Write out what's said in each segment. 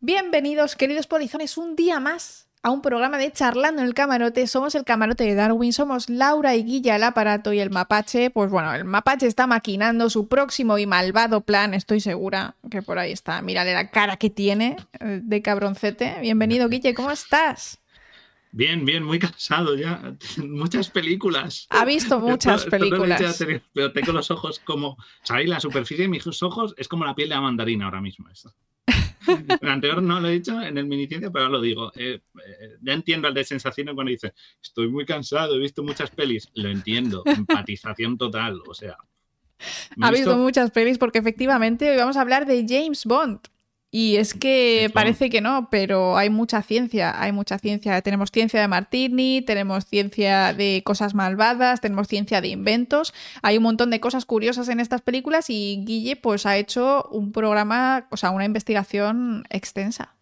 Bienvenidos, queridos polizones, un día más a un programa de Charlando en el Camarote. Somos el Camarote de Darwin, somos Laura y Guilla el aparato y el mapache. Pues bueno, el mapache está maquinando su próximo y malvado plan, estoy segura que por ahí está. Mírale la cara que tiene eh, de cabroncete. Bienvenido, Guille, ¿cómo estás? Bien, bien, muy cansado ya. Muchas películas. Ha visto muchas películas. Pero tengo los ojos como. ¿Sabéis? La superficie de mis ojos es como la piel de la mandarina ahora mismo. Esto. El anterior no lo he dicho en el miniciencia, pero lo digo. Eh, eh, ya entiendo el de sensaciones cuando dice, estoy muy cansado, he visto muchas pelis. Lo entiendo, empatización total, o sea. Ha visto muchas pelis porque efectivamente hoy vamos a hablar de James Bond. Y es que parece que no, pero hay mucha ciencia, hay mucha ciencia. Tenemos ciencia de Martini, tenemos ciencia de cosas malvadas, tenemos ciencia de inventos. Hay un montón de cosas curiosas en estas películas y Guille pues ha hecho un programa, o sea, una investigación extensa.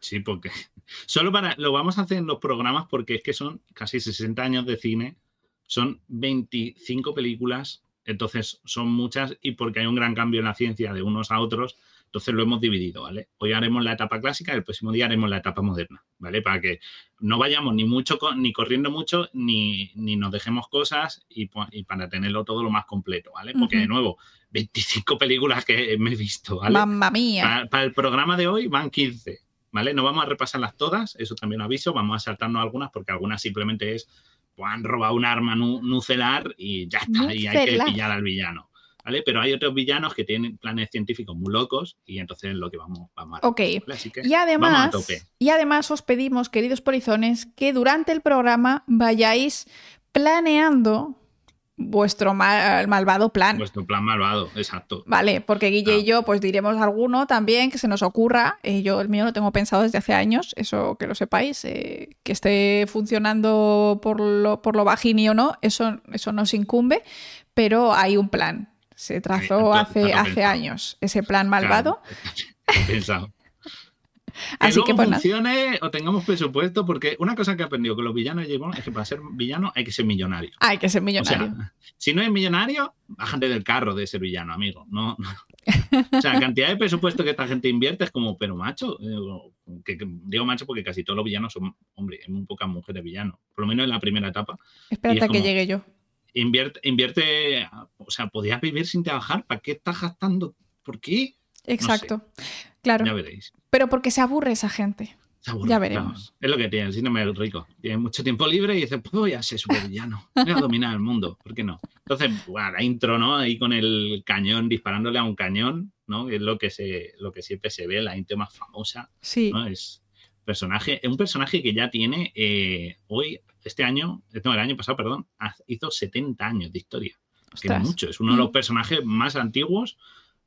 Sí, porque solo para lo vamos a hacer en los programas porque es que son casi 60 años de cine, son 25 películas, entonces son muchas y porque hay un gran cambio en la ciencia de unos a otros entonces lo hemos dividido, ¿vale? Hoy haremos la etapa clásica, el próximo día haremos la etapa moderna, ¿vale? Para que no vayamos ni mucho ni corriendo mucho, ni, nos dejemos cosas y, para tenerlo todo lo más completo, ¿vale? Porque de nuevo, 25 películas que me he visto, ¿vale? Mamma mía. Para, el programa de hoy van 15, ¿vale? No vamos a repasarlas todas, eso también lo aviso, vamos a saltarnos algunas porque algunas simplemente es, pues han robado un arma nucelar y ya está, y hay que pillar al villano. Pero hay otros villanos que tienen planes científicos muy locos y entonces es lo que vamos, vamos a Ok. y, además, y además os pedimos, queridos polizones, que durante el programa vayáis planeando vuestro malvado plan. Vuestro plan malvado, exacto. Vale, porque Guille y yo pues diremos alguno también que se nos ocurra. Eh, yo el mío lo tengo pensado desde hace años, eso que lo sepáis, eh, que esté funcionando por lo, por lo o no, eso, eso nos incumbe, pero hay un plan. Se trazó hace, hace años ese plan malvado. pensado. Así que, pues funcione o tengamos presupuesto, porque una cosa que he aprendido con los villanos es que para ser villano hay que ser millonario. Hay que ser millonario. si no es millonario, bájate del carro de ser villano, amigo. No, O sea, la cantidad de presupuesto que esta gente invierte es como, pero macho, que, digo macho porque casi todos los villanos son, hombre, hay muy pocas mujeres villanos, por lo menos en la primera etapa. Espérate a que llegue yo invierte, invierte, o sea, podías vivir sin trabajar, ¿para qué estás gastando? ¿Por qué? Exacto, claro. Ya veréis. Pero porque se aburre esa gente. Se aburre, ya veremos. Es lo que tiene el síndrome del rico. Tiene mucho tiempo libre y dice, pues voy a ser supervillano, voy a dominar el mundo, ¿por qué no? Entonces, bueno, la intro, ¿no? Ahí con el cañón, disparándole a un cañón, ¿no? Es lo que, se, lo que siempre se ve, la intro más famosa. Sí. ¿no? Es personaje, un personaje que ya tiene eh, hoy este año, no, el año pasado, perdón, hizo 70 años de historia. Que es mucho, es uno de los mm. personajes más antiguos,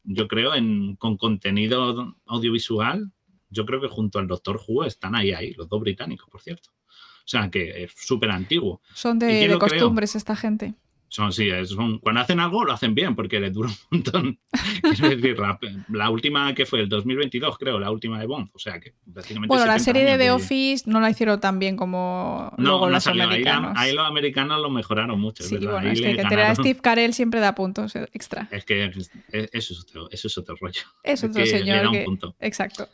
yo creo, en, con contenido audiovisual. Yo creo que junto al Doctor Who están ahí, ahí, los dos británicos, por cierto. O sea, que es súper antiguo. Son de, costumbres esta gente. Son, sí, son, cuando hacen algo lo hacen bien porque les dura un montón. Quiero decir, la, última que fue el 2022, creo, la última de Bond. O sea que Bueno, la serie de The Office no la hicieron tan bien como luego los americanos. Ahí, los americanos lo mejoraron mucho. Sí, bueno, es que, tener a Steve Carell siempre da puntos extra. Es que eso es otro, eso es otro rollo. Es otro señor. un punto. Exacto.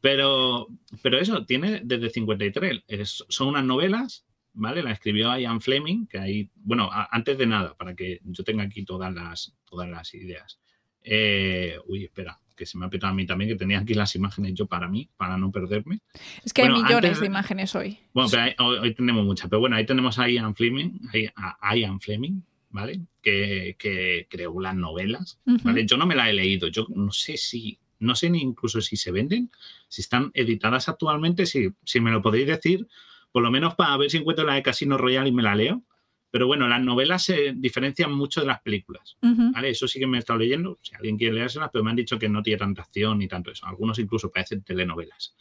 Pero, pero eso, tiene desde 53. son unas novelas ¿vale? La escribió Ian Fleming, que ahí, bueno, antes de nada, para que yo tenga aquí todas las, todas las ideas. Eh, uy, espera, que se me ha petado a mí también, que tenía aquí las imágenes yo para mí, para no perderme. Es que hay millones de imágenes hoy. Bueno, pero hoy, tenemos muchas, pero bueno, ahí tenemos a Ian Fleming, a Ian Fleming, ¿vale? Que, que creó las novelas, ¿vale? Yo no me las he leído, yo no sé si, no sé ni incluso si se venden, si están editadas actualmente, si, si me lo podéis decir, por lo menos para ver si encuentro la de Casino Royale y me la leo. Pero bueno, las novelas se diferencian mucho de las películas. ¿vale? Eso sí que me he estado leyendo, si alguien quiere leérselas, pero me han dicho que no tiene tanta acción ni tanto eso. Algunos incluso parecen telenovelas.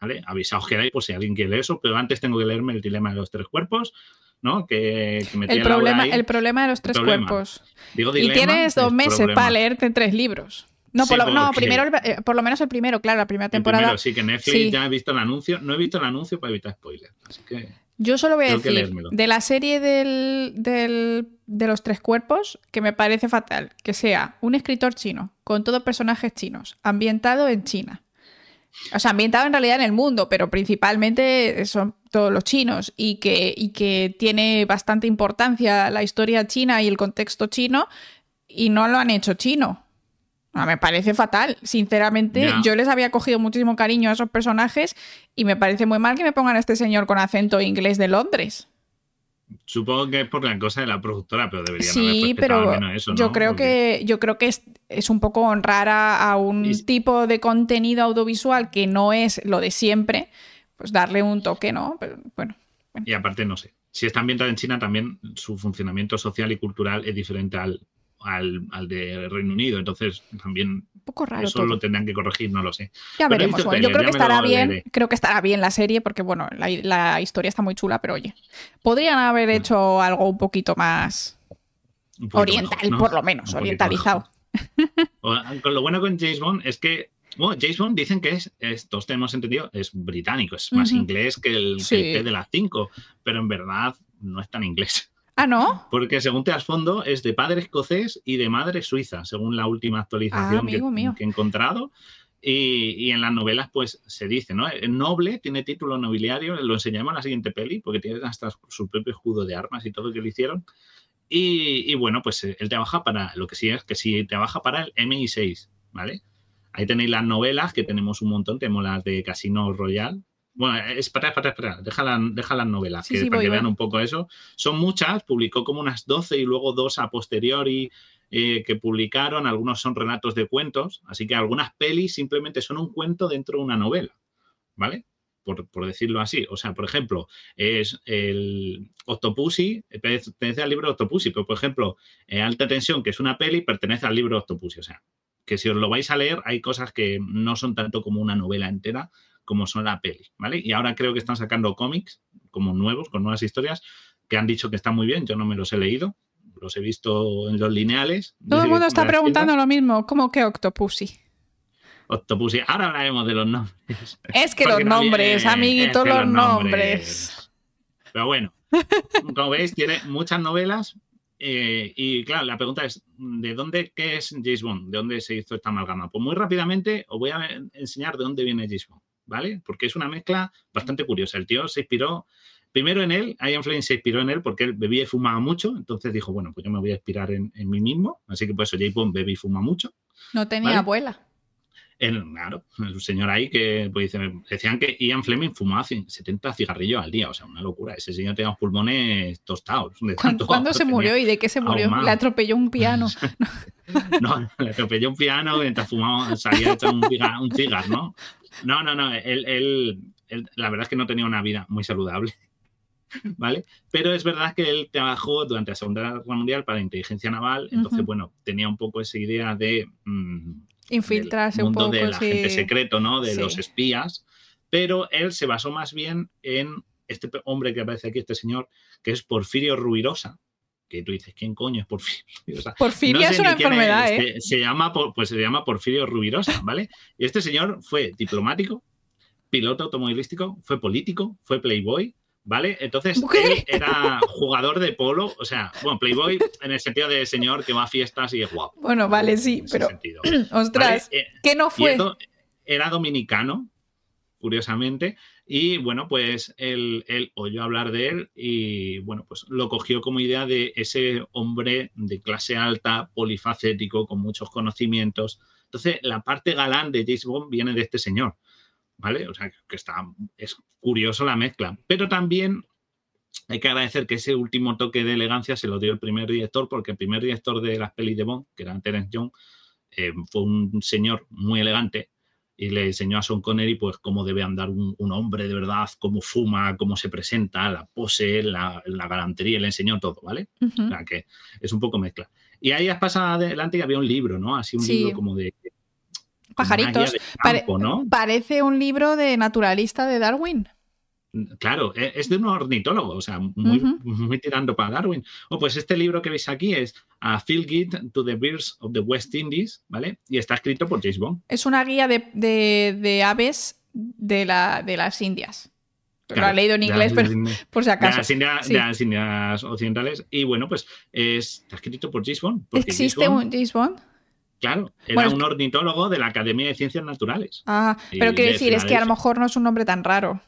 ¿Vale? Avisaos que hay por si alguien quiere leer eso, pero antes tengo que leerme el dilema de los tres cuerpos. ¿no? Que, me el, problema, el problema de los tres cuerpos. y tienes dos meses para leerte tres libros. No, por, lo, primero, eh, por lo menos el primero, claro, la primera temporada. sí, que Netflix ya he visto el anuncio. No he visto el anuncio para evitar spoilers. Así que. Yo solo voy a decir, de la serie del, de los tres cuerpos, que me parece fatal que sea un escritor chino con todos personajes chinos, ambientado en China, O sea, ambientado en realidad en el mundo, pero principalmente son todos los chinos y que, y que tiene bastante importancia la historia china y el contexto chino y no lo han hecho chino. Me parece fatal. Sinceramente, yo les había cogido muchísimo cariño a esos personajes y me parece muy mal que me pongan a este señor con acento inglés de Londres. Supongo que es por la cosa de la productora, pero deberían sí, pero eso, yo creo que yo creo que es, un poco honrar a, un tipo de contenido audiovisual que no es lo de siempre, pues darle un toque, ¿no? Pero, bueno, Y aparte, no sé. Si está ambientado en China, también su funcionamiento social y cultural es diferente al, al, al de Reino Unido. Entonces, también poco raro. Eso lo tendrán que corregir, no lo sé. Ya veremos. yo creo que estará bien. Creo que estará bien la serie, porque bueno, la, historia está muy chula, pero oye, podrían haber hecho algo un poquito más oriental, por lo menos, orientalizado. Con lo bueno con James Bond es que bueno, James Bond dicen que es, todos tenemos entendido, es británico, es más inglés que el, de las 5, pero en verdad no es tan inglés. Ah, ¿no? Porque según te fondo es de padre escocés y de madre suiza, según la última actualización ah, que, he encontrado. Y, en las novelas, pues se dice, ¿no? El noble tiene título nobiliario, lo enseñamos en la siguiente peli, porque tiene hasta su propio escudo de armas y todo que le hicieron. Y, bueno, pues él trabaja para, lo que sí es que sí trabaja para el MI6, ¿vale? Ahí tenéis las novelas, que tenemos un montón, tenemos las de Casino Royal, bueno, espera, espera, espera, deja, las novelas, que, para que vean un poco eso. Son muchas, publicó como unas 12 y luego dos a posteriori eh, que publicaron, algunos son relatos de cuentos, así que algunas pelis simplemente son un cuento dentro de una novela, ¿vale? Por, decirlo así. O sea, por ejemplo, es el Octopussy, pertenece al libro Octopussy, pero por ejemplo, eh, Alta Tensión, que es una peli, pertenece al libro Octopussy. O sea, que si os lo vais a leer, hay cosas que no son tanto como una novela entera, como son la peli, ¿vale? Y ahora creo que están sacando cómics como nuevos, con nuevas historias, que han dicho que están muy bien, yo no me los he leído, los he visto en los lineales. Todo el mundo está preguntando lo mismo, ¿cómo que Octopussy? Octopussy, ahora hablaremos de los nombres. Es que los nombres, amiguitos, los, nombres. Pero bueno, como veis, tiene muchas novelas eh, y claro, la pregunta es, ¿de dónde qué es James Bond? ¿De dónde se hizo esta amalgama? Pues muy rápidamente os voy a enseñar de dónde viene James Bond. ¿Vale? Porque es una mezcla bastante curiosa. El tío se inspiró primero en él, Ian Fleming se inspiró en él porque él bebía y fumaba mucho, entonces dijo, bueno, pues yo me voy a inspirar en, mí mismo, así que por eso J. Bond bebe y fuma mucho. No tenía abuela. claro, un señor ahí que pues, decían que Ian Fleming fumaba 70 cigarrillos al día, o sea, una locura. Ese señor tenía los pulmones tostados. ¿Cuándo, se murió y de qué se murió? Le atropelló un piano. no, le atropelló un piano mientras fumaba, salía hecho un, un cigar, ¿no? No, no, no. Él, la verdad es que no tenía una vida muy saludable. ¿Vale? Pero es verdad que él trabajó durante la Segunda Guerra Mundial para la inteligencia naval, entonces, bueno, tenía un poco esa idea de. Mm, Infiltrarse un poco. de la gente secreto, ¿no? De los espías. Pero él se basó más bien en este hombre que aparece aquí, este señor, que es Porfirio Rubirosa, que tú dices, ¿quién coño es Porfirio? Porfirio es una enfermedad, ¿eh? Se, llama, pues se llama Porfirio Rubirosa, ¿vale? Y este señor fue diplomático, piloto automovilístico, fue político, fue playboy, ¿vale? Entonces él era jugador de polo, o sea, bueno, playboy en el sentido de señor que va a fiestas y es guapo. Bueno, vale, sí, pero ostras, eh, ¿qué no fue? Era dominicano, curiosamente, y bueno, pues él, oyó hablar de él y bueno, pues lo cogió como idea de ese hombre de clase alta, polifacético, con muchos conocimientos. Entonces, la parte galán de James Bond viene de este señor, ¿vale? O sea, que está, es curioso la mezcla. Pero también hay que agradecer que ese último toque de elegancia se lo dio el primer director, porque el primer director de las pelis de Bond, que era Terence Young, eh, fue un señor muy elegante y le enseñó a Sean Connery pues cómo debe andar un, hombre de verdad, cómo fuma, cómo se presenta, la pose, la, galantería, le enseñó todo, ¿vale? O sea que es un poco mezcla. Y ahí has pasado adelante y había un libro, ¿no? Así un libro como de... Pajaritos. ¿no? Parece un libro de naturalista de Darwin. Claro, e, es de un ornitólogo, o sea, muy, tirando para Darwin. O pues este libro que veis aquí es A Field Guide to the Birds of the West Indies, ¿vale? Y está escrito por James Bond. Es una guía de, aves de, la, de las Indias. lo ha leído en inglés, pero por si acaso. De las, Indias, occidentales. Y bueno, pues está escrito por James Bond. ¿Existe un James Bond? Claro, era un ornitólogo de la Academia de Ciencias Naturales. Ah, pero quiero decir, es que a lo mejor no es un nombre tan raro.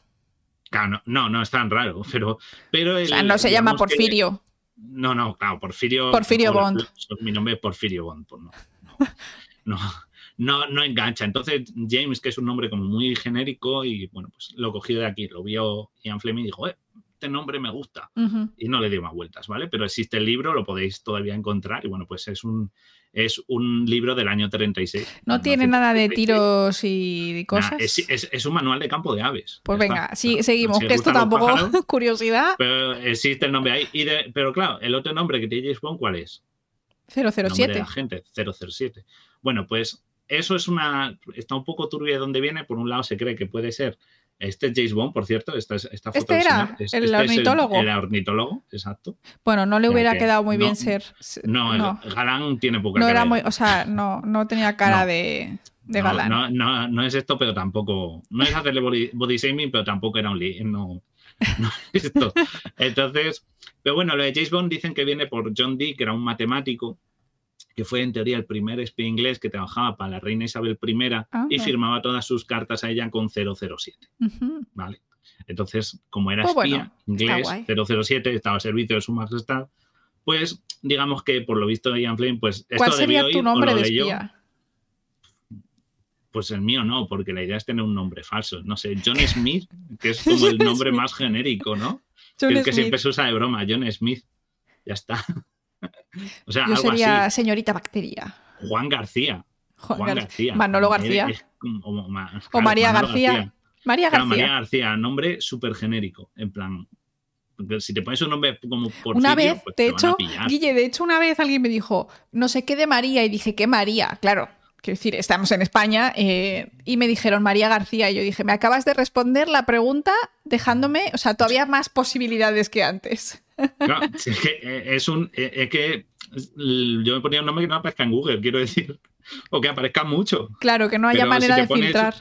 Claro, no, no, es tan raro, pero... pero o sea, no se llama Porfirio. no, no, claro, Porfirio... Porfirio Bond. Mi nombre es Porfirio Bond, pues no, no, no, no, engancha. Entonces, James, que es un nombre como muy genérico y, bueno, pues lo cogió de aquí, lo vio Ian Fleming y dijo, eh, este nombre me gusta. Y no le dio más vueltas, ¿vale? Pero existe el libro, lo podéis todavía encontrar y, bueno, pues es un es un libro del año 36. No tiene nada de tiros y cosas. es, un manual de campo de aves. Pues venga, sí, seguimos, que esto tampoco curiosidad. Pero existe el nombre ahí. pero claro, el otro nombre que tiene James Bond, ¿cuál es? 007. la gente, 007. Bueno, pues eso es una. Está un poco turbio de dónde viene. Por un lado, se cree que puede ser este es James Bond, por cierto, esta, esta foto este era el este ornitólogo. el, ornitólogo, exacto. Bueno, no le hubiera quedado muy bien ser. No, Galán tiene poca no cara. Era muy, o sea, no, no tenía cara de, de galán. No, no, no, es esto, pero tampoco. No es hacerle body, shaming, pero tampoco era un. No, no es esto. Entonces, pero bueno, lo de James Bond dicen que viene por John Dee, que era un matemático que fue en teoría el primer espía inglés que trabajaba para la reina Isabel I ah, y firmaba todas sus cartas a ella con 007. ¿Vale? Entonces, como era pues espía inglés, 007 estaba a servicio de su majestad, pues digamos que por lo visto Ian Flynn, pues esto ¿Cuál sería tu nombre de espía? Pues el mío no, porque la idea es tener un nombre falso. No sé, John Smith, que es como el nombre más genérico, ¿no? el que siempre se usa de broma, John Smith. Ya está. O sea, Yo sería señorita Bacteria. Juan García. Juan, García. Manolo García. o María García. María García. María García, nombre súper genérico. En plan, si te pones un nombre como por Una vez, pues de hecho, Guille, de hecho, una vez alguien me dijo, no sé qué de María, y dije, ¿qué María? Claro, quiero decir, estamos en España, eh, y me dijeron María García, y yo dije, me acabas de responder la pregunta dejándome, o sea, todavía más posibilidades que antes. Es que eh, es un. Eh, es que yo me ponía un nombre que no aparezca en Google, quiero decir. O que aparezca mucho. Claro, que no haya manera de filtrar.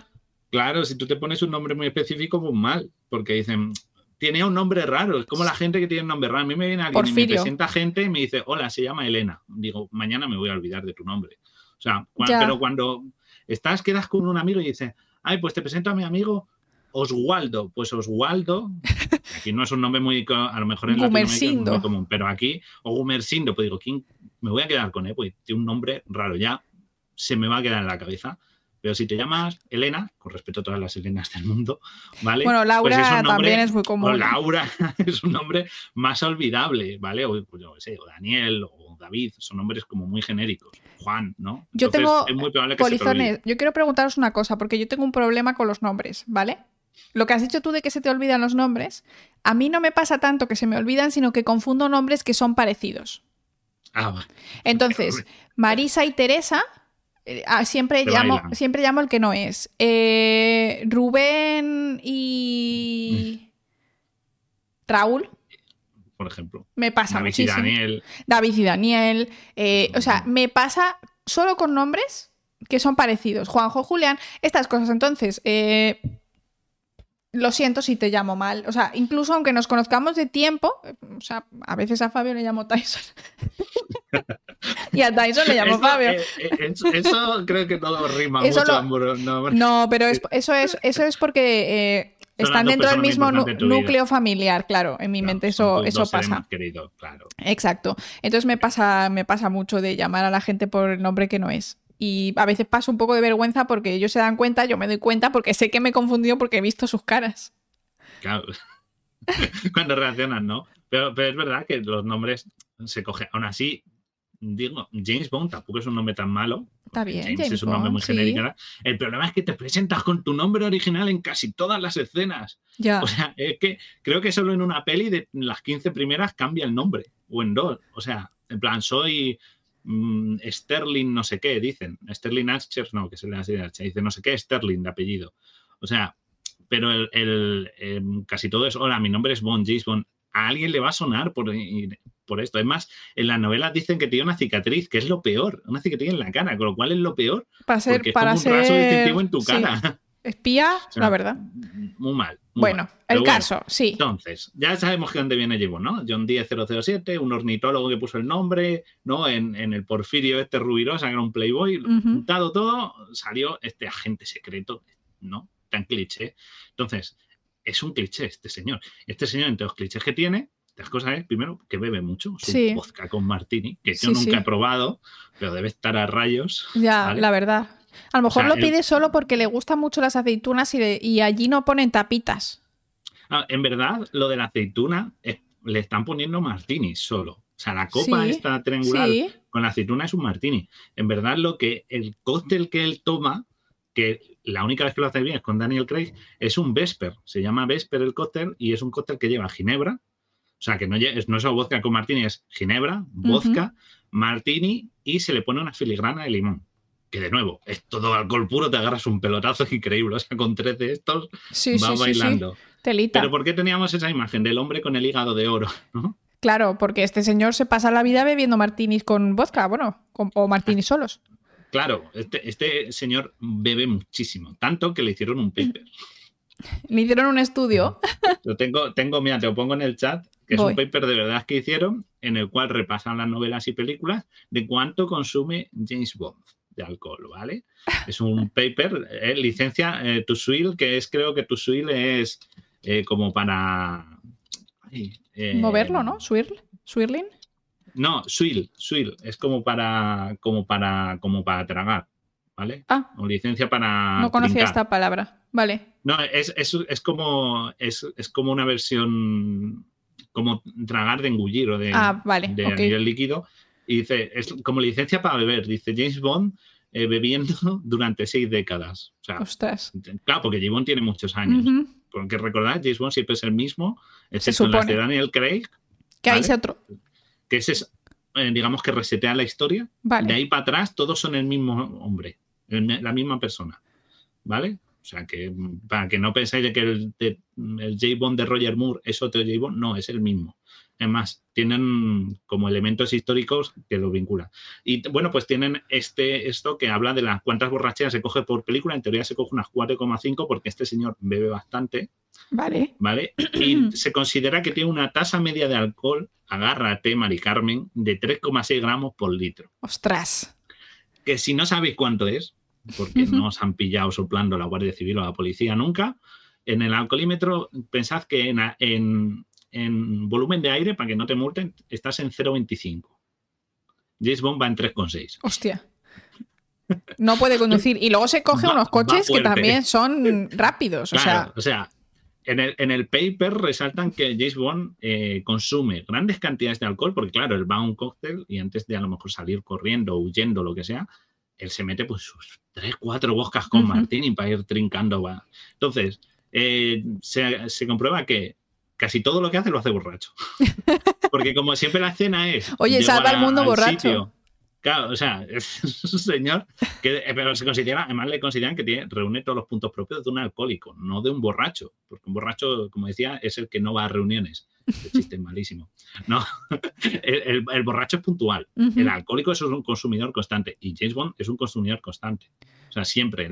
Claro, si tú te pones un nombre muy específico, pues mal. Porque dicen, tiene un nombre raro. Es como la gente que tiene un nombre raro. A mí me viene alguien y me presenta gente y me dice, hola, se llama Elena. Digo, mañana me voy a olvidar de tu nombre. O sea, pero cuando estás, quedas con un amigo y dices, ay, pues te presento a mi amigo Oswaldo, pues Oswaldo, aquí no es un nombre muy, a lo mejor en Latinoamérica es muy común, pero aquí, o Gumersindo, pues digo, ¿quién? me voy a quedar con él, pues tiene un nombre raro, ya se me va a quedar en la cabeza. Pero si te llamas Elena, con respeto a todas las Elenas del mundo, ¿vale? Bueno, Laura pues también es muy común. O Laura es un nombre más olvidable, ¿vale? O, pues yo sé, o Daniel, o David, son nombres como muy genéricos. Juan, ¿no? Yo tengo es muy probable que polizones. yo quiero preguntaros una cosa, porque yo tengo un problema con los nombres, ¿vale? Lo que has dicho tú de que se te olvidan los nombres, a mí no me pasa tanto que se me olvidan, sino que confundo nombres que son parecidos. Ah, Entonces, Marisa y Teresa, eh, ah, siempre, llamo, siempre llamo el que no es. Eh, Rubén y. Raúl. Por ejemplo. Me pasa David y Daniel. David y Daniel. Eh, o sea, me pasa solo con nombres que son parecidos. Juanjo, Julián, estas cosas. Entonces, lo siento si te llamo mal. O sea, incluso aunque nos conozcamos de tiempo, o sea, a veces a Fabio le llamo Tyson. y a Tyson le llamo Fabio. Eh, eh, eso, creo que todo rima mucho. no, pero eso, es, eso es porque eh, están dentro del mismo núcleo familiar, claro. En mi mente eso, eso pasa. Querido, claro. Exacto. Entonces me pasa, me pasa mucho de llamar a la gente por el nombre que no es y a veces paso un poco de vergüenza porque ellos se dan cuenta, yo me doy cuenta porque sé que me he confundido porque he visto sus caras. Claro. Cuando reaccionan, ¿no? Pero, pero, es verdad que los nombres se cogen. Aún así, digo, James Bond tampoco es un nombre tan malo. Está bien. James, es un nombre muy genérico. El problema es que te presentas con tu nombre original en casi todas las escenas. Ya. O sea, es que creo que solo en una peli de las 15 primeras cambia el nombre. O en dos. O sea, en plan, soy Mm, Sterling no sé qué, dicen. Sterling Archer, no, que se le hace dice no sé qué, Sterling de apellido. O sea, pero el, em, casi todo es, hola, mi nombre es Bond, James Bond. A alguien le va a sonar por, por esto. Además, en la novela dicen que tiene una cicatriz, que es lo peor, una cicatriz en la cara, con lo cual es lo peor. Para ser, porque es para como un raso distintivo en tu cara. Espía, la verdad. muy mal. bueno, el caso, sí. Entonces, ya sabemos que dónde viene James ¿no? John 10007, un ornitólogo que puso el nombre, ¿no? En, el Porfirio este Rubirosa, que era un playboy, dado todo, salió este agente secreto, ¿no? Tan cliché. Entonces, es un cliché este señor. Este señor, entre los clichés que tiene, las cosas es, primero, que bebe mucho, su sí. vodka con martini, que yo nunca he probado, pero debe estar a rayos. Ya, la verdad. A lo mejor lo pide solo porque le gustan mucho las aceitunas y, allí no ponen tapitas. Ah, en verdad, lo de la aceituna le están poniendo martini solo. O sea, la copa esta triangular con la aceituna es un martini. En verdad, lo que el cóctel que él toma, que la única vez que lo hace bien es con Daniel Craig, es un Vesper. Se llama Vesper el cóctel y es un cóctel que lleva ginebra. O sea, que no, es, no solo vodka con martini, es ginebra, vodka, martini y se le pone una filigrana de limón que de nuevo, es todo alcohol puro, te agarras un pelotazo increíble. O sea, con tres de estos sí, va bailando. Pero ¿por qué teníamos esa imagen del hombre con el hígado de oro? Claro, porque este señor se pasa la vida bebiendo martinis con vodka, bueno, o martinis solos. Claro, este, este, señor bebe muchísimo, tanto que le hicieron un paper. Le hicieron un estudio. Lo tengo, tengo, mira, te lo pongo en el chat, que es un paper de verdad que hicieron, en el cual repasan las novelas y películas de cuánto consume James Bond de alcohol, ¿vale? Es un paper, eh, licencia eh, to Swill, que es, creo que to Swill es eh, como para... Moverlo, ¿no? Swirl, Swirling. No, swill, swill, es como para, como para, como para tragar, ¿vale? Ah. O licencia para. No conocía esta palabra, vale. No, es, es, como, es, como una versión, como tragar de engullir o de, ah, vale, de nivel líquido, y dice, es como licencia para beber. Dice James Bond eh, bebiendo durante seis décadas. O sea, Ostras. Claro, porque James Bond tiene muchos años. Porque recordad, James Bond siempre es el mismo, excepto en las de Daniel Craig. Que ahí se otro. Que ese es, eh, digamos que resetea la historia. De ahí para atrás, todos son el mismo hombre, la misma persona. ¿Vale? O sea, que para que no pensáis de que el, el J. Bond de Roger Moore es otro J. Bond, no, es el mismo. Es más, tienen como elementos históricos que lo vinculan. Y bueno, pues tienen este, esto que habla de las cuántas borracheras se coge por película. En teoría se coge unas 4,5 porque este señor bebe bastante. Vale. ¿Vale? Y se considera que tiene una tasa media de alcohol, agárrate, Mari Carmen, de 3,6 gramos por litro. ¡Ostras! Que si no sabéis cuánto es, porque no os han pillado soplando la Guardia Civil o la policía nunca, en el alcoholímetro pensad que en en volumen de aire, para que no te multen, estás en 0,25. James Bond va en 3,6. Hostia. No puede conducir. Y luego se coge unos coches que también son rápidos. o sea, o sea en, el, en el, paper resaltan que James Bond eh, consume grandes cantidades de alcohol, porque claro, él va a un cóctel y antes de a lo mejor salir corriendo, huyendo, lo que sea, él se mete pues sus 3, 4 boscas con martini para ir trincando. Va. Entonces, eh, se, se comprueba que casi todo lo que hace lo hace borracho. Porque como siempre la escena es... Oye, salva al mundo borracho. Claro, o sea, es un señor que, eh, pero se considera, además le consideran que tiene, reúne todos los puntos propios de un alcohólico, no de un borracho, porque un borracho, como decía, es el que no va a reuniones. El chiste es malísimo. No, el, borracho es puntual. El alcohólico es un consumidor constante y James Bond es un consumidor constante. O sea, siempre,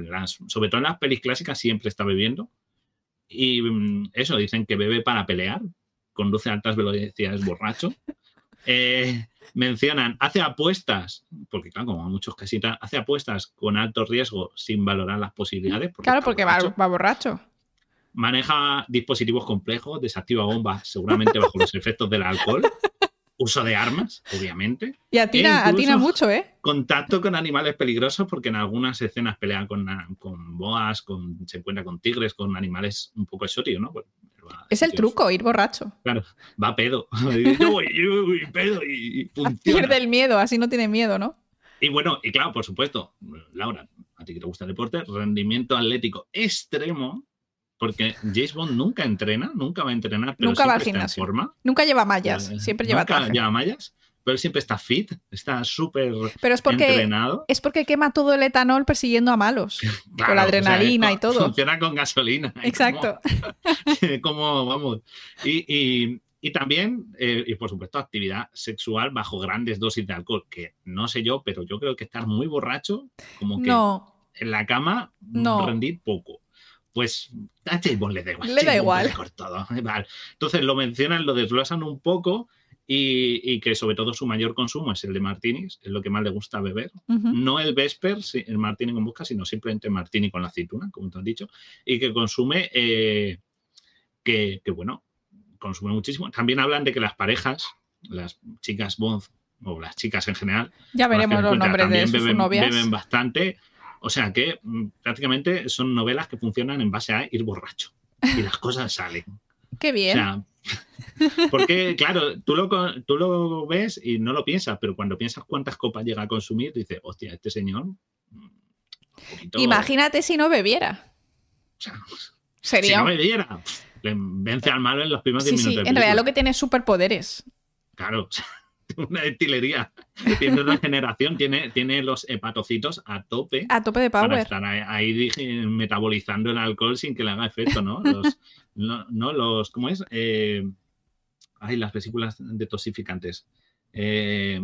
sobre todo en las pelis clásicas, siempre está bebiendo y mm, eso, dicen que bebe para pelear, conduce a altas velocidades borracho. Eh, mencionan, hace apuestas, porque claro, como muchos casitas, hace apuestas con alto riesgo sin valorar las posibilidades. claro, porque va, borracho. Maneja dispositivos complejos, desactiva bombas, seguramente bajo los efectos del alcohol uso de armas, obviamente. Y atina, atina mucho, ¿eh? Contacto con animales peligrosos, porque en algunas escenas pelea con, con boas, con, se encuentra con tigres, con animales un poco exóticos, ¿no? Pues, es el truco, ir borracho. Claro, va a pedo. yo voy, yo voy pedo y funciona. Pierde el miedo, así no tiene miedo, ¿no? Y bueno, y claro, por supuesto, Laura, a ti que te gusta el deporte, rendimiento atlético extremo, porque James Bond nunca entrena, nunca va a entrenar, pero nunca va al gimnasio. forma. Nunca lleva mallas, eh, siempre lleva nunca lleva mallas, pero siempre está fit, está súper pero es porque, entrenado. Es porque quema todo el etanol persiguiendo a malos, con la adrenalina y todo. Funciona con gasolina. Exacto. Como, vamos. Y, también, eh, y por supuesto, actividad sexual bajo grandes dosis de alcohol, que no sé yo, pero yo creo que estar muy borracho, como que en la cama, no. rendir poco pues a Bond le da igual. Le da igual. Todo. Entonces lo mencionan, lo desglosan un poco y, que sobre todo su mayor consumo es el de martinis, es lo que más le gusta beber. No el Vesper, el martini con busca, sino simplemente martini con la aceituna, como te han dicho, y que consume, eh, que, bueno, consume muchísimo. También hablan de que las parejas, las chicas Bond o las chicas en general, ya veremos los nombres de sus novias. beben bastante. O sea que mm, prácticamente son novelas que funcionan en base a ir borracho y las cosas salen. Qué bien. porque, claro, tú lo, tú lo ves y no lo piensas, pero cuando piensas cuántas copas llega a consumir, dices, hostia, este señor. Mm, Imagínate si no bebiera. Sería. Si no bebiera, le vence al malo en los primeros 10 minutos. Sí, en realidad lo que tiene es superpoderes. Claro, una destilería. Tiene una generación, tiene, tiene los hepatocitos a tope. A tope de power. Para estar ahí, metabolizando el alcohol sin que le haga efecto, ¿no? Los, no, los, ¿cómo es? Eh, ay, las vesículas detoxificantes. Eh,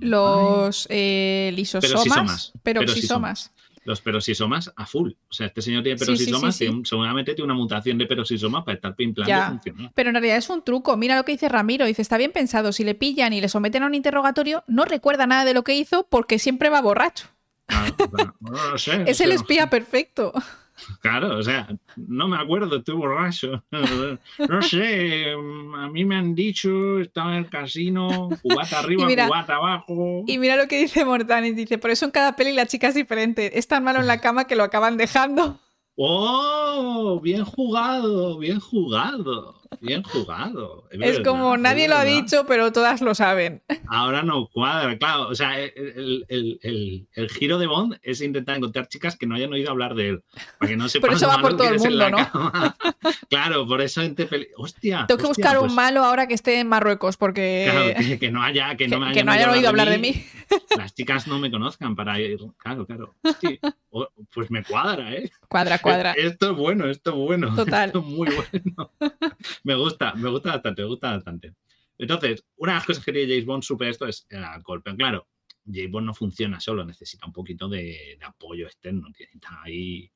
los eh, lisosomas, peroxisomas. Los peroxisomas a full. O sea, este señor tiene peroxisomas, seguramente tiene una mutación de peroxisomas para estar pimplando Pero en realidad es un truco. Mira lo que dice Ramiro. Dice, está bien pensado. Si le pillan y le someten a un interrogatorio, no recuerda nada de lo que hizo porque siempre va borracho. Ah, no, sé, es el espía perfecto. Claro, o sea, no me acuerdo, estoy borracho. No sé, a mí me han dicho, estaba en el casino, cubata arriba, cubata abajo. Y mira lo que dice Mortanis, dice, por eso en cada peli la chica es diferente. Es tan malo en la cama que lo acaban dejando. ¡Oh! Bien jugado, bien jugado. Bien jugado. Es, como nadie lo ha dicho, pero todas lo saben. Ahora no cuadra, claro. O sea, el, giro de Bond es intentar encontrar chicas que no hayan oído hablar de él. Para que no por eso va por todo el mundo, ¿no? claro, por eso en Hostia. Tengo que buscar un pues malo ahora que esté en Marruecos, porque. Claro, que, no haya. Que, no, que no hayan oído hablar de mí. Las chicas no me conozcan para ir. Claro, claro. pues me cuadra, ¿eh? Cuadra, cuadra. Esto es bueno, esto es bueno. Total. Esto es muy bueno. me gusta, me gusta bastante, me gusta bastante. Entonces, una de las cosas que quería James Bond super esto es el alcohol. Pero claro, James Bond no funciona solo, necesita un poquito de, apoyo externo. Necesita ahí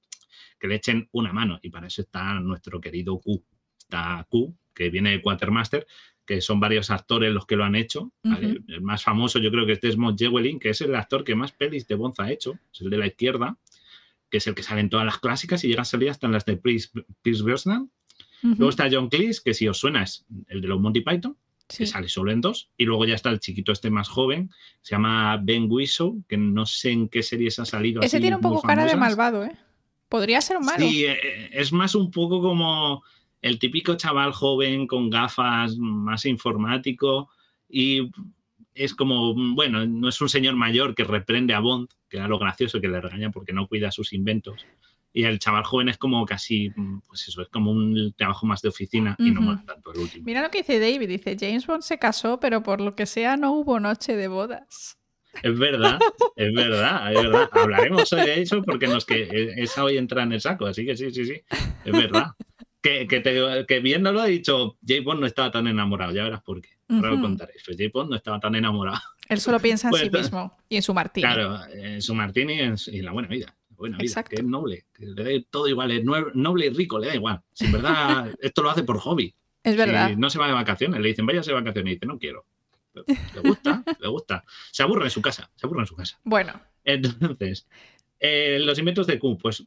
que le echen una mano. Y para eso está nuestro querido Q. Está Q, que viene de Quatermaster, que son varios actores los que lo han hecho. El más famoso yo creo que es Desmond Llewellyn, que es el actor que más pelis de Bond ha hecho, es el de la izquierda, que es el que sale en todas las clásicas y llega a salir hasta en las de Pierce, Brosnan. Luego está John Cleese, que si os suena es el de los Monty Python, que sale solo en dos. Y luego ya está el chiquito este más joven, se llama Ben Whishaw, que no sé en qué series ha salido. Ese tiene un poco cara de malvado, ¿eh? Podría ser un malo. Sí, eh, es más un poco como el típico chaval joven con gafas, más informático. Y es como, bueno, no es un señor mayor que reprende a Bond, que era lo gracioso, que le regaña porque no cuida sus inventos y el chaval joven es como casi, pues eso, es como un trabajo más de oficina y no más tanto el último. Mira lo que dice David, dice, James Bond se casó, pero por lo que sea no hubo noche de bodas. Es verdad, es verdad, es verdad. Hablaremos hoy de eso porque nos que esa hoy entra en el saco, así que sí, sí, sí, es verdad. Que, que, te, que viéndolo he dicho, James Bond no estaba tan enamorado, ya verás por qué. Ahora lo contaré. Pues James Bond no estaba tan enamorado. Él solo piensa en sí mismo y en su martini. Claro, en su martini y en la buena vida buena vida, que es noble, que le da todo igual, es noble y rico, le da igual. Si en verdad esto lo hace por hobby. Es verdad. no se va de vacaciones, le dicen, váyase de vacaciones, y dice, no quiero. Le gusta, le gusta. Se aburre en su casa, se aburre en su casa. Bueno. Entonces, eh, los inventos de Q, pues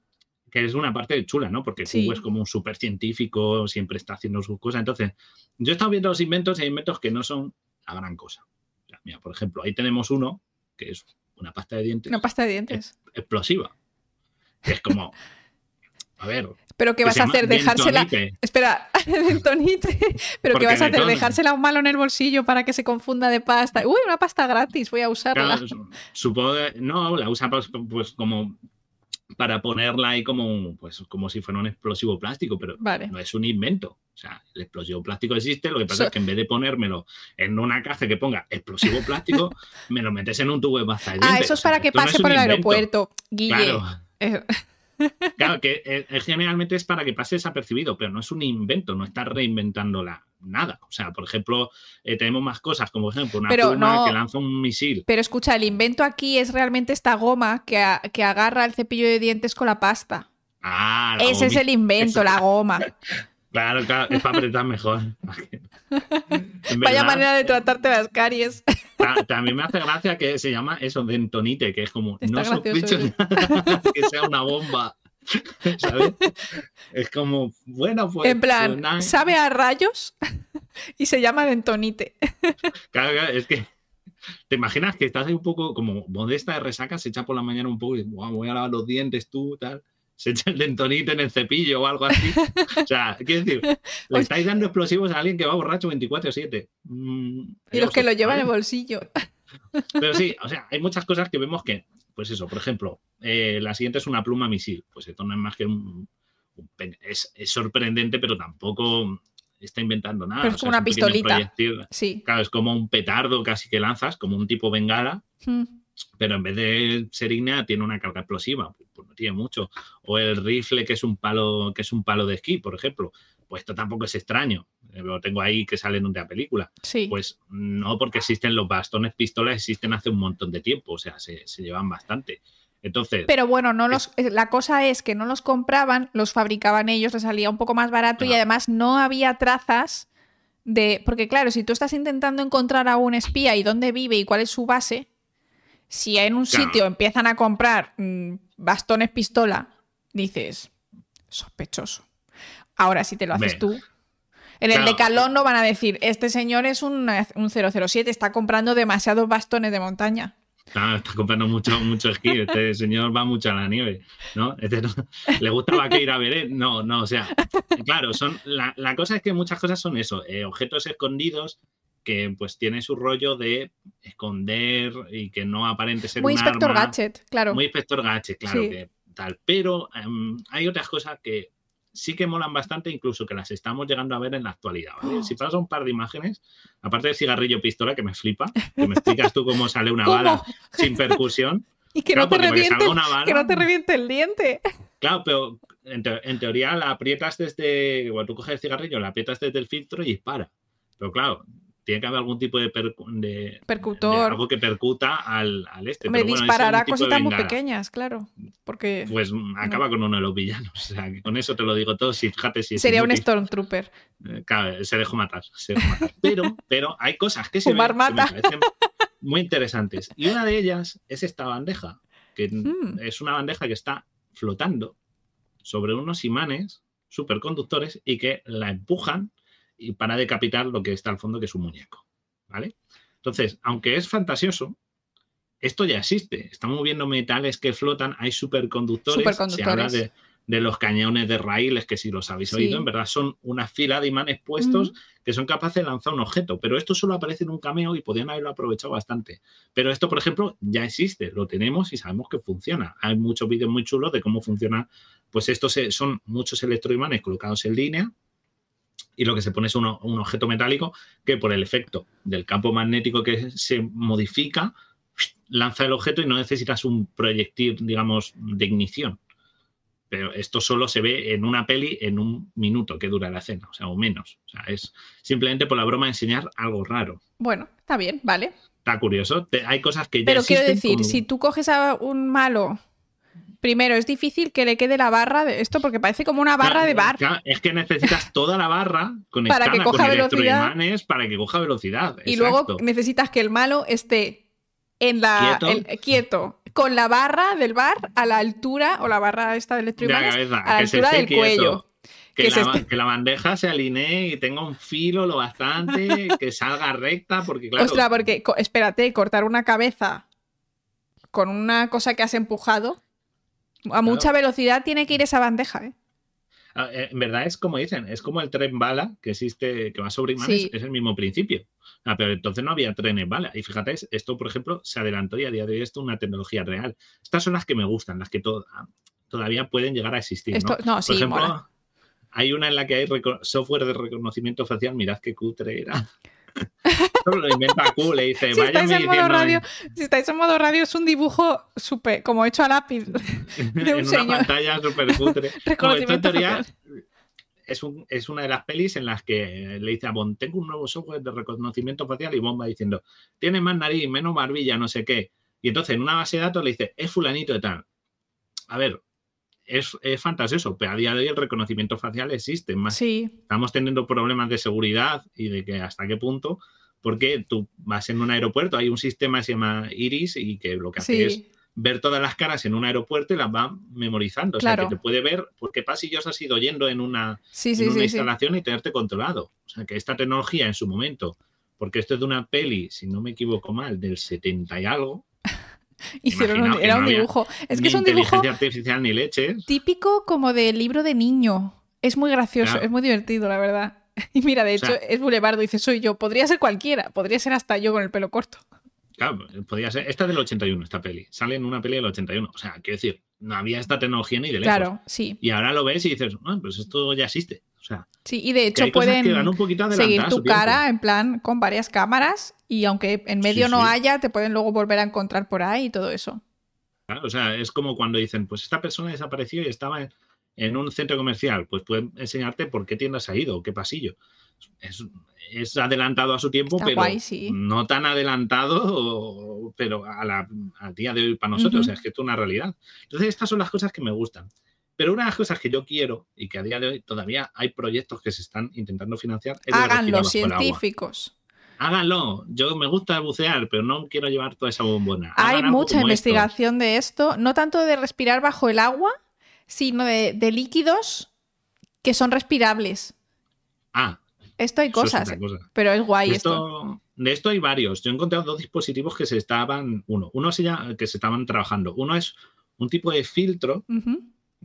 que es una parte chula, ¿no? Porque Q es como un súper científico, siempre está haciendo sus cosas. Entonces, yo he estado viendo los inventos y hay inventos que no son la gran cosa. mira, por ejemplo, ahí tenemos uno que es una pasta de dientes. Una pasta de dientes. explosiva es como, a ver. ¿Pero qué vas a hacer? ¿Dejársela? Espera, bentonite. ¿Pero qué vas a hacer? ¿Dejársela un malo en el bolsillo para que se confunda de pasta? Uy, una pasta gratis, voy a usarla. supongo no, la usa pues, pues, como para ponerla ahí como, pues, como si fuera un explosivo plástico, pero no es un invento. O sea, el explosivo plástico existe, lo que pasa es que en vez de ponérmelo en una caja que ponga explosivo plástico, me lo metes en un tubo de pasta Ah, eso es para que pase por el aeropuerto, Guille. Claro, que eh, generalmente es para que pase desapercibido, pero no es un invento, no está reinventando nada. O sea, por ejemplo, eh, tenemos más cosas, como por ejemplo una pluma que lanza un misil. Pero escucha, el invento aquí es realmente esta goma que, que agarra el cepillo de dientes con la pasta. Ah, Ese es el invento, la goma. Claro, claro, es para apretar mejor. Vaya manera de tratarte las caries. También me hace gracia que se llama eso, dentonite, que es como, no sospecho nada que sea una bomba. ¿Sabes? Es como, bueno, pues. En plan, sabe a rayos y se llama dentonite. Claro, es que te imaginas que estás ahí un poco como modesta de resaca, se echa por la mañana un poco y voy a lavar los dientes tú, tal se echa el dentonite en el cepillo o algo así. O sea, quiero decir, le pues estáis dando explosivos a alguien que va borracho 24-7. Mm, y los que lo llevan en el bolsillo. Pero sí, o sea, hay muchas cosas que vemos que, pues eso, por ejemplo, eh, la siguiente es una pluma misil. Pues esto no es más que un. es, sorprendente, pero tampoco está inventando nada. Pero es como una pistolita. Sí. Claro, es como un petardo casi que lanzas, como un tipo bengala. Hmm pero en vez de ser ignea tiene una carga explosiva, pues no tiene mucho. O el rifle que es un palo, que es un palo de esquí, por ejemplo. Pues esto tampoco es extraño. Eh, lo tengo ahí que sale en una película. Sí. Pues no porque existen los bastones pistolas, existen hace un montón de tiempo, o sea, se, llevan bastante. Entonces, pero bueno, no los, eh, la cosa es que no los compraban, los fabricaban ellos, les salía un poco más barato y además no había trazas de. Porque, claro, si tú estás intentando encontrar a un espía y dónde vive y cuál es su base, si en un sitio empiezan a comprar mm, bastones pistola, dices, sospechoso. Ahora, si te lo haces tú, en el decalón no van a decir, este señor es un, un 007, está comprando demasiados bastones de montaña. Claro, está comprando mucho, mucho esquí. Este señor va mucho a la nieve, ¿no? Este ¿Le gusta que ir a ver? No, no, o sea, claro, son, la, cosa es que muchas cosas son eso, eh, objetos escondidos que pues tiene su rollo de esconder y que no aparente ser muy inspector gadget claro. Muy inspector gadget claro que tal. Pero em, hay otras cosas que sí que molan bastante incluso que las estamos llegando a ver en la actualidad si paso un par de imágenes aparte del cigarrillo pistola que me flipa que me explicas tú cómo sale una bala sin percusión. Y que, no te reviente, que no te reviente el diente. Claro pero en, teoría la aprietas desde cuando tú coges el cigarrillo la aprietas desde el filtro y dispara. Pero claro tiene que haber algún tipo de, percutor. algo que percuta al, al este. Me disparará cositas muy pequeñas, claro. Porque. Pues acaba con uno de los villanos. O sea, con eso te lo digo todo. Si, fíjate si Sería un Stormtrooper. Eh, claro, se dejó matar. Pero, pero hay cosas que se me parecen muy interesantes. Y una de ellas es esta bandeja, que hmm. es una bandeja que está flotando sobre unos imanes superconductores y que la empujan y para decapitar lo que está al fondo, que es un muñeco. ¿Vale? Entonces, aunque es fantasioso, esto ya existe. Estamos viendo metales que flotan, hay superconductores. Se habla de, los cañones de raíles, que si los habéis oído, en verdad son una fila de imanes puestos que son capaces de lanzar un objeto. Pero esto solo aparece en un cameo y podrían haberlo aprovechado bastante. Pero esto, por ejemplo, ya existe, lo tenemos y sabemos que funciona. Hay muchos vídeos muy chulos de cómo funciona. Pues estos son muchos electroimanes colocados en línea y lo que se pone es un objeto metálico que por el efecto del campo magnético que se modifica, lanza el objeto y no necesitas un proyectil, digamos, de ignición. Pero esto solo se ve en una peli en un minuto que dura la escena, o sea, o menos. O sea, es simplemente por la broma enseñar algo raro. Bueno, está bien, vale. Está curioso. hay cosas que ya Pero quiero decir, si tú coges a un malo primero, es difícil que le quede la barra de esto porque parece como una barra de bar. es que necesitas toda la barra para que coja velocidad. para que coja velocidad. Y luego necesitas que el malo esté en la quieto. con la barra del bar a la altura o la barra esta de electroimanes a la altura del cuello. Que, la, bandeja se alinee y tenga un filo lo bastante, que salga recta, porque claro. Ostras, porque espérate, cortar una cabeza con una cosa que has empujado a mucha velocidad tiene que ir esa bandeja, ¿eh? Ah, ¿eh? En verdad es como dicen, es como el tren bala que existe, que va sobre imanes, es el mismo principio. Ah, pero entonces no había trenes bala. Y fíjate, esto, por ejemplo, se adelantó y a día de hoy esto es una tecnología real. Estas son las que me gustan, las que ah, todavía pueden llegar a existir. ¿no? por ejemplo, hay una en la que hay software de reconocimiento facial, mirad qué cutre era. Lo inventa cool, le dice, si estáis, en modo radio, si estáis en modo radio, es un dibujo súper, como hecho a lápiz de un en una pantalla súper cutre. es, es, una de las pelis en las que le dice a Bond, tengo un nuevo software de reconocimiento facial y Bond va diciendo, tiene más nariz, menos barbilla, no sé qué. Y entonces en una base de datos le dice, es fulanito de tal. A ver, es, fantasioso, pero a día de hoy el reconocimiento facial existe. Más, sí. Estamos teniendo problemas de seguridad y de que hasta qué punto, porque tú vas en un aeropuerto, hay un sistema que se llama Iris y que lo que hace es ver todas las caras en un aeropuerto y las va memorizando. O sea, que te puede ver por qué pasillos has ido yendo en una, instalación y tenerte controlado. O sea, que esta tecnología en su momento, porque esto es de una peli, si no me equivoco mal, del 70 y algo, Hicieron un, era un dibujo. Es que es un dibujo artificial ni leche. Típico como de libro de niño. Es muy gracioso, es muy divertido, la verdad. Y mira, de hecho, es Bulevardo, dice, soy yo. Podría ser cualquiera, podría ser hasta yo con el pelo corto. Claro, podría ser. Esta es del 81, esta peli. Sale en una peli del 81. O sea, quiero decir, no había esta tecnología ni de lejos. Claro, sí. Y ahora lo ves y dices, ah, pues esto ya existe. Sea, sí, y de hecho pueden seguir tu cara en plan con varias cámaras y aunque en medio no haya, te pueden luego volver a encontrar por ahí y todo eso. o sea, es como cuando dicen, pues esta persona desapareció y estaba en, un centro comercial, pues pueden enseñarte por qué tiendas ha ido, qué pasillo. Es, adelantado a su tiempo, pero no tan adelantado, pero a al día de hoy para nosotros, o sea, es que esto es una realidad. Entonces, estas son las cosas que me gustan. Pero una de las cosas que yo quiero y que a día de hoy todavía hay proyectos que se están intentando financiar es Hagan los científicos háganlo. Yo me gusta bucear, pero no quiero llevar toda esa bombona. Hay mucha investigación de esto, no tanto de respirar bajo el agua, sino de, líquidos que son respirables. Ah. Esto hay cosas, pero es guay esto, De esto hay varios. Yo he encontrado dos dispositivos que se estaban, uno, uno se que se estaban trabajando. Uno es un tipo de filtro,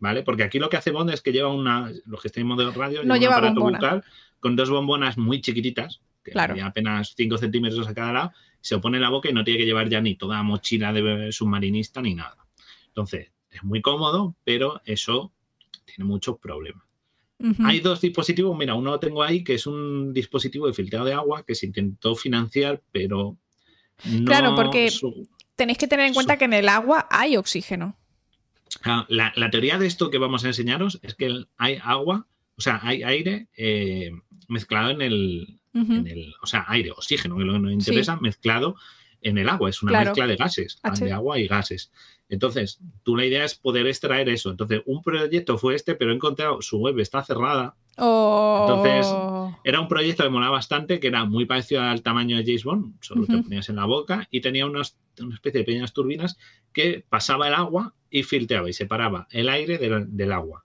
¿vale? Porque aquí lo que hace Bond es que lleva una, los que estén en modo radio, no lleva un aparato bucal con dos bombonas muy chiquititas, que claro. apenas 5 centímetros a cada lado, se opone en la boca y no tiene que llevar ya ni toda mochila de submarinista ni nada. Entonces, es muy cómodo, pero eso tiene muchos problemas. Hay dos dispositivos, mira, uno lo tengo ahí, que es un dispositivo de filtrado de agua que se intentó financiar, pero no... Claro, porque tenéis que tener en cuenta que en el agua hay oxígeno. La, teoría de esto que vamos a enseñaros es que hay agua, o sea, hay aire eh, mezclado en el, o sea, aire, oxígeno, que lo que nos interesa, mezclado en el agua. Es una mezcla de gases, de agua y gases. Entonces, tú la idea es poder extraer eso. Entonces, un proyecto fue este, pero he encontrado su web está cerrada. Oh. Entonces, era un proyecto que molaba bastante, que era muy parecido al tamaño de James Bond, solo te ponías en la boca y tenía una especie de pequeñas turbinas que pasaba el agua y filtraba y separaba el aire del agua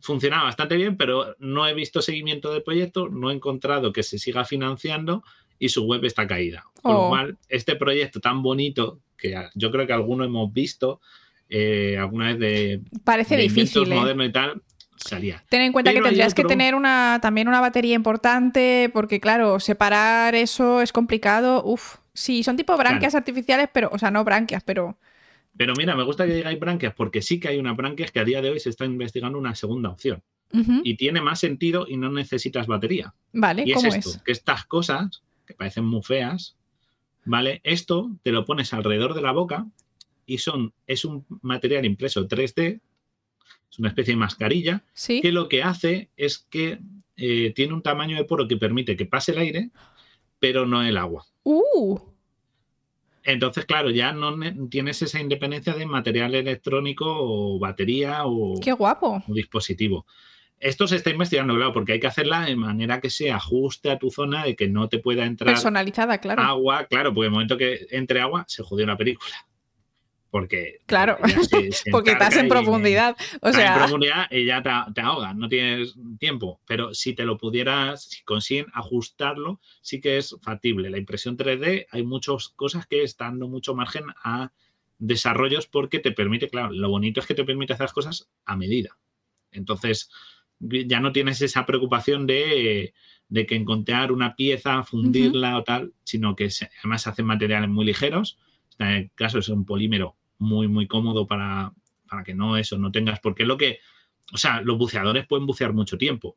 funcionaba bastante bien, pero no he visto seguimiento del proyecto, no he encontrado que se siga financiando y su web está caída. Con lo oh. cual, este proyecto tan bonito, que yo creo que algunos hemos visto eh, alguna vez de, Parece difícil, ¿eh? moderno y tal, salía. Ten en cuenta que tendrías que tener una, también una batería importante, porque claro, separar eso es complicado. Uf, sí, son tipo branquias artificiales, pero, o sea, no branquias, pero pero mira, me gusta que digáis branquias porque sí que hay una branquias que a día de hoy se está investigando una segunda opción. Y tiene más sentido y no necesitas batería. Vale, y es esto, que estas cosas, que parecen muy feas, ¿vale? Esto te lo pones alrededor de la boca y son, es un material impreso 3D, es una especie de mascarilla, que lo que hace es que eh, tiene un tamaño de poro que permite que pase el aire, pero no el agua. Uh. Entonces, claro, ya no tienes esa independencia de material electrónico o batería o, Qué guapo. dispositivo. Esto se está investigando, claro, porque hay que hacerla de manera que se ajuste a tu zona, de que no te pueda entrar personalizada, claro. Agua, claro, porque en el momento que entre agua se jodió la película porque claro porque estás en profundidad o sea en profundidad y ya te, ahogas no tienes tiempo. Pero si te lo pudieras si consiguen ajustarlo sí que es factible. La impresión 3D hay muchas cosas que están dando mucho margen a desarrollos porque te permite claro lo bonito es que te permite hacer cosas a medida. Entonces ya no tienes esa preocupación de, de que encontrar una pieza fundirla o tal sino que además se hacen materiales muy ligeros. En el caso es un polímero muy, muy cómodo para, para que no eso, no tengas, porque lo que, o sea, los buceadores pueden bucear mucho tiempo.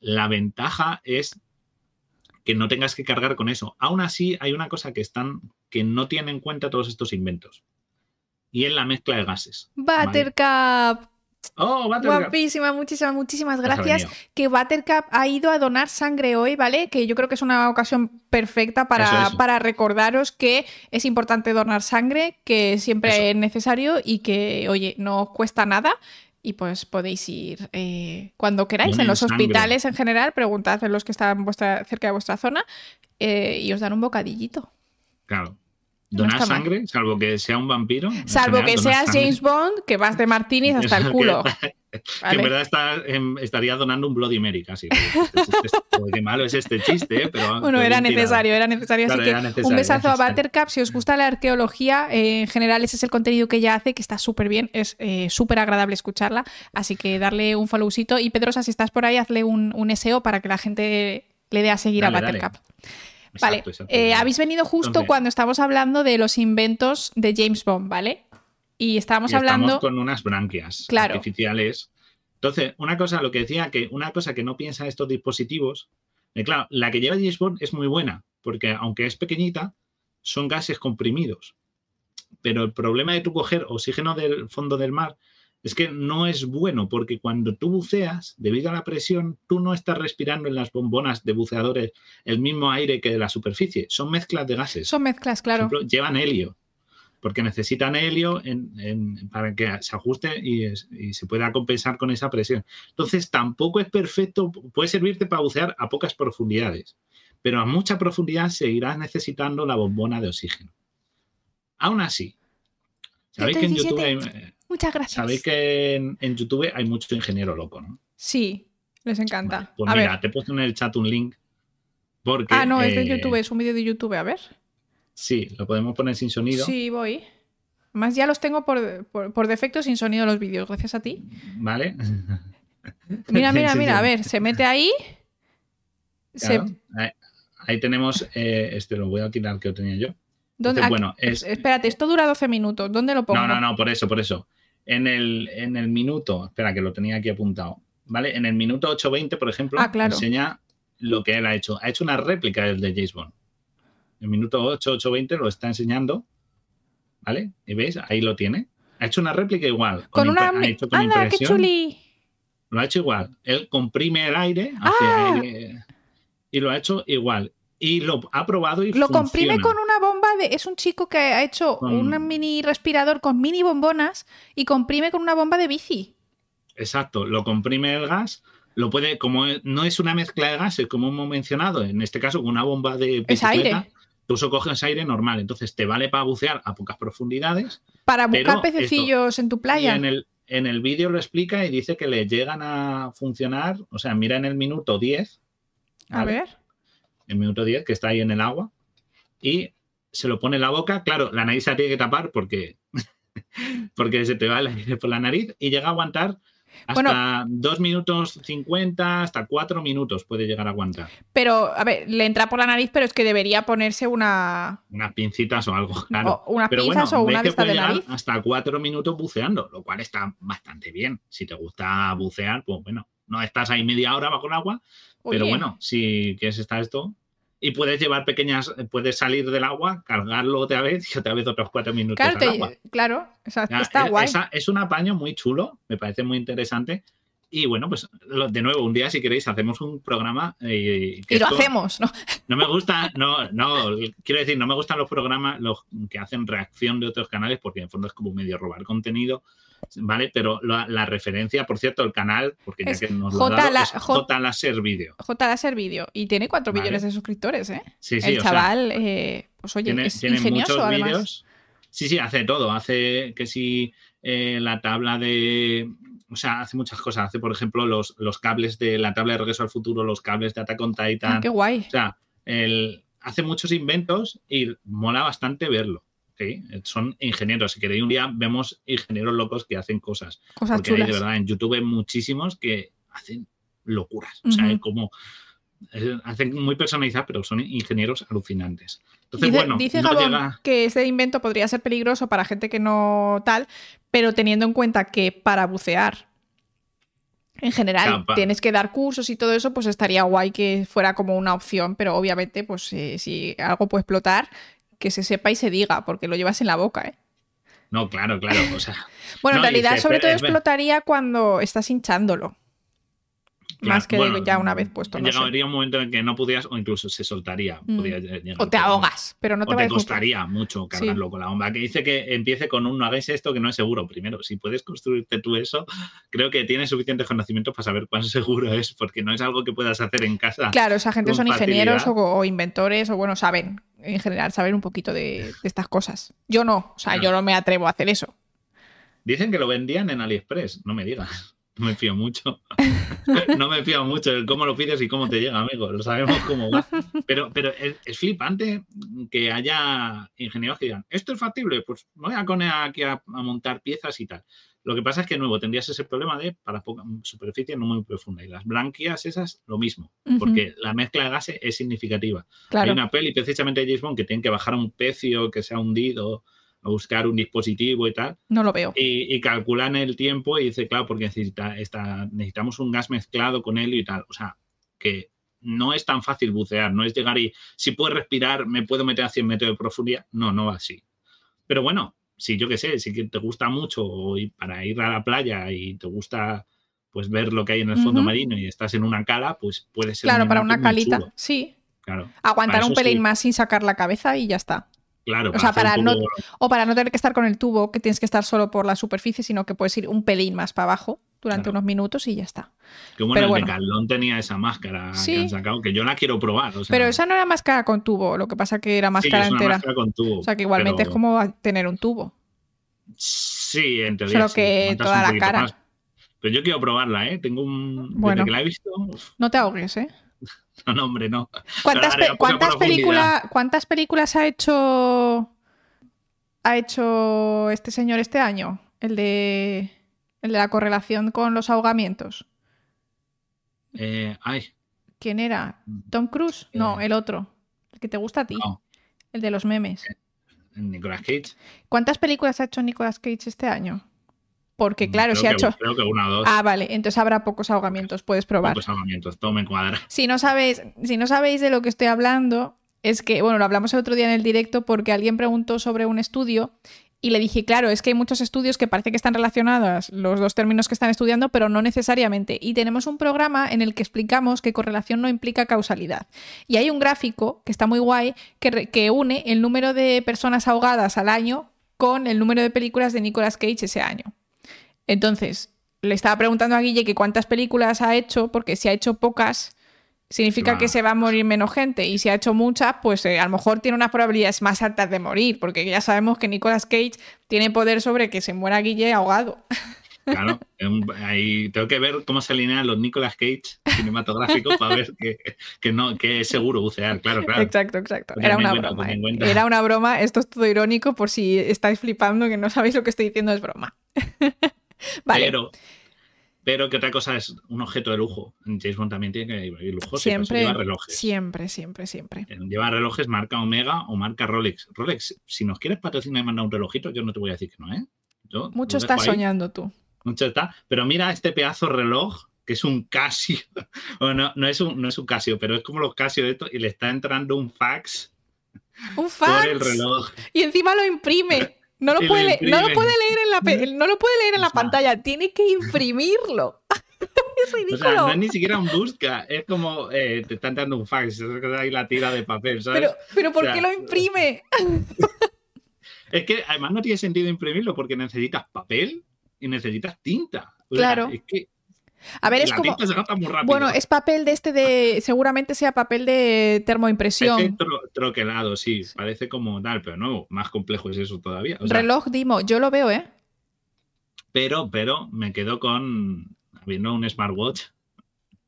La ventaja es que no tengas que cargar con eso. Aún así, hay una cosa que están, que no tienen en cuenta todos estos inventos. Y es la mezcla de gases. Buttercup. Oh, Buttercup. Guapísima, muchísimas, muchísimas gracias. Que Buttercup ha ido a donar sangre hoy, ¿vale? Que yo creo que es una ocasión perfecta para, para recordaros que es importante donar sangre, que siempre es necesario y que, oye, no os cuesta nada. Y pues podéis ir eh, cuando queráis, en los hospitales en general, preguntad a los que están cerca de vuestra zona eh, y os dan un bocadillito. Claro. Donar sangre, salvo que sea un vampiro. Salvo que seas James Bond, que vas de Martínez hasta el culo. que, en verdad em, estaría donando un Bloody Mary casi. Qué malo es este chiste, ¿eh? pero. Bueno, era necesario, era necesario. así que un besazo a Buttercup. Si os gusta la arqueología, eh, en general ese es el contenido que ella hace, que está súper bien. Es eh, súper agradable escucharla. Así que darle un followcito. Y Pedrosa, si estás por ahí, hazle un, un SEO para que la gente le dé a seguir a Buttercup vale, eh, habéis venido justo cuando estamos hablando de los inventos de James Bond, ¿vale? Y estábamos hablando. Estamos con unas branquias artificiales. Entonces, una cosa, lo que decía, que una cosa que no piensan estos dispositivos, eh, claro, la que lleva James Bond es muy buena, porque aunque es pequeñita, son gases comprimidos. Pero el problema de tu coger oxígeno del fondo del mar es que no es bueno porque cuando tú buceas, debido a la presión, tú no estás respirando en las bombonas de buceadores el mismo aire que de la superficie. Son mezclas de gases. Son mezclas, claro. llevan helio, porque necesitan helio para que se ajuste y, y, se pueda compensar con esa presión. Entonces, tampoco es perfecto, puede servirte para bucear a pocas profundidades, pero a mucha profundidad seguirás necesitando la bombona de oxígeno. Aún así, sabéis que en YouTube hay, Muchas gracias. Sabéis que en, YouTube hay mucho ingeniero loco, ¿no? Sí, les encanta. pues mira, te he puesto en el chat un link. Porque, ah, no, es de eh, YouTube, es un vídeo de YouTube, a ver. Sí, lo podemos poner sin sonido. Sí, voy. Más ya los tengo por, defecto sin sonido los vídeos, gracias a ti. Vale. Mira, mira, mira, a ver, se mete ahí. ahí, tenemos, eh, este lo voy a tirar que lo tenía yo. bueno, Espérate, esto dura 12 minutos. ¿Dónde lo pongo? No, no, no, por eso, por eso en el, en el minuto, espera que lo tenía aquí apuntado, ¿vale? En el minuto 8.20, por ejemplo, ah, enseña lo que él ha hecho. Ha hecho una réplica del de James Bond. En el minuto 8, 8.20 lo está enseñando, ¿vale? Y veis, ahí lo tiene. Ha hecho una réplica igual. Con, una... Ha hecho con ¡Anda, qué chuli! Lo ha hecho igual. Él comprime el aire, hace ah. aire y lo ha hecho igual y lo ha probado y lo comprime con una bomba de es un chico que ha hecho un mini respirador con mini bombonas y comprime con una bomba de bici. Exacto lo comprime el gas lo puede como no es una mezcla de gases como hemos mencionado en este caso con una bomba de es aire. tú solo coges aire normal entonces te vale para bucear a pocas profundidades para buscar pececillos en tu playa. en el en el vídeo lo explica y dice que le llegan a funcionar o sea mira en el minuto 10 a ver en minuto 10, que está ahí en el agua, y se lo pone en la boca. Claro, la nariz se la tiene que tapar porque, porque se te va el aire por la nariz y llega a aguantar hasta 2 minutos 50, hasta 4 minutos puede llegar a aguantar. Pero, a ver, le entra por la nariz, pero es que debería ponerse una. Unas pincitas o algo, claro. O unas pinzas o una de de nariz. Hasta 4 minutos buceando, lo cual está bastante bien. Si te gusta bucear, pues bueno, no estás ahí media hora bajo el agua, pero bueno, si quieres estar esto, y puedes llevar pequeñas, puedes salir del agua, cargarlo otra vez y otra vez otros cuatro minutos. Claro, al agua. claro está guay. es un apaño muy chulo, me parece muy interesante. Y bueno, pues de nuevo, un día si queréis hacemos un programa. Eh, y lo hacemos, ¿no? No me gusta, no, no, quiero decir, no me gustan los programas los que hacen reacción de otros canales porque en fondo es como medio robar contenido. ¿Vale? Pero la, referencia, por cierto, el canal, porque ya que nos lo J, la, J, Laser Video. J Laser Video. Y tiene 4 millones de suscriptores, ¿eh? Sí, sí. El chaval, eh, pues oye, tiene, es tiene ingenioso, muchos vídeos. Sí, sí, hace todo. Hace que si eh, la tabla de. O sea, hace muchas cosas. Hace, por ejemplo, los, los cables de la tabla de regreso al futuro, los cables de Attack on Titan. Ah, qué guay. O sea, el, hace muchos inventos y mola bastante verlo. Sí, son ingenieros. Si queréis un día, vemos ingenieros locos que hacen cosas. Cosas Porque Hay, de verdad, en YouTube hay muchísimos que hacen locuras. O sea, como hacen muy personalizadas, pero son ingenieros alucinantes. Entonces, dice, bueno, dice que este invento podría ser peligroso para gente que no tal, pero teniendo en cuenta que para bucear en general tienes que dar cursos y todo eso, pues estaría guay que fuera como una opción, pero obviamente, pues eh, si algo puede explotar, que se sepa y se diga, porque lo llevas en la boca, ¿eh? No, claro, claro. O sea, bueno, en no, realidad, dice, sobre todo explotaría cuando estás hinchándolo. Más que bueno, ya una vez puesto. No. Llegaría un momento en que no pudieras o incluso se soltaría. Mm. O te ahogas, pero no te o te costaría mucho cargarlo con la bomba. Que dice que empiece con un no hagáis esto que no es seguro. Primero, si puedes construirte tú eso, creo que tienes suficientes conocimientos para saber cuán seguro es, porque no es algo que puedas hacer en casa. Claro, esa gente son ingenieros o, inventores o bueno, saben, en general, saben un poquito de, de estas cosas. Yo no, o sea, yo no me atrevo a hacer eso. Dicen que lo vendían en AliExpress. No me digas. No me fío mucho. no me fío mucho de cómo lo pides y cómo te llega, amigo. Lo sabemos cómo va. Pero, pero es, es flipante que haya ingenieros que digan, ¿esto es factible? Pues voy a poner aquí a, a montar piezas y tal. Lo que pasa es que, de nuevo, tendrías ese problema de para poca superficie no muy profunda. Y las branquias esas, lo mismo. Porque la mezcla de gases es significativa. Claro. Hay una peli precisamente de James Bond que tienen que bajar a un pecio que se ha hundido, buscar un dispositivo y tal No lo veo. y, y calculan el tiempo y dice, claro, porque necesita, esta- necesitamos un gas mezclado con helio y tal. O sea, que no es tan fácil bucear, no es llegar y si puedo respirar, me puedo meter a 100 metros de profundidad. No, no va así. Pero bueno, si yo qué sé, si te gusta mucho y para ir a la playa y te gusta pues ver lo que hay en el fondo marino y estás en una cala, pues puede ser Claro, un para una calita. chulo. Sí. Claro, Aguantar un pelín sí. más sin sacar la cabeza y ya está. Claro. O sea, para no- poco- O para no tener que estar con el tubo, que tienes que estar solo por la superficie, sino que puedes ir un pelín más para abajo durante Claro. unos minutos y ya está. que bueno, pero el bueno. Decathlon tenía esa máscara Sí. que han sacado, que yo la quiero probar. o sea, Pero esa no era máscara con tubo, lo que pasa que era sí, máscara es una entera. máscara con tubo, O sea, que igualmente pero- es como tener un tubo. Sí, en teoría. Solo sí, que toda la cara. más. Pero yo quiero probarla, ¿eh? Tengo un. Bueno. Desde que la he visto. uf, No te ahogues, ¿eh? no, no, hombre, no. ¿Cuántas, pe- cuántas películas, ¿Cuántas películas ha hecho ha hecho este señor este año? El de el de la correlación con los ahogamientos. Eh, ay, ¿Quién era? ¿Tom Cruise? No, Eh, el otro. El que te gusta a ti. no, El de los memes. Nicolas Cage. ¿Cuántas películas ha hecho Nicolas Cage este año? Porque claro, creo si ha hecho... Creo que una o dos. Ah, vale, entonces habrá pocos ahogamientos, puedes probar. Pocos salvamientos, todo me cuadra. Si no sabéis, si no sabéis de lo que estoy hablando, es que, bueno, lo hablamos el otro día en el directo porque alguien preguntó sobre un estudio y le dije, claro, es que hay muchos estudios que parece que están relacionados los dos términos que están estudiando, pero no necesariamente. Y tenemos un programa en el que explicamos que correlación no implica causalidad. Y hay un gráfico que está muy guay que, que une el número de personas ahogadas al año con el número de películas de Nicolas Cage ese año. Entonces, le estaba preguntando a Guille que cuántas películas ha hecho, porque si ha hecho pocas, significa Claro. que se va a morir menos gente. Y si ha hecho muchas, pues eh, a lo mejor tiene unas probabilidades más altas de morir, porque ya sabemos que Nicolas Cage tiene poder sobre que se muera Guille ahogado. Claro, ahí tengo que ver cómo se alinean los Nicolas Cage cinematográficos para ver que, que no, que es seguro bucear, claro, claro. Exacto, exacto. Tened Era una cuenta, broma. eh. Era una broma. Esto es todo irónico por si estáis flipando que no sabéis lo que estoy diciendo es broma. vale. Pero, pero que otra cosa es un objeto de lujo. En James Bond también tiene que ir lujoso. siempre, lleva relojes. siempre, siempre, siempre. Lleva relojes marca Omega o marca Rolex. Rolex, si nos quieres patrocinar y mandar un relojito, yo no te voy a decir que no, ¿eh? Yo Mucho estás ahí. soñando tú. Mucho está. Pero mira este pedazo de reloj, que es un Casio. Bueno, no es un, no es un Casio, pero es como los Casio de esto, y le está entrando un fax Un por fax. el reloj. Y encima lo imprime. No lo, puede, no lo puede leer en la, pe- no lo puede leer en la O sea. pantalla, tiene que imprimirlo. es O ridículo. sea, no es ni siquiera un busca, es como eh, te están dando un fax, ahí la tira de papel, ¿sabes? pero, pero ¿por O sea, qué lo imprime? Es que además no tiene sentido imprimirlo porque necesitas papel y necesitas tinta. O Claro. es que A ver, es la como. tinta se gasta muy rápido. Bueno, es papel de este de. Seguramente sea papel de termoimpresión. Parece tro- troquelado, sí, parece como tal, pero no, más complejo es eso todavía. O sea, Reloj Dimo, yo lo veo, ¿eh? pero, pero me quedo con habiendo un smartwatch.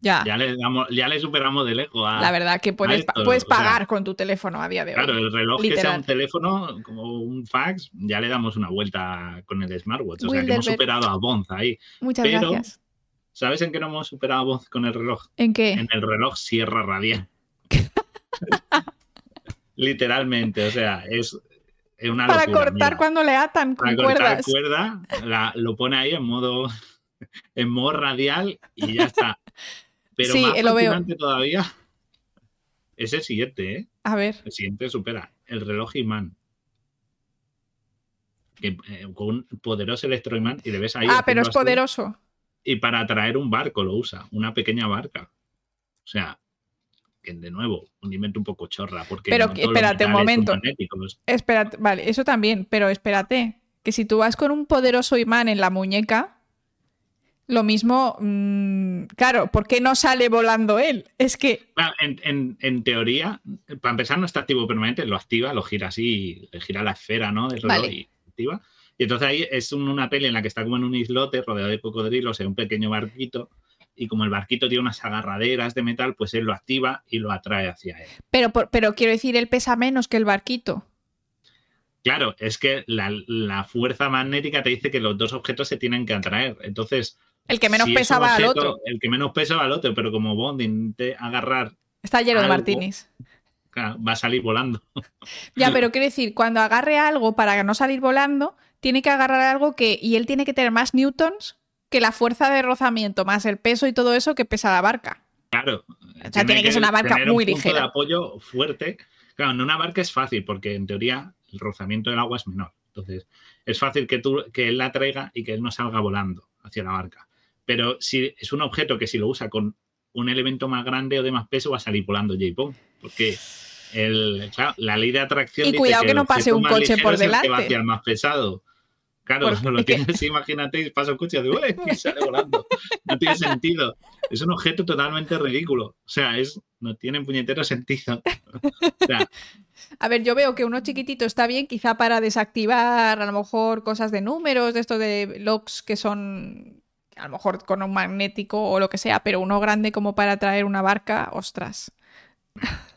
Ya. Ya le damos, ya le superamos de lejos a. La verdad que puedes, esto, puedes o sea, pagar con tu teléfono a día de hoy. Claro, el reloj que sea un teléfono, como un fax, ya le damos una vuelta con el smartwatch. O sea, que hemos superado a Bonz ahí. Muchas pero- gracias. ¿Sabes en qué no hemos superado Bonz con el reloj? ¿En qué? En el reloj Sierra Radial. Literalmente, o sea, es, es una Para locura, cortar mira. cuando le atan con Para cortar cuerdas. cuerda, la- lo pone ahí en modo, en modo radial y ya está. Pero Sí, más lo veo. fascinante todavía es el siguiente, ¿eh? A ver. El siguiente supera el reloj imán. que, eh, con un poderoso electroimán y le ves ahí. Ah, pero es poderoso. Y para atraer un barco lo usa, una pequeña barca. O sea, que de nuevo, un invento un poco chorra. Porque pero espérate un momento. Espérate, vale, eso también, pero espérate, que si tú vas con un poderoso imán en la muñeca, lo mismo, mm, claro, ¿por qué no sale volando él? Es que... en, teoría, para empezar no está activo permanente, lo activa, lo gira así, le gira la esfera, ¿no? Del reloj y activa. Y entonces ahí es una peli en la que está como en un islote rodeado de cocodrilos en un pequeño barquito y como el barquito tiene unas agarraderas de metal, pues él lo activa y lo atrae hacia él. Pero, pero quiero decir, él pesa menos que el barquito. Claro, es que la, fuerza magnética te dice que los dos objetos se tienen que atraer. Entonces. El que menos pesa va al otro. El que menos pesa va al otro, pero como Bond intente agarrar. Está lleno de martinis. va a salir volando. Ya, pero quiero decir, cuando agarre algo para no salir volando, tiene que agarrar algo que. Y él tiene que tener más newtons que la fuerza de rozamiento más el peso y todo eso que pesa la barca. Claro. O sea, tiene, que, ser una barca muy un ligera. de apoyo fuerte. Claro, en una barca es fácil porque en teoría el rozamiento del agua es menor. Entonces, es fácil que, tú, que él la traiga y que él no salga volando hacia la barca. Pero si es un objeto que si lo usa con un elemento más grande o de más peso va a salir volando J-Pong. Porque el, la ley de atracción. Y cuidado que, no pase un coche por delante. va hacia el más pesado. Claro, no lo tienes, imagínate, y pasa un coche y, sale volando. No tiene sentido. Es un objeto totalmente ridículo. O sea, es, no tiene puñetero sentido. a ver, yo veo que uno chiquitito está bien, quizá para desactivar a lo mejor cosas de números, de estos de logs que son a lo mejor con un magnético o lo que sea, pero uno grande como para traer una barca, ostras.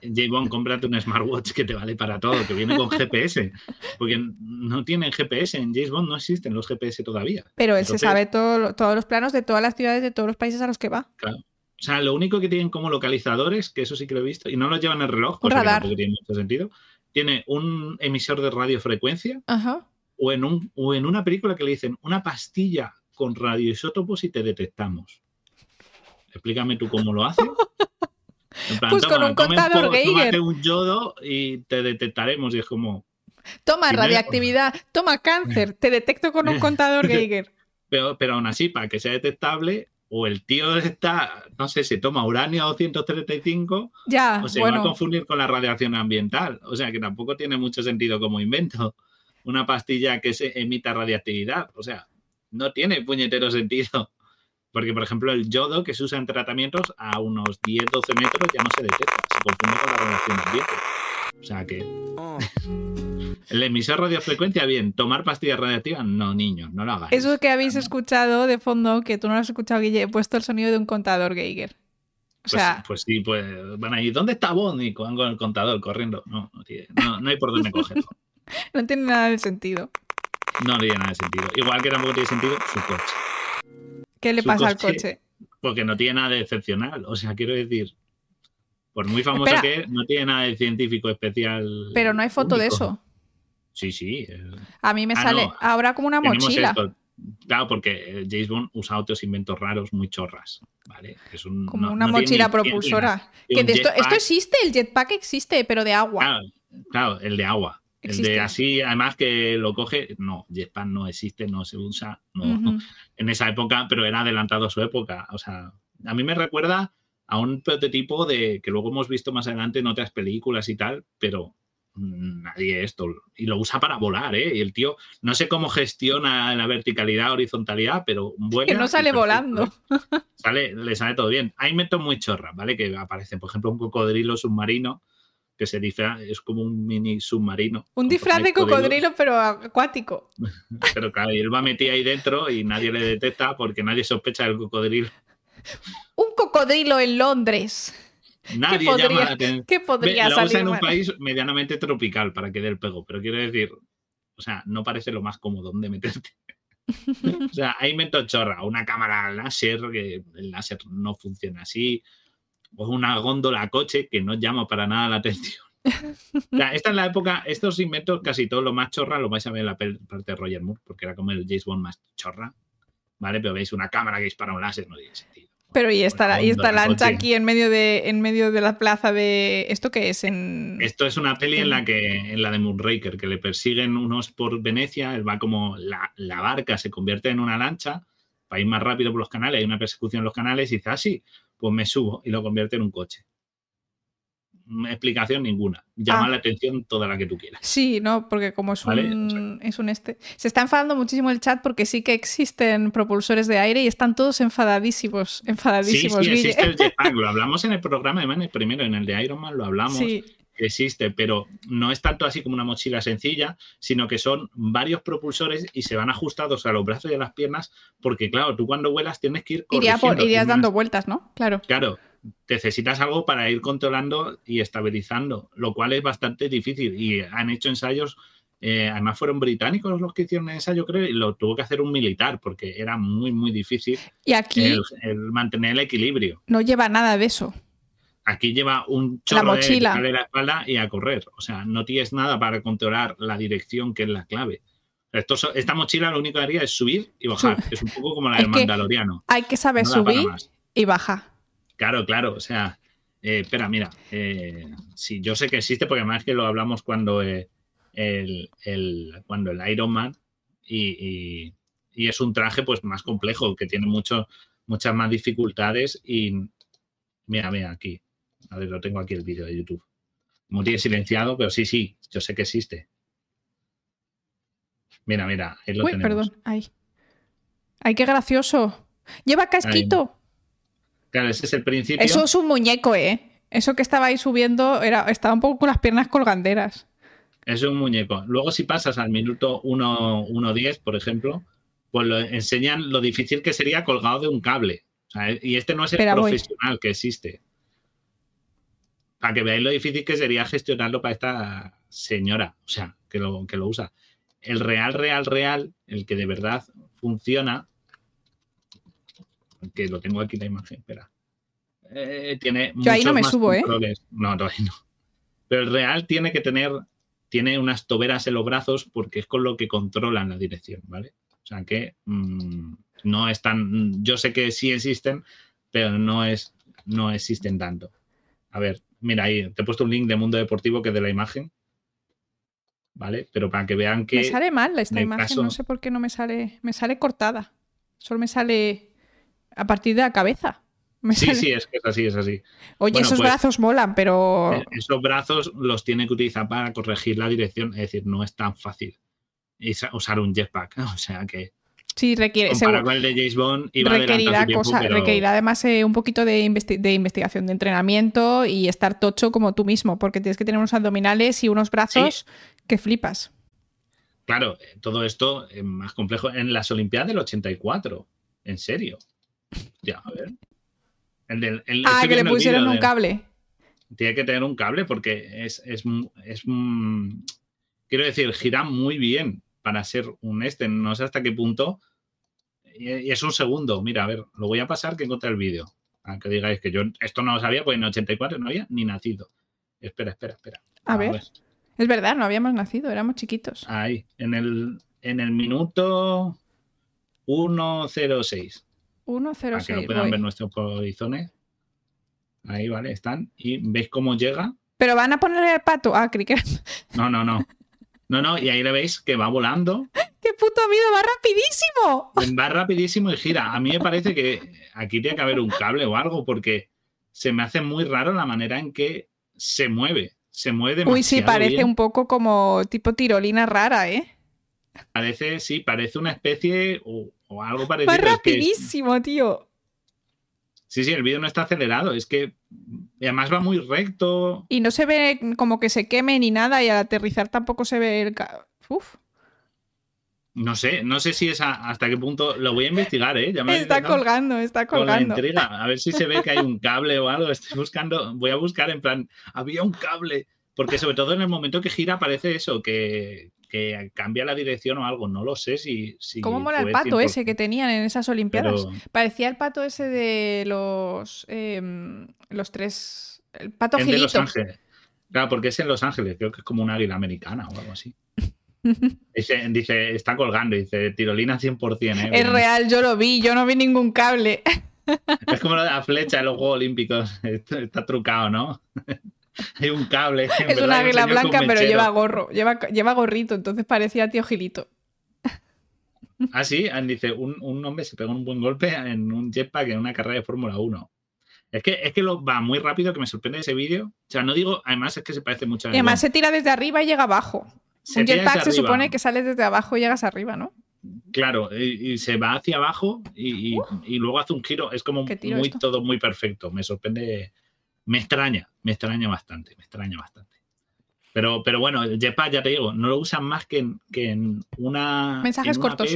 J-Bone, cómprate un smartwatch que te vale para todo, que viene con GPS, porque no tienen GPS, en James Bond no existen los GPS todavía. Pero él se sabe todos los planos de todas las ciudades de todos los países a los que va. Claro. O sea, lo único que tienen como localizadores, que eso sí que lo he visto, y no lo llevan en el reloj, porque tampoco tiene mucho sentido, tiene un emisor de radiofrecuencia O, en un, o en una película que le dicen una pastilla con radioisótopos y te detectamos. Explícame tú cómo lo haces. pues con un contador Geiger. un yodo y te detectaremos. Y es como. Toma radiactividad, toma cáncer, te detecto con un contador Geiger. Pero, pero aún así, para que sea detectable, o el tío está, no sé, se toma uranio 235 ya, o se va a confundir con la radiación ambiental. O sea que tampoco tiene mucho sentido como invento una pastilla que se emita radiactividad. O sea, no tiene puñetero sentido. Porque, por ejemplo, el yodo que se usa en tratamientos a unos 10-12 metros ya no se detecta, se confunde con la radiación ambiente. O sea que. Oh. el emisor radiofrecuencia, bien. Tomar pastillas radiactivas, no, niños, no lo hagáis. Eso que habéis escuchado de fondo, que tú no lo has escuchado, Guille, he puesto el sonido de un contador Geiger. O pues, sea... pues, sí, pues van a ir, ¿dónde está Bonnie? Con el contador corriendo. No, no, no hay por dónde cogerlo. no tiene nada de sentido. No tiene nada de sentido. Igual que tampoco tiene sentido su coche. ¿Qué le pasa al coche? Porque no tiene nada de excepcional. O sea, quiero decir, por muy famoso que es, no tiene nada de científico especial. Pero no hay foto de eso. Sí, sí. A mí me ah, sale ahora como una mochila. Claro, porque James Bond usa otros inventos raros muy chorras. ¿vale? Es un, como una mochila propulsora. esto, existe, el jetpack existe, pero de agua. claro, el de agua. El de así, además que lo coge, no, Jetpack no existe, no se usa, no, en esa época, pero era adelantado a su época. O sea, a mí me recuerda a un prototipo de que luego hemos visto más adelante en otras películas y tal, pero nadie esto. Y lo usa para volar, ¿eh? Y el tío, no sé cómo gestiona la verticalidad, horizontalidad, pero vuela. Que no sale volando. Sale, le sale todo bien. Hay métodos muy chorras, ¿vale? Que aparecen, por ejemplo, un cocodrilo submarino que se disfraz, es como un mini submarino. Un disfraz de cocodrilo, pero acuático. pero claro, y él va metido ahí dentro y nadie le detecta porque nadie sospecha del cocodrilo. Un cocodrilo en Londres. Nadie llama la atención. ¿Qué podría Lo usa en un país medianamente tropical para que dé el pego, pero quiero decir, o sea, no parece lo más cómodo donde meterte. o sea, hay invento chorra, una cámara láser, que el láser no funciona así, o una góndola coche que no llama para nada la atención. esta es la época, estos inventos, casi todo lo más chorra, lo vais a ver en la parte de Roger Moore, porque era como el James Bond más chorra, ¿vale? Pero veis una cámara que dispara un láser, no tiene sentido. Pero y esta, y esta lancha aquí en medio, de, en medio de la plaza de... ¿Esto qué es? En... Esto es una peli en la que, en la de Moonraker, que le persiguen unos por Venecia, él va como la, la barca se convierte en una lancha para ir más rápido por los canales, hay una persecución en los canales y dice, ah, sí, pues me subo y lo convierte en un coche explicación ninguna. Llama ah. la atención toda la que tú quieras. Sí, no, porque como es, un, es un este. Se está enfadando muchísimo el chat porque sí que existen propulsores de aire y están todos enfadadísimos. enfadadísimos sí, sí, existe el jetpack. Lo hablamos en el programa de Man, primero, en el de Iron Man lo hablamos. Sí. Existe, pero no es tanto así como una mochila sencilla, sino que son varios propulsores y se van ajustados a los brazos y a las piernas, porque claro, tú cuando vuelas tienes que ir corrigiendo. irías dando vueltas, ¿no? Claro. Claro, necesitas algo para ir controlando y estabilizando, lo cual es bastante difícil. Y han hecho ensayos, eh, además fueron británicos los que hicieron el ensayo, creo, y lo tuvo que hacer un militar porque era muy, muy difícil y aquí el, mantener el equilibrio. No lleva nada de eso. Aquí lleva un chorro de, la espalda y a correr. O sea, no tienes nada para controlar la dirección, que es la clave. Esto, esta mochila lo único que haría es subir y bajar. Es un poco como la del Mandaloriano. Hay que saber subir y bajar. Claro, claro, o sea, eh, espera, mira, eh, sí, yo sé que existe porque además que lo hablamos cuando, eh, el, cuando el Iron Man y, es un traje pues más complejo, que tiene mucho, muchas más dificultades y mira, mira, aquí, a ver, lo tengo aquí el vídeo de YouTube. Muy tiene silenciado, pero sí, sí, yo sé que existe. Mira, mira, ahí lo Uy, perdón, ay. Ay, qué gracioso. Lleva casquito. Claro, ese es el principio. Eso es un muñeco, ¿eh? Eso que estaba ahí subiendo era, estaba un poco con las piernas colganderas. Es un muñeco. Luego, si pasas al minuto 1.10, por ejemplo, pues lo enseñan lo difícil que sería colgado de un cable. y este no es el profesional que existe. Para que veáis lo difícil que sería gestionarlo para esta señora, o sea, que lo, que lo usa. El real, real, real, el que de verdad funciona, que lo tengo aquí la imagen, espera. Eh, tiene Yo ahí no me subo, ¿eh? No, todavía no. Pero el real tiene que tener, tiene unas toberas en los brazos porque es con lo que controlan la dirección, ¿vale? O sea que mm, no es tan. Yo sé que sí existen, pero no es, no existen tanto. A ver, mira ahí, te he puesto un link de Mundo Deportivo que es de la imagen. ¿Vale? Pero para que vean que. Me sale mal esta imagen, no sé por qué no me sale. Me sale cortada. Solo me sale a partir de la cabeza. sí, sí, es que es así, es así. Oye, esos pues, brazos molan, pero. Eh, esos brazos los tiene que utilizar para corregir la dirección, es decir, no es tan fácil usar un jetpack. O sea que. Sí, requiere. Para con el de James Bond requerirá, cosa, requerirá además eh, un poquito de, de, investigación, de entrenamiento y estar tocho como tú mismo, porque tienes que tener unos abdominales y unos brazos que flipas. Claro, eh, todo esto es más complejo. En las Olimpiadas del 84, en serio. Ya, a ver. El ah, que le pusieron un cable. Tiene que tener un cable porque es, es, es, quiero decir, gira muy bien para ser un este. No sé hasta qué punto. Y es un segundo. Mira, a ver, lo voy a pasar que encontré el vídeo. Aunque digáis que yo esto no lo sabía, pues en 84 no había ni nacido. Espera, espera, espera. A, ver. Es verdad, no habíamos nacido, éramos chiquitos. Ahí, en el, en el minuto 106. 106. Para que lo puedan ver nuestros polizones. Ahí, vale, están. Y veis cómo llega. Pero van a ponerle el pato. Ah, cricket. No, no, no. No, no, y ahí le veis que va volando. ¡Qué puto miedo! ¡Va rapidísimo! Va rapidísimo y gira. A mí me parece que aquí tiene que haber un cable o algo, porque se me hace muy raro la manera en que se mueve. Se mueve Uy, sí, parece un poco como tipo tirolina rara, ¿eh? Parece, sí, parece una especie o, algo parecido. Va rapidísimo, tío. Sí, sí, el vídeo no está acelerado, es que además va muy recto. Y no se ve como que se queme ni nada y al aterrizar tampoco se ve el... Uf. No sé, no sé si es hasta qué punto lo voy a investigar, ¿eh? está colgando, está colgando. A ver si se ve que hay un cable o algo. Estoy buscando, voy a buscar en plan, había un cable. Porque sobre todo en el momento que gira parece eso, que, que cambia la dirección o algo, no lo sé si... si ¿Cómo mola el pato ese que tenían en esas Olimpiadas? Parecía el pato ese de los, em, los tres... El pato de Los Ángeles. Claro, porque es en Los Ángeles, creo que es como un águila americana o algo así. dice, está colgando, dice, tirolina 100%. ¿eh? Es real, yo lo vi, yo no vi ningún cable. Es como lo de la flecha de los Juegos Olímpicos. está trucado, ¿no? Hay un cable. Es una águila blanca, pero lleva gorro. Lleva, lleva gorrito, entonces parecía tío Gilito. Ah, sí, dice, un, un, hombre se pegó un buen golpe en un jetpack en una carrera de Fórmula 1. Es que, es que lo, va muy rápido, que me sorprende ese vídeo. O sea, no digo, además es que se parece mucho a... Y además se tira desde arriba y llega abajo. Un jetpack se supone que sales desde abajo y llegas arriba, ¿no? Claro, y, se va hacia abajo y, luego hace un giro. Es como muy todo muy perfecto. Me sorprende, me extraña, me extraña bastante, me extraña bastante. Pero, pero bueno, el Jetpack, ya te digo, no lo usan más que en, que en una. Mensajes cortos,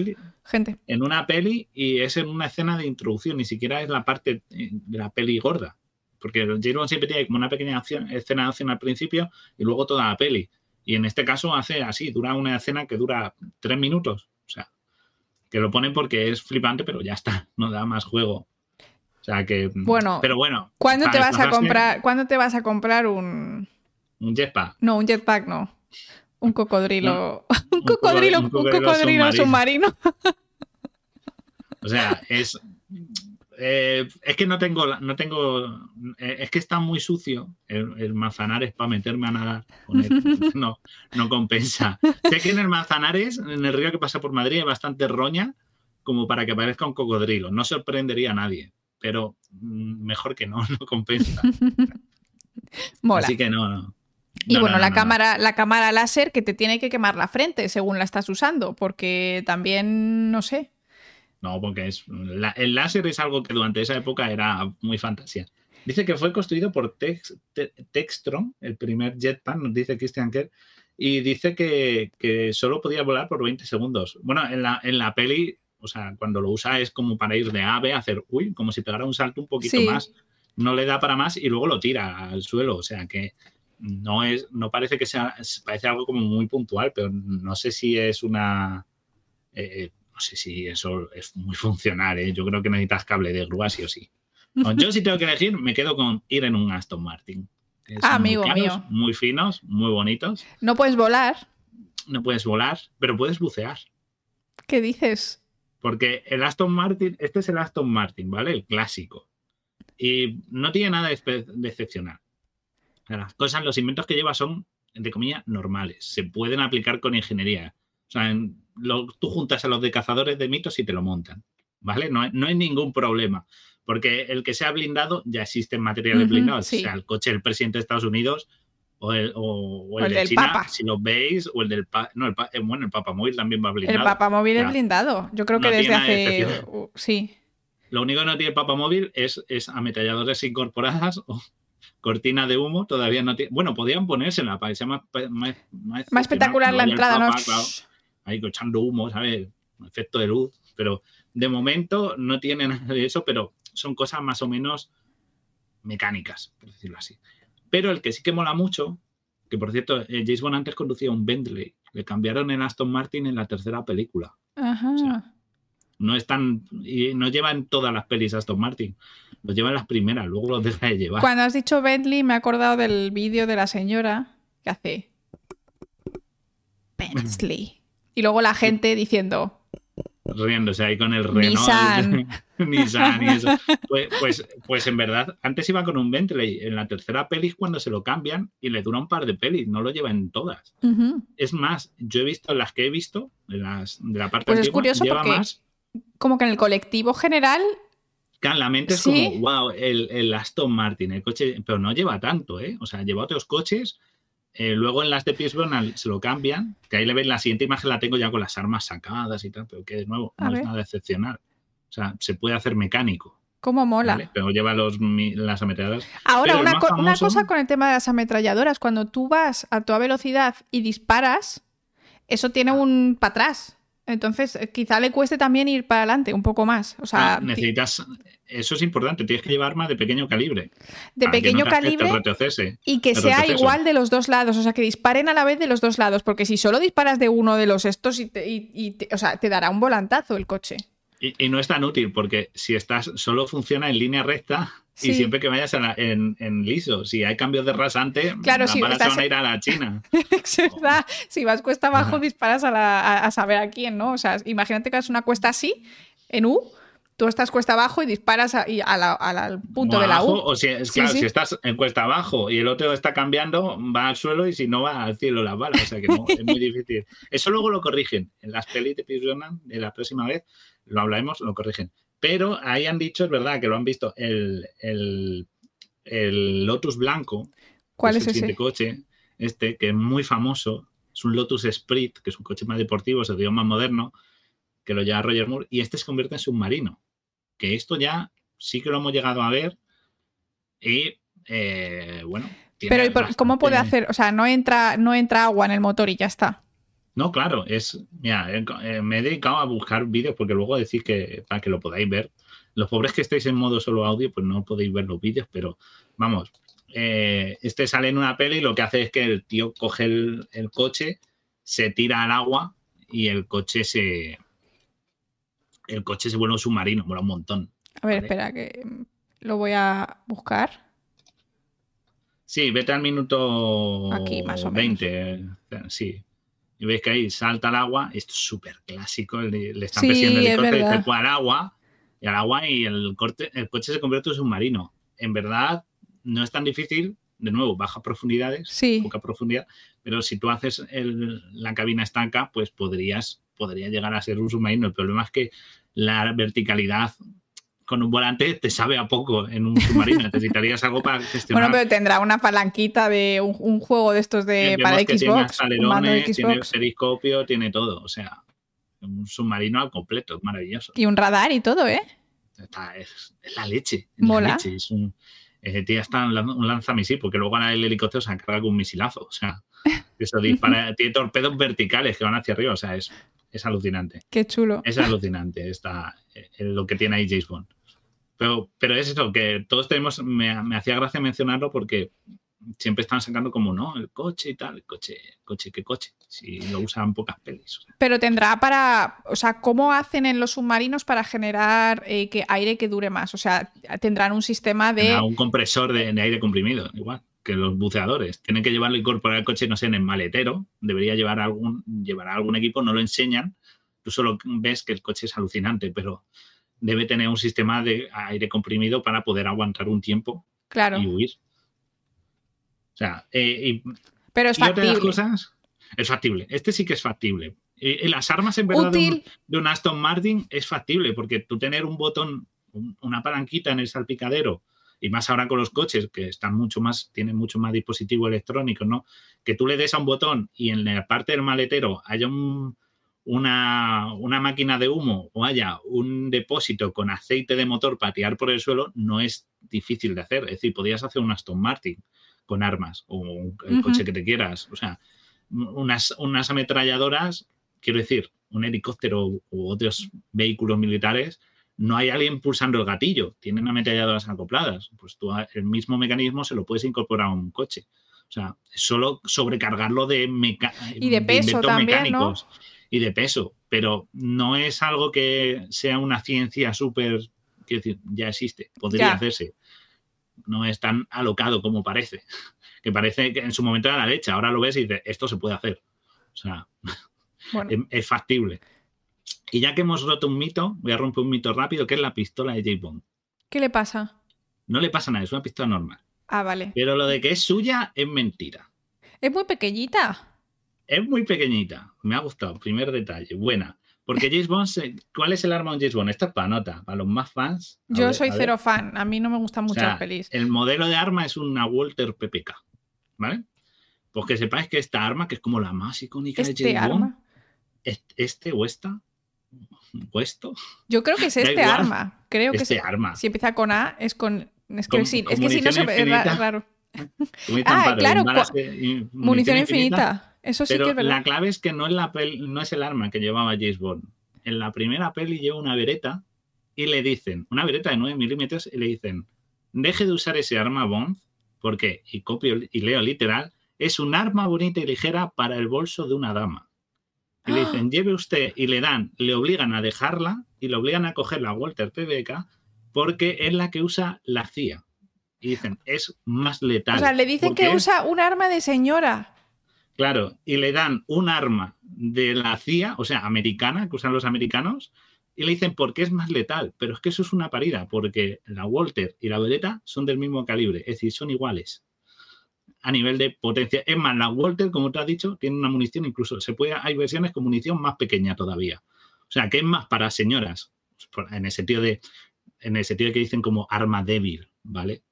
gente. En una peli y es en una escena de introducción, ni siquiera es la parte de la peli gorda. Porque el James siempre tiene como una pequeña escena de acción al principio y luego toda la peli. Y en este caso hace así, dura una escena que dura tres minutos. O sea, que lo ponen porque es flipante, pero ya está, no da más juego. O sea que. Bueno, pero bueno. ¿Cuándo te vas a comprar? ¿Cuándo te vas a comprar un un jetpack. No, un jetpack no. Un cocodrilo. un, cocodrilo, un cocodrilo, submarino. o sea, es. Eh, es que no tengo, no tengo, eh, es que está muy sucio el, el Manzanares para meterme a nadar. No, no compensa. Sé que en el Manzanares, en el río que pasa por Madrid, hay bastante roña como para que parezca un cocodrilo. No sorprendería a nadie, pero mm, mejor que no, no compensa. Mola. Así que no, no. Y bueno, la, cámara, la cámara láser que te tiene que quemar la frente según la estás usando, porque también, no sé. No, porque es, el láser es algo que durante esa época era muy fantasía. Dice que fue construido por Tex, Textron, el primer jetpack, nos dice Christian Kerr, y dice que, solo podía volar por 20 segundos. Bueno, en la, en la peli, o sea, cuando lo usa es como para ir de ave a hacer, uy, como si pegara un salto un poquito más. No le da para más y luego lo tira al suelo. O sea que no es, no parece que sea, parece algo como muy puntual, pero no sé si es una, eh, no sé si eso es muy funcional, ¿eh? yo creo que necesitas cable de grúa sí o sí. yo si tengo que elegir, me quedo con ir en un Aston Martin. Ah, amigo mío. Muy finos, muy bonitos. No puedes volar. No puedes volar, pero puedes bucear. ¿Qué dices? Porque el Aston Martin, este es el Aston Martin, ¿vale? El clásico. Y no tiene nada de excepcional las cosas, los inventos que lleva son, entre comillas, normales. Se pueden aplicar con ingeniería. O sea, tú juntas a los de cazadores de mitos y te lo montan. ¿Vale? No, no hay ningún problema. Porque el que sea blindado ya existen materiales blindados. O sea, el coche del presidente de Estados Unidos o el, o, el, de China, si lo veis, o el del no, el, eh, bueno, el papamóvil también va blindado. El papamóvil es blindado. Yo creo que desde hace. sí. Lo único que no tiene el papamóvil es, es ametralladores incorporadas o, cortina de humo todavía no tiene. Bueno, podían ponérsela para que sea más, más, más, espectacular la entrada, ¿no? Ahí echando humo, ¿sabes? Efecto de luz. Pero de momento no tiene nada de eso, pero son cosas más o menos mecánicas, por decirlo así. Pero el que sí que mola mucho, que por cierto, eh, James Bond antes conducía un Bentley, le cambiaron en Aston Martin en la tercera película. Ajá. no están, y no llevan todas las pelis Aston Martin. Los lleva en las primeras, luego los deja de llevar. Cuando has dicho Bentley, me he acordado del vídeo de la señora que hace Bentley. Y luego la gente diciendo. Riéndose ahí con el Renault. Nissan. Nissan y eso. Pues, pues, pues, en verdad, antes iba con un Bentley. En la tercera peli cuando se lo cambian y le dura un par de pelis, no lo lleva en todas. Es más, yo he visto las que he visto, de, las, de la parte pues es curioso lleva más. Como que en el colectivo general la mente es como, wow, el, Aston Martin, el coche, pero no lleva tanto, ¿eh? O sea, lleva otros coches. Eh, luego en las de Pierce se lo cambian, que ahí le ven la siguiente imagen, la tengo ya con las armas sacadas y tal, pero que de nuevo no es nada excepcional. O sea, se puede hacer mecánico. ¿Cómo mola? Pero lleva los, las ametralladoras. Ahora, una, una, cosa con el tema de las ametralladoras, cuando tú vas a toda velocidad y disparas, eso tiene ah. un para atrás. Entonces, eh, quizá le cueste también ir para adelante un poco más. O sea, necesitas, eso es importante, tienes que llevar armas de pequeño calibre. De pequeño calibre y que sea igual de los dos lados, o sea, que disparen a la vez de los dos lados, porque si solo disparas de uno de los estos, y, y, o sea, te dará un volantazo el coche. Y, no es tan útil, porque si estás, solo funciona en línea recta y siempre que vayas en, liso. Si hay cambios de rasante, claro, si van a ir a la China. es verdad. Si vas cuesta abajo, disparas a, saber a quién, ¿no? O sea, imagínate que es una cuesta así, en U, tú estás cuesta abajo y disparas al punto de la U. O si, claro, si estás en cuesta abajo y el otro está cambiando, va al suelo y si no va al cielo las balas. O sea que no, es muy difícil. Eso luego lo corrigen. En las pelis de Pierce de la próxima vez, lo hablaremos, lo corrigen. Pero ahí han dicho, es verdad, que lo han visto, el, el, Lotus blanco. ¿Cuál es, ese? coche, este, que es muy famoso, es un Lotus Sprint, que es un coche más deportivo, se dio más moderno, que lo lleva Roger Moore, y este se convierte en submarino. Que esto ya sí que lo hemos llegado a ver. Y eh, bueno. Pero ¿cómo puede hacer? O sea, no entra, no entra agua en el motor y ya está. No, claro, es. Mira, eh, me he dedicado a buscar vídeos porque luego decís que para que lo podáis ver. Los pobres que estáis en modo solo audio, pues no podéis ver los vídeos, pero vamos, eh, este sale en una peli y lo que hace es que el tío coge el, coche, se tira al agua y el coche se. El coche se vuelve un submarino, mola un montón. A ver, espera, que lo voy a buscar. Sí, vete al minuto Aquí, más o menos. 20. Sí y veis que ahí salta al agua, esto es súper clásico, le, están persiguiendo el y se fue al agua, y al agua y el, corte, el coche se convierte en submarino. En verdad, no es tan difícil, de nuevo, bajas profundidades, poca profundidad, pero si tú haces la cabina estanca, pues podrías, podría llegar a ser un submarino. El problema es que la verticalidad con un volante te sabe a poco en un submarino. Necesitarías algo para gestionar. Bueno, pero tendrá una palanquita de un, juego de estos de para Xbox. Tiene tiene periscopio, tiene todo. O sea, un submarino al completo, es maravilloso. Y un radar y todo, ¿eh? es, la leche. Mola. Es un, tiene hasta un lanzamisil, porque luego el helicóptero se encarga con un misilazo. O sea, eso dispara, tiene torpedos verticales que van hacia arriba. O sea, es, es alucinante. Qué chulo. Es alucinante esta, eh, lo que tiene ahí James Bond. Pero, pero es eso, que todos tenemos, me, hacía gracia mencionarlo porque siempre están sacando como, no, el coche y tal, el coche, coche, ¿qué coche? Si lo usan pocas pelis. Pero tendrá para, o sea, ¿cómo hacen en los submarinos para generar eh, que aire que dure más? O sea, tendrán un sistema de... un compresor de, aire comprimido, igual que los buceadores. Tienen que llevarlo y incorporar el coche, no sé, en el maletero. Debería llevar algún, llevar algún equipo, no lo enseñan. Tú solo ves que el coche es alucinante, pero debe tener un sistema de aire comprimido para poder aguantar un tiempo claro. y huir. O sea, eh, pero es factible. cosas, es factible. Este sí que es factible. Y, las armas en verdad de un, Aston Martin es factible porque tú tener un botón, una palanquita en el salpicadero y más ahora con los coches que están mucho más, tienen mucho más dispositivos electrónicos, ¿no? Que tú le des a un botón y en la parte del maletero haya un, una, máquina de humo o haya un depósito con aceite de motor para tirar por el suelo, no es difícil de hacer. Es decir, podrías hacer un Aston Martin con armas o el coche que te quieras. O sea, unas, unas ametralladoras, quiero decir, un helicóptero u otros vehículos militares, no hay alguien pulsando el gatillo, tienen ametralladoras acopladas. Pues tú el mismo mecanismo se lo puedes incorporar a un coche. O sea, solo sobrecargarlo de, y de peso también, mecánicos y de peso, pero no es algo que sea una ciencia súper, quiero decir, ya existe, podría hacerse. No es tan alocado como parece, que parece que en su momento era la leche, ahora lo ves y dices, esto se puede hacer. O sea, es, factible. Y ya que hemos roto un mito, voy a romper un mito rápido, que es la pistola de J. Bond. ¿Qué le pasa? No le pasa nada, es una pistola normal. Ah, vale. Pero lo de que es suya es mentira. Es muy pequeñita. Es muy pequeñita. Me ha gustado. Primer detalle. Buena. Porque James Bond, ¿cuál es el arma de James Bond? Esta es para nota, para los más fans. Yo soy cero fan, a mí no me gustan mucho las pelis. El modelo de arma es una Walter PPK, ¿vale? Pues que sepáis que esta arma, que es como la más icónica de ¿Este James Bond, este o esta, o esto. Yo creo que es este arma. Creo que este arma. Si empieza con A, es con. Es que, sí, es que si no se ve raro. ah, claro, munición infinita. Eso sí Pero que la clave es que no es, la no es el arma que llevaba James Bond. En la primera peli lleva una vereta y le dicen, una vereta de 9 milímetros, y le dicen, deje de usar ese arma Bond, porque, y copio y leo literal, es un arma bonita y ligera para el bolso de una dama. Y le dicen, lleve usted, y le dan, le obligan a dejarla y le obligan a coger la Walter PBK porque es la que usa la CIA. Y dicen, es más letal. O sea, le dicen que usa un arma de señora. Claro, y le dan un arma de la CIA, o sea, americana, que usan los americanos, Y le dicen, ¿por qué es más letal? Pero es que eso es una parida, porque la Walter y la Beretta son del mismo calibre, es decir, son iguales a nivel de potencia. Es más, la Walter, como te has dicho, tiene una munición, incluso se puede, hay versiones con munición más pequeña todavía. O sea, que es más para señoras, en el sentido de, en el sentido de que dicen como arma débil, ¿vale?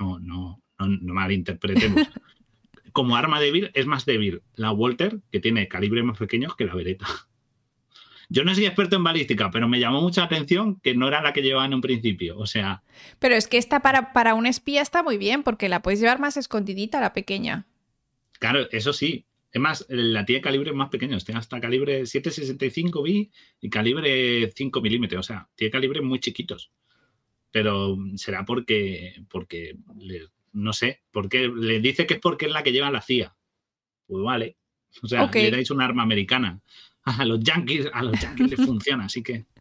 No, no, no, no malinterpretemos. como arma débil es más débil la Walter, que tiene calibres más pequeños que la Beretta. Yo no soy experto en balística, pero me llamó mucha atención que no era la que llevaba en un principio. O sea. Pero es que esta para, para un espía está muy bien, porque la puedes llevar más escondidita, la pequeña. Claro, eso sí. Es más, la tiene calibres más pequeños. Tiene hasta calibre 765 B y calibre 5 milímetros. O sea, tiene calibres muy chiquitos. Pero será porque, porque no sé, porque le dice que es porque es la que lleva la CIA. Pues vale. O sea, le dais un arma americana a los yankees, a los yankees les funciona, así que.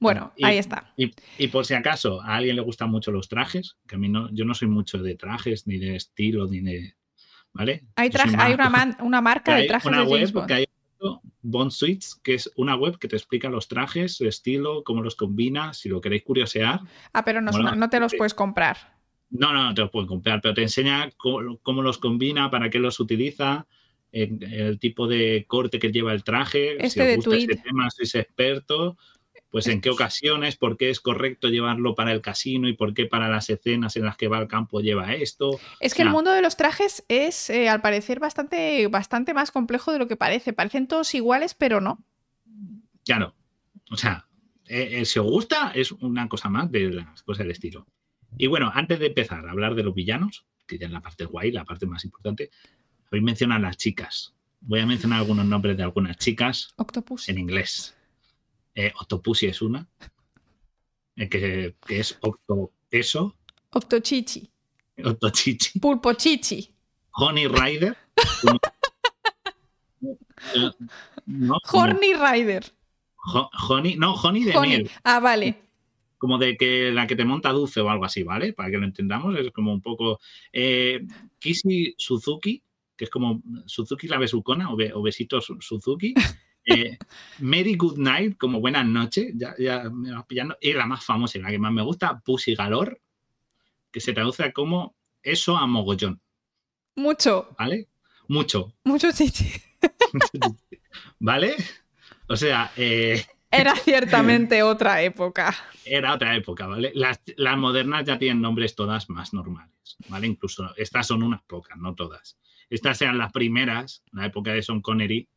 Bueno, ahí está. Y, por si acaso a alguien le gustan mucho los trajes, que a mí no, yo no soy mucho de trajes, ni de estilo, ni de. ¿Vale? Hay, hay una, marca de trajes una de web Que hay Bond Suites, que es una web que te explica los trajes, su estilo, cómo los combina, si lo queréis curiosear. Ah, pero no, no te los puedes comprar. No, no, no te los puedes comprar, pero te enseña cómo, cómo los combina, para qué los utiliza el tipo de corte que lleva el traje, este si os gusta este tema, si es experto, pues en qué ocasiones, por qué es correcto llevarlo para el casino y por qué para las escenas en las que va al campo lleva esto. Es que el mundo de los trajes es, eh, al parecer, bastante, bastante más complejo de lo que parece. Parecen todos iguales, pero no. Claro. O sea, eh, eh, si os gusta, es una cosa más de las cosas del estilo. Y bueno, antes de empezar a hablar de los villanos, que ya es la parte guay, la parte más importante, Voy a mencionar las chicas. Voy a mencionar algunos nombres de algunas chicas Octopus. en inglés. Eh, Octopussy es una, eh, que, es Octo eso. Octochichi. Octochichi. Pulpochichi. Honey Rider. Horny Rider. honey, no, Honey de miel. Ah, vale como de que la que te monta dulce o algo así, ¿vale? Para que lo entendamos, es como un poco. Eh, Kishi Suzuki, que es como Suzuki la besucona o, besitos Suzuki. Eh, Mary Good Night, como buenas noches, ya, ya, me vas pillando. Y la más famosa y la que más me gusta, Pussy Galor, que se traduce como eso a mogollón. Mucho. ¿Vale? Mucho. Mucho chichi. ¿Vale? O sea, eh, era ciertamente otra época. Era otra época, ¿vale? Las, las, modernas ya tienen nombres todas más normales, ¿vale? Incluso estas son unas pocas, no todas. Estas eran las primeras, la época de Son Connery,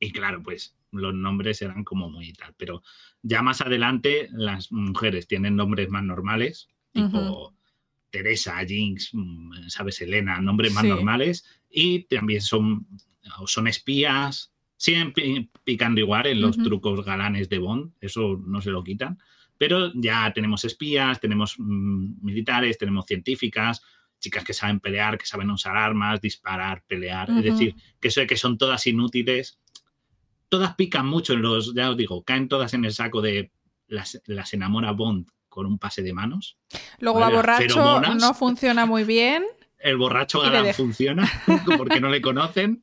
y claro, pues los nombres eran como muy tal. Pero ya más adelante las mujeres tienen nombres más normales, tipo Teresa, Jinx, mm, sabes, Elena, nombres más normales, y también son, son espías, siguen picando igual en los trucos galanes de Bond, eso no se lo quitan. Pero ya tenemos espías, tenemos mm, militares, tenemos científicas, chicas que saben pelear, que saben usar armas, disparar, pelear. Es decir, que eso que son todas inútiles. Todas pican mucho en los, ya os digo, caen todas en el saco de las, las enamora Bond con un pase de manos. Luego a borracho no funciona muy bien. El borracho galán funciona porque no le conocen,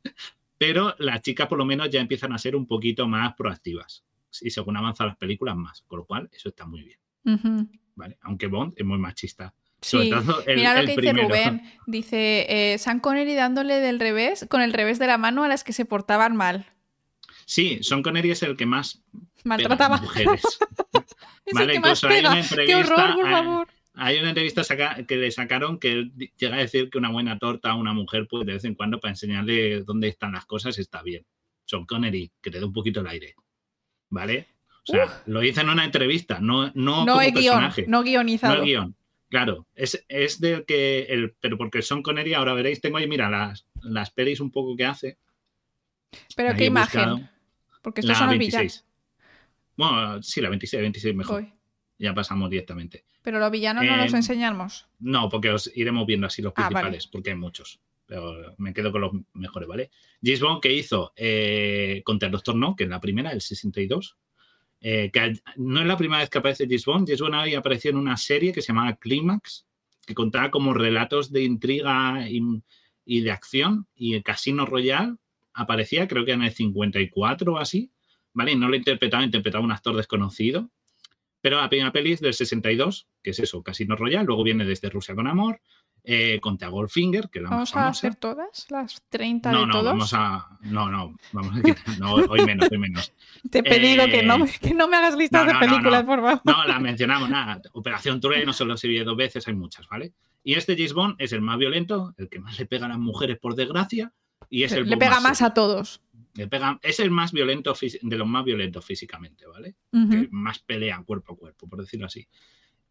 pero las chicas por lo menos ya empiezan a ser un poquito más proactivas. Y según avanzan las películas más, con lo cual eso está muy bien. ¿Vale? Aunque Bond es muy machista. Sí. Mira lo que dice Rubén. Dice, eh, Sean Connery dándole del revés, con el revés de la mano a las que se portaban mal. Sí, Sean Connery es el que más maltrataba mujeres. vale, incluso hay una entrevista. ¡Qué horror, por favor! Hay una entrevista que le sacaron que llega a decir que una buena torta a una mujer, pues de vez en cuando para enseñarle dónde están las cosas está bien. Sean Connery, que te dé un poquito el aire. ¿Vale? O sea, lo hice en una entrevista, no, no, como personaje. no guionizado. No guion. Claro, es, es del que. El, pero porque son Connery, ahora veréis, tengo ahí, mira, las, las pelis un poco que hace. ¿Pero qué imagen? Porque estos son 26. Bueno, sí, la 26, 26 mejor. Ya pasamos directamente. Pero los villanos no los em, enseñamos. No, porque os iremos viendo así los ah, principales, porque hay muchos. Pero me quedo con los mejores, ¿vale? James Bond que hizo eh, contra el Doctor No, que es la primera, el 62, eh, no es la primera vez que aparece. James Bond había aparecido en una serie que se llamaba Clímax, que contaba como relatos de intriga y, de acción. Y el Casino Royale aparecía, creo que en el 54 o así, ¿vale? Y no lo interpretaba, interpretaba un actor desconocido. Pero la primera peli es del 62, que es eso, Casino Royale. Luego viene desde Rusia con Amor, eh, con The Goldfinger, que la ¿Vamos a hacer todas? ¿Las 30 no, de no, todos? Vamos a, no, no, vamos a no, hoy menos, hoy menos. Te he pedido que, no, Eh, que no me hagas listas no, de películas, por favor. No, la mencionamos, nada. Operación Ture no solo se vio dos veces, hay muchas, ¿vale? Y este James Bond es el más violento, el que más le pega a las mujeres, por desgracia, y es el Le pega más a todos. Le pega, es el más violento, de los más violentos físicamente, ¿vale? Que más pelea cuerpo a cuerpo, por decirlo así.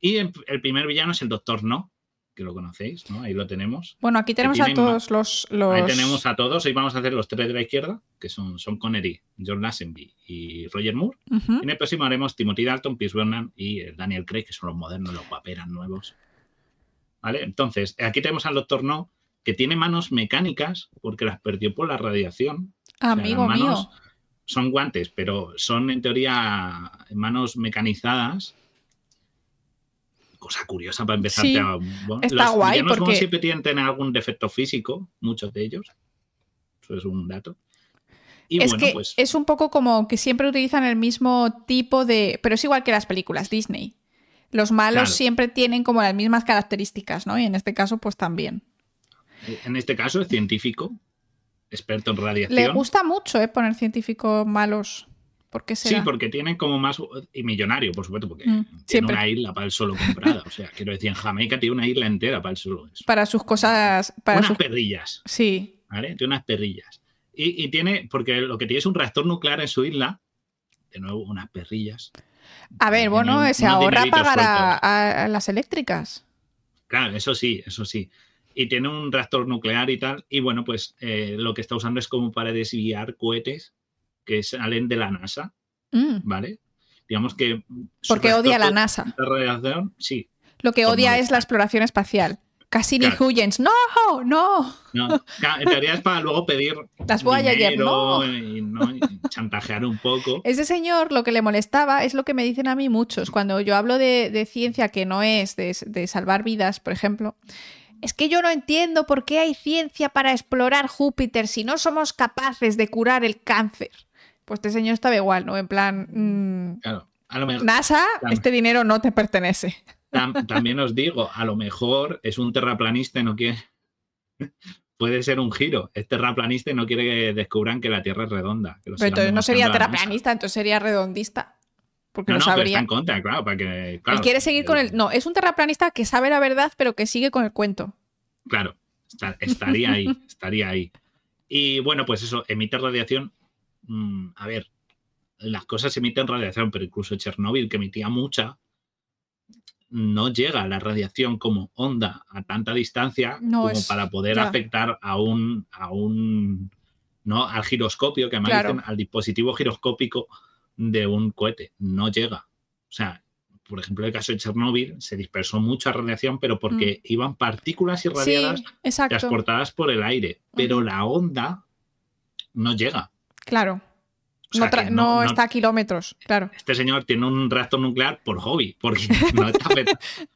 Y el, el primer villano es el Doctor No, que lo conocéis, ¿no? Ahí lo tenemos. Bueno, aquí tenemos a todos los, los... Ahí tenemos a todos. Hoy vamos a hacer los tres de la izquierda, que son Sean Connery, John Lassenby y Roger Moore. Ujú. Y en el próximo haremos Timothy Dalton, Pierce Brosnan y Daniel Craig, que son los modernos, los guaperas nuevos. ¿Vale? Entonces, aquí tenemos al Doctor No, que tiene manos mecánicas porque las perdió por la radiación. O sea, Amigo mío. Son guantes, pero son en teoría manos mecanizadas. Cosa curiosa para empezar. Sí, a- bueno, está los guay porque- siempre tienen tener algún defecto físico, muchos de ellos. Eso es un dato. Y es bueno, que pues es un poco como que siempre utilizan el mismo tipo de... Pero es igual que las películas Disney. Los malos Claro. siempre tienen como las mismas características, ¿no? Y en este caso, pues también. en este caso es científico, experto en radiación. Le gusta mucho, ¿eh? Poner científicos malos. ¿Por qué Sí, será? porque tiene como más. Y millonario, por supuesto, porque Mm, tiene siempre. una isla para el solo comprada. O sea, quiero decir, en Jamaica tiene una isla entera para el solo. eso. Para sus cosas... Para unas sus... perrillas. Sí. ¿vale? Tiene unas perrillas. Y, y tiene, porque lo que tiene es un reactor nuclear en su isla, de nuevo, unas perrillas. A ver, bueno, se ahorra pagar a las eléctricas. Claro, eso sí, eso sí. Y tiene un reactor nuclear y tal. Y bueno, pues eh, lo que está usando es como para desviar cohetes que salen de la NASA, Mm, ¿vale? Digamos que. porque odia la NASA. de radiación, sí. Lo que odia es la exploración espacial. Cassini Claro. Huygens. ¡No! ¡No! No, en teoría es para luego pedir Las Voyager, dinero no. y, ¿no? y chantajear un poco. Ese señor lo que le molestaba es lo que me dicen a mí muchos. Cuando yo hablo de, de ciencia que no es de, de salvar vidas, por ejemplo, es que yo no entiendo por qué hay ciencia para explorar Júpiter si no somos capaces de curar el cáncer. Pues este señor estaba igual, ¿no? En plan, mm, Claro. A lo mejor, NASA, este dinero no te pertenece. tam- también os digo, a lo mejor es un terraplanista y no quiere. Puede ser un giro. Es terraplanista y no quiere que descubran que la Tierra es redonda. que Pero entonces no sería terraplanista, entonces sería redondista. Porque No, no, no, pero está sabría. en contra, claro, para que. claro, Él quiere seguir con el. No, es un terraplanista que sabe la verdad, pero que sigue con el cuento. Claro, está- estaría ahí, estaría ahí. Y bueno, pues eso, emite radiación. Mm, a ver, las cosas emiten radiación, pero incluso Chernóbil, que emitía mucha, no llega a la radiación como onda a tanta distancia No como es- para poder ya. afectar a un, a un, ¿no? Al giroscopio, que además Claro. dicen al dispositivo giroscópico de un cohete. No llega. O sea, por ejemplo, el caso de Chernóbil se dispersó mucha radiación, pero porque iban partículas irradiadas Mm. Sí, transportadas por el aire, pero la onda no llega. Claro. O sea, no, está a kilómetros, claro. Este señor tiene un reactor nuclear por hobby, porque no está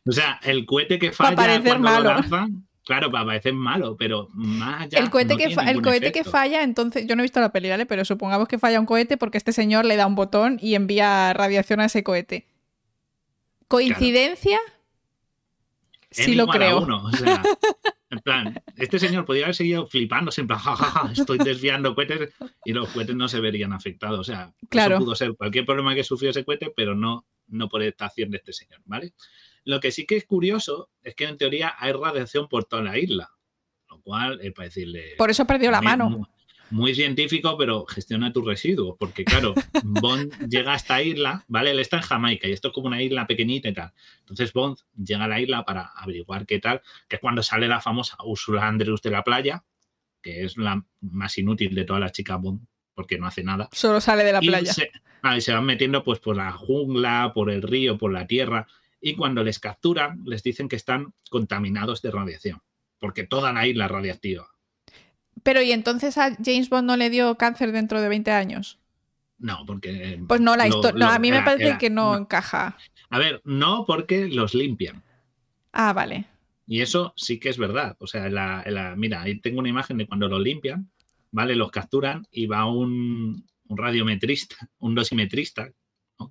O sea, el cohete que Para falla parecer cuando malo. lo lanzan, claro, para parecer malo, pero más allá el cohete, no que, fa- el cohete que falla, entonces, yo no he visto la peli, ¿vale? Pero supongamos que falla un cohete porque este señor le da un botón y envía radiación a ese cohete. ¿Coincidencia? Sí lo creo. uno, o sea, en plan, este señor podría haber seguido flipándose, en plan, jajaja, estoy desviando cohetes y los cohetes no se verían afectados. O sea, Claro. eso pudo ser cualquier problema que sufrió ese cohete, pero no, no por esta acción de este señor, ¿vale? Lo que sí que es curioso es que en teoría hay radiación por toda la isla, lo cual es para decirle... Por eso perdió la mano. Muy, científico, pero gestiona tus residuos, porque claro, Bond llega a esta isla, ¿vale? Él está en Jamaica y esto es como una isla pequeñita y tal. Entonces Bond llega a la isla para averiguar qué tal, que es cuando sale la famosa Ursula Andrews de la playa, que es la más inútil de todas las chicas Bond, porque no hace nada. Solo sale de la Y playa. se, ah, y se van metiendo pues por la jungla, por el río, por la tierra. Y cuando les capturan, les dicen que están contaminados de radiación, porque toda la isla es radiactiva. Pero ¿y entonces a James Bond no le dio cáncer dentro de 20 años? No, porque... Pues no, la historia. No, a mí me parece era- que no, no. encaja. A ver, no porque los limpian. Ah, vale. Y eso sí que es verdad. O sea, la, la- mira, ahí tengo una imagen de cuando los limpian, ¿vale? Los capturan y va un, un radiometrista, un dosimetrista,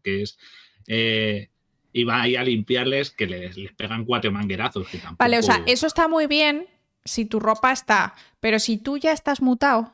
que es... Eh, y va ahí a limpiarles que les, pegan cuatro manguerazos. Vale, o sea, eso está muy bien si tu ropa está, pero si tú ya estás mutado.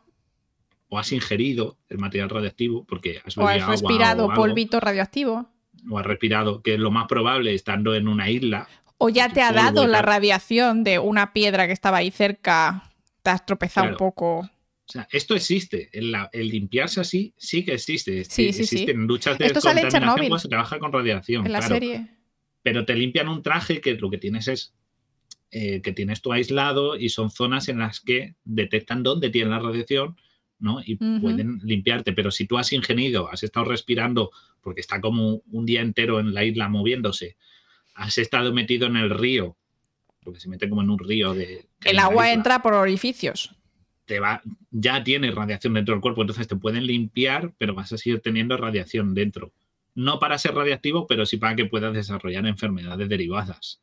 O has ingerido el material radioactivo porque has O has respirado polvito radioactivo. O has respirado, que es lo más probable estando en una isla. O ya te ha dado la radiación de una piedra que estaba ahí cerca, te has tropezado un poco. O sea, esto existe. El, limpiarse así sí que existe. Sí, sí, Existen duchas de esto sale en Chernobyl. se trabaja con radiación. En la serie. Pero te limpian un traje que lo que tienes es eh, que tienes tú aislado y son zonas en las que detectan dónde tiene la radiación ¿no? y pueden limpiarte. Pero si tú has ingenido, has estado respirando, porque está como un día entero en la isla moviéndose, has estado metido en el río, porque se mete como en un río de... El agua entra por orificios te va, ya tienes radiación dentro del cuerpo, entonces te pueden limpiar, pero vas a seguir teniendo radiación dentro. No para ser radiactivo, pero sí para que puedas desarrollar enfermedades derivadas.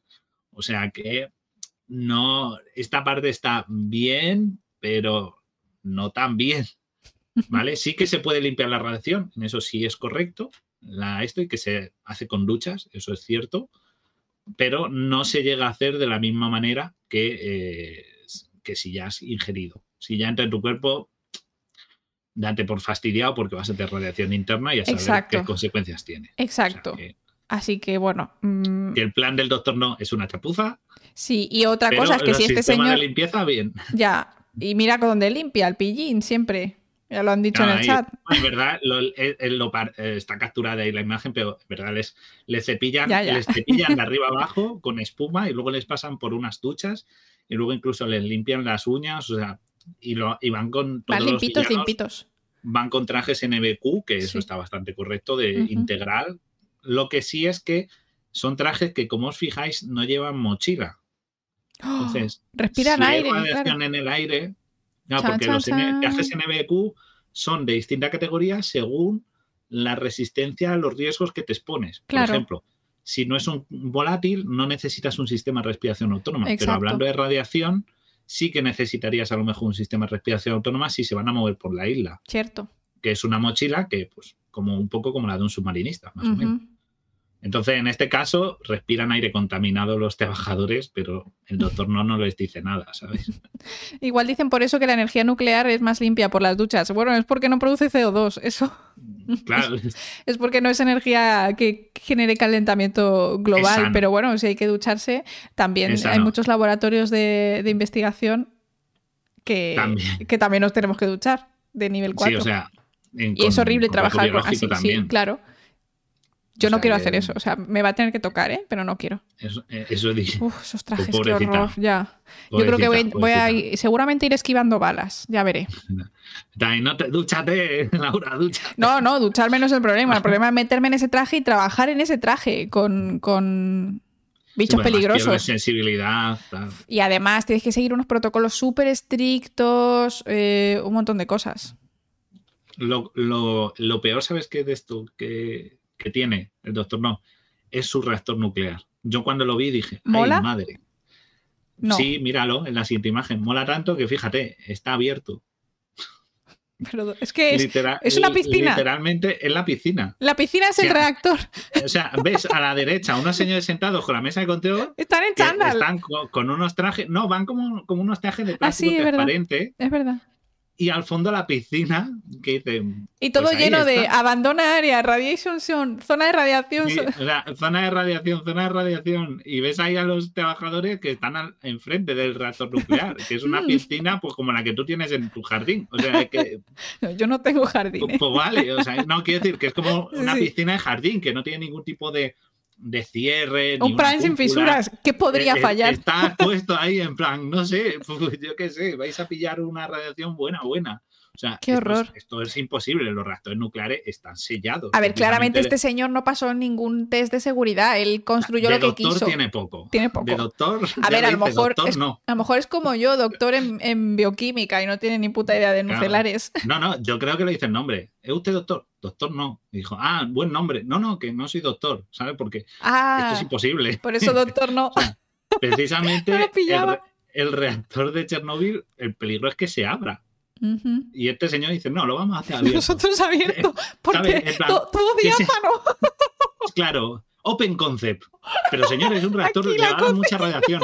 O sea que no, esta parte está bien, pero no tan bien. ¿Vale? Sí que se puede limpiar la radiación, en eso sí es correcto. La, esto y que se hace con duchas, eso es cierto, pero no se llega a hacer de la misma manera que, eh, que si ya has ingerido. Si ya entra en tu cuerpo, date por fastidiado porque vas a tener radiación interna y a saber qué consecuencias tiene. Exacto. Así que bueno. Mm, que el plan del doctor no es una chapuza. Sí, y otra cosa es que si este señor. de limpieza, bien. Ya. Y mira con dónde limpia, el pillín, siempre. Ya lo han dicho en el chat. Es verdad, está capturada ahí la imagen, pero es verdad, les, les cepillan, les cepillan de arriba abajo con espuma y luego les pasan por unas duchas y luego incluso les limpian las uñas. O sea, y, lo, y van con todos limpitos, limpitos. Van con trajes NBQ, que eso está bastante correcto, de integral. Lo que sí es que son trajes que, como os fijáis, no llevan mochila. ¡Oh! Entonces, respiran aire. en el aire. porque los trajes NBQ son de distinta categoría según la resistencia a los riesgos que te expones. Por ejemplo, si no es un volátil, no necesitas un sistema de respiración autónoma. Pero hablando de radiación, sí que necesitarías a lo mejor un sistema de respiración autónoma si se van a mover por la isla. Cierto. Que es una mochila que, pues, como un poco como la de un submarinista, más o menos. Entonces, en este caso, respiran aire contaminado los trabajadores, pero el doctor no nos les dice nada, ¿sabes? Igual dicen por eso que la energía nuclear es más limpia por las duchas. Bueno, es porque no produce CO2, eso. Claro. Es, porque no es energía que genere calentamiento global, pero bueno, si hay que ducharse, también hay muchos laboratorios de, investigación que también. que también nos tenemos que duchar de nivel 4. Sí, o sea, y es horrible trabajar con así, sí, claro. Yo no quiero hacer eso. O sea, me va a tener que tocar, ¿eh? Pero no quiero. Eso, eh, eso dije. Uf, esos trajes, qué horror. Ya. Yo creo que voy, a ir, seguramente ir esquivando balas. Ya veré. No te, dúchate, Laura, ducha. No, no, ducharme no es el problema. El problema es meterme en ese traje y trabajar en ese traje con, con bichos peligrosos. sensibilidad. Y además tienes que seguir unos protocolos súper estrictos, eh, un montón de cosas. Lo, lo, lo peor, ¿sabes qué de esto? Que que tiene el doctor no, es su reactor nuclear. Yo cuando lo vi dije, ¿Mola? madre! Sí, míralo en la siguiente imagen. Mola tanto que fíjate, está abierto. Pero es que es, una piscina. Literalmente es la piscina. La piscina es el reactor. O sea, ves a la derecha unos señores sentados con la mesa de conteo. Están en chándal. Están con, unos trajes. No, van como, como unos trajes de ah, plástico transparente. Es verdad y al fondo la piscina que dice y todo pues lleno de abandona área radiation zona de radiación. Zona de radiación zona de radiación. Y ves ahí a los trabajadores que están enfrente del reactor nuclear que es una mm. piscina pues como la que tú tienes en tu jardín. O sea que yo no tengo jardín pues, pues, vale o sea no quiero decir que es como una piscina de jardín que no tiene ningún tipo de de cierre. Un plan sin fisuras, ¿qué podría eh, eh, fallar? Está puesto ahí en plan, no sé, pues, yo qué sé, vais a pillar una radiación buena, buena. Sea, Qué horror. Esto, es imposible, los reactores nucleares están sellados. A ver, claramente este señor no pasó ningún test de seguridad, él construyó lo que quiso. tiene poco. Tiene poco. De doctor, a ver, a lo mejor es, no. a lo mejor es como yo, doctor en, bioquímica y no tiene ni puta idea de nucleares. No, no, yo creo que le dice el nombre. ¿Es usted doctor? Doctor no. dijo, ah, buen nombre. No, no, que no soy doctor, ¿sabe? Porque ah, esto es imposible. Por eso doctor no. precisamente el, el reactor de Chernobyl, el peligro es que se abra Y este señor dice, no, lo vamos a hacer abierto. Nosotros abierto, porque todo diáfano. claro, open concept. Pero señores, es un reactor que va a mucha radiación.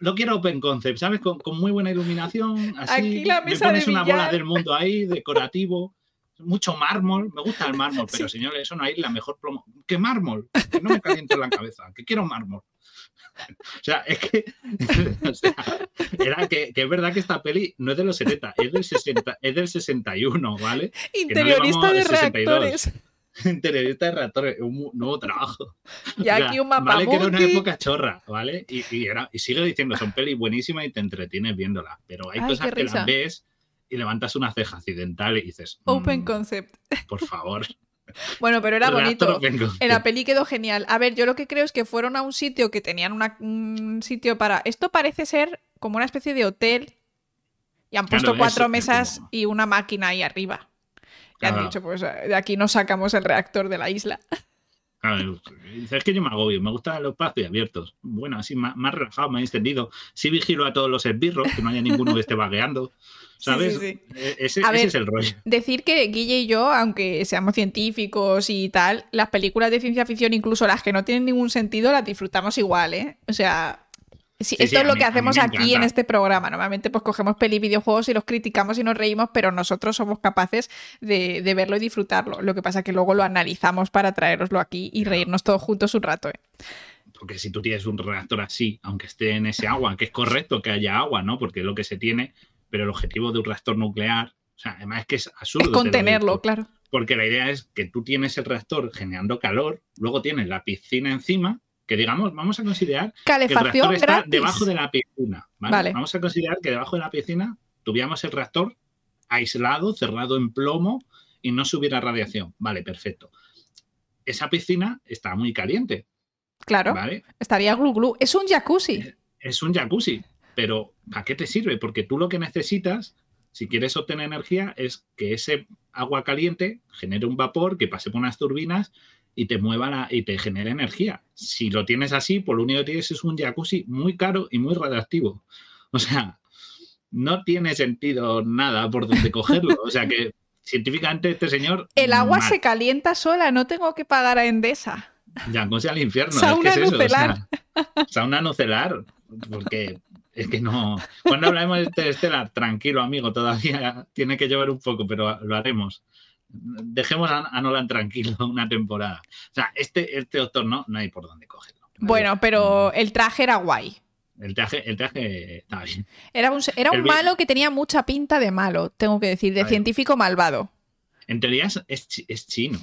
Lo quiero open concept, ¿sabes? Con, muy buena iluminación, así. me pones una bola del mundo ahí, decorativo mucho mármol, me gusta el mármol, pero señores, eso no hay la mejor promo. ¿Qué mármol? Que no me caliente la cabeza, que quiero mármol. O sea, es que, era que, es verdad que esta peli no es de los 70, es del, 60, es del 61, ¿vale? Interiorista de reactores. Interiorista de reactores, un nuevo trabajo. Y aquí un mapa Vale, que era una época chorra, ¿vale? Y, era, y sigue diciendo, son pelis buenísimas y te entretienes viéndola, pero hay cosas que las ves y levantas una ceja accidental y dices... Open mm, concept. Por favor. Bueno, pero era bonito. En la peli quedó genial. A ver, yo lo que creo es que fueron a un sitio que tenían un sitio para. Esto parece ser como una especie de hotel. Y han puesto cuatro mesas y una máquina ahí arriba. Y han dicho, pues de aquí nos sacamos el reactor de la isla. Claro, es que yo me agobio, me gustan los espacios abiertos. Bueno, así más, relajado, más extendido. Sí vigilo a todos los esbirros, que no haya ninguno que esté vagueando. ¿Sabes? E, ese, es el rollo. Decir que Guille y yo, aunque seamos científicos y tal, las películas de ciencia ficción, incluso las que no tienen ningún sentido, las disfrutamos igual, ¿eh? O sea, esto es lo que hacemos aquí en este programa. Normalmente pues cogemos peli videojuegos y los criticamos y nos reímos, pero nosotros somos capaces de, verlo y disfrutarlo. Lo que pasa es que luego lo analizamos para traeroslo aquí y reírnos todos juntos un rato. ¿eh? Porque si tú tienes un reactor así, aunque esté en ese agua, que es correcto que haya agua, ¿no? Porque es lo que se tiene, pero el objetivo de un reactor nuclear, o sea, además es que es absurdo. Es contenerlo, claro. Porque la idea es que tú tienes el reactor generando calor, luego tienes la piscina encima, que digamos, vamos a considerar que el reactor está debajo de la piscina. ¿vale? Vamos a considerar que debajo de la piscina tuviéramos el reactor aislado, cerrado en plomo y no subiera radiación. Vale, perfecto. Esa piscina está muy caliente. Claro. Estaría glu glu. Es un jacuzzi. Es un jacuzzi. Pero ¿para qué te sirve? Porque tú lo que necesitas, si quieres obtener energía, es que ese agua caliente genere un vapor que pase por unas turbinas y te mueva la, y te genere energía. Si lo tienes así, pues lo único que tienes es un jacuzzi muy caro y muy radioactivo. O sea, no tiene sentido nada por donde cogerlo. O sea que científicamente este señor... El agua se calienta sola, no tengo que pagar a Endesa. Jacuzzi al infierno. Sauna es nucelar. sauna nucelar. Porque es que no. Cuando hablemos de Interstellar, tranquilo, amigo, todavía tiene que llevar un poco, pero lo haremos. Dejemos a, Nolan tranquilo una temporada. O sea, este, este doctor no, no hay por dónde cogerlo. Bueno, pero el traje era guay. El traje, el traje estaba bien. Era un, era un malo que tenía mucha pinta de malo, tengo que decir, de científico malvado. En teoría es, chino.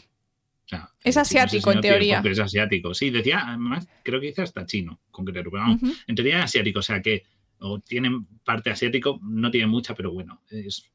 es asiático, en teoría. Es asiático. Sí, decía, además, creo que dice hasta chino, concreto. Pero en teoría es asiático, o sea que o tienen parte asiático, no tiene mucha, pero bueno, es,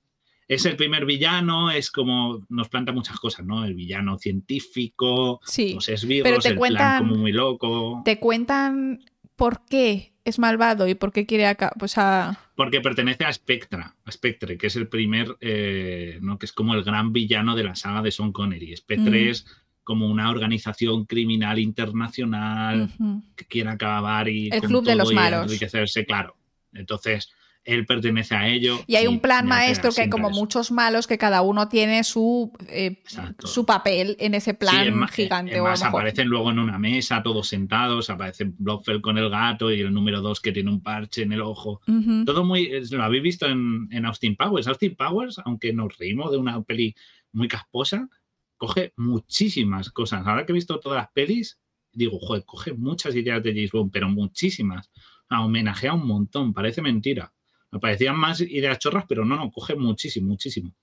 es el primer villano, es como nos planta muchas cosas, ¿no? El villano científico, sí, los esbirros, el plan como muy loco. Te cuentan por qué es malvado y por qué quiere acá, pues a... Porque pertenece a Spectra, a Spectre, que es el primer, eh, ¿no? Que es como el gran villano de la saga de Sean Connery. Spectre mm. es como una organización criminal internacional que quiere acabar y... El club de los malos. Enriquecerse, claro. Entonces, él pertenece a ello. Y hay un plan maestro que hay como muchos malos que cada uno tiene su, eh, su papel en ese plan gigante. Aparecen luego en una mesa, todos sentados, aparece Blofeld con el gato y el número dos que tiene un parche en el ojo. Todo muy... Lo habéis visto en, en, Austin Powers. Austin Powers, aunque nos reímos de una peli muy casposa, coge muchísimas cosas. Ahora que he visto todas las pelis, digo, joder, coge muchas ideas de James Bond, pero muchísimas homenajea un montón, parece mentira. Me parecían más ideas chorras, pero no, no, coge muchísimo, muchísimo.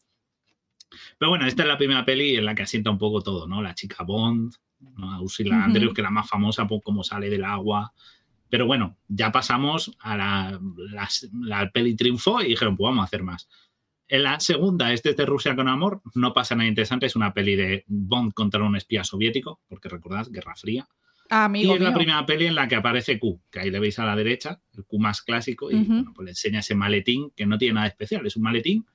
Pero bueno, esta es la primera peli en la que asienta un poco todo, ¿no? La chica Bond, ¿no? Ursula Andrews, que era más famosa por cómo sale del agua. Pero bueno, ya pasamos a la, la, peli triunfó y dijeron, pues vamos a hacer más. En la segunda, este es de Rusia con amor, no pasa nada interesante, es una peli de Bond contra un espía soviético, porque recordad, Guerra Fría. Ah, y es la primera peli en la que aparece Q, que ahí le veis a la derecha, el Q más clásico, y bueno, pues le enseña ese maletín que no tiene nada especial, es un maletín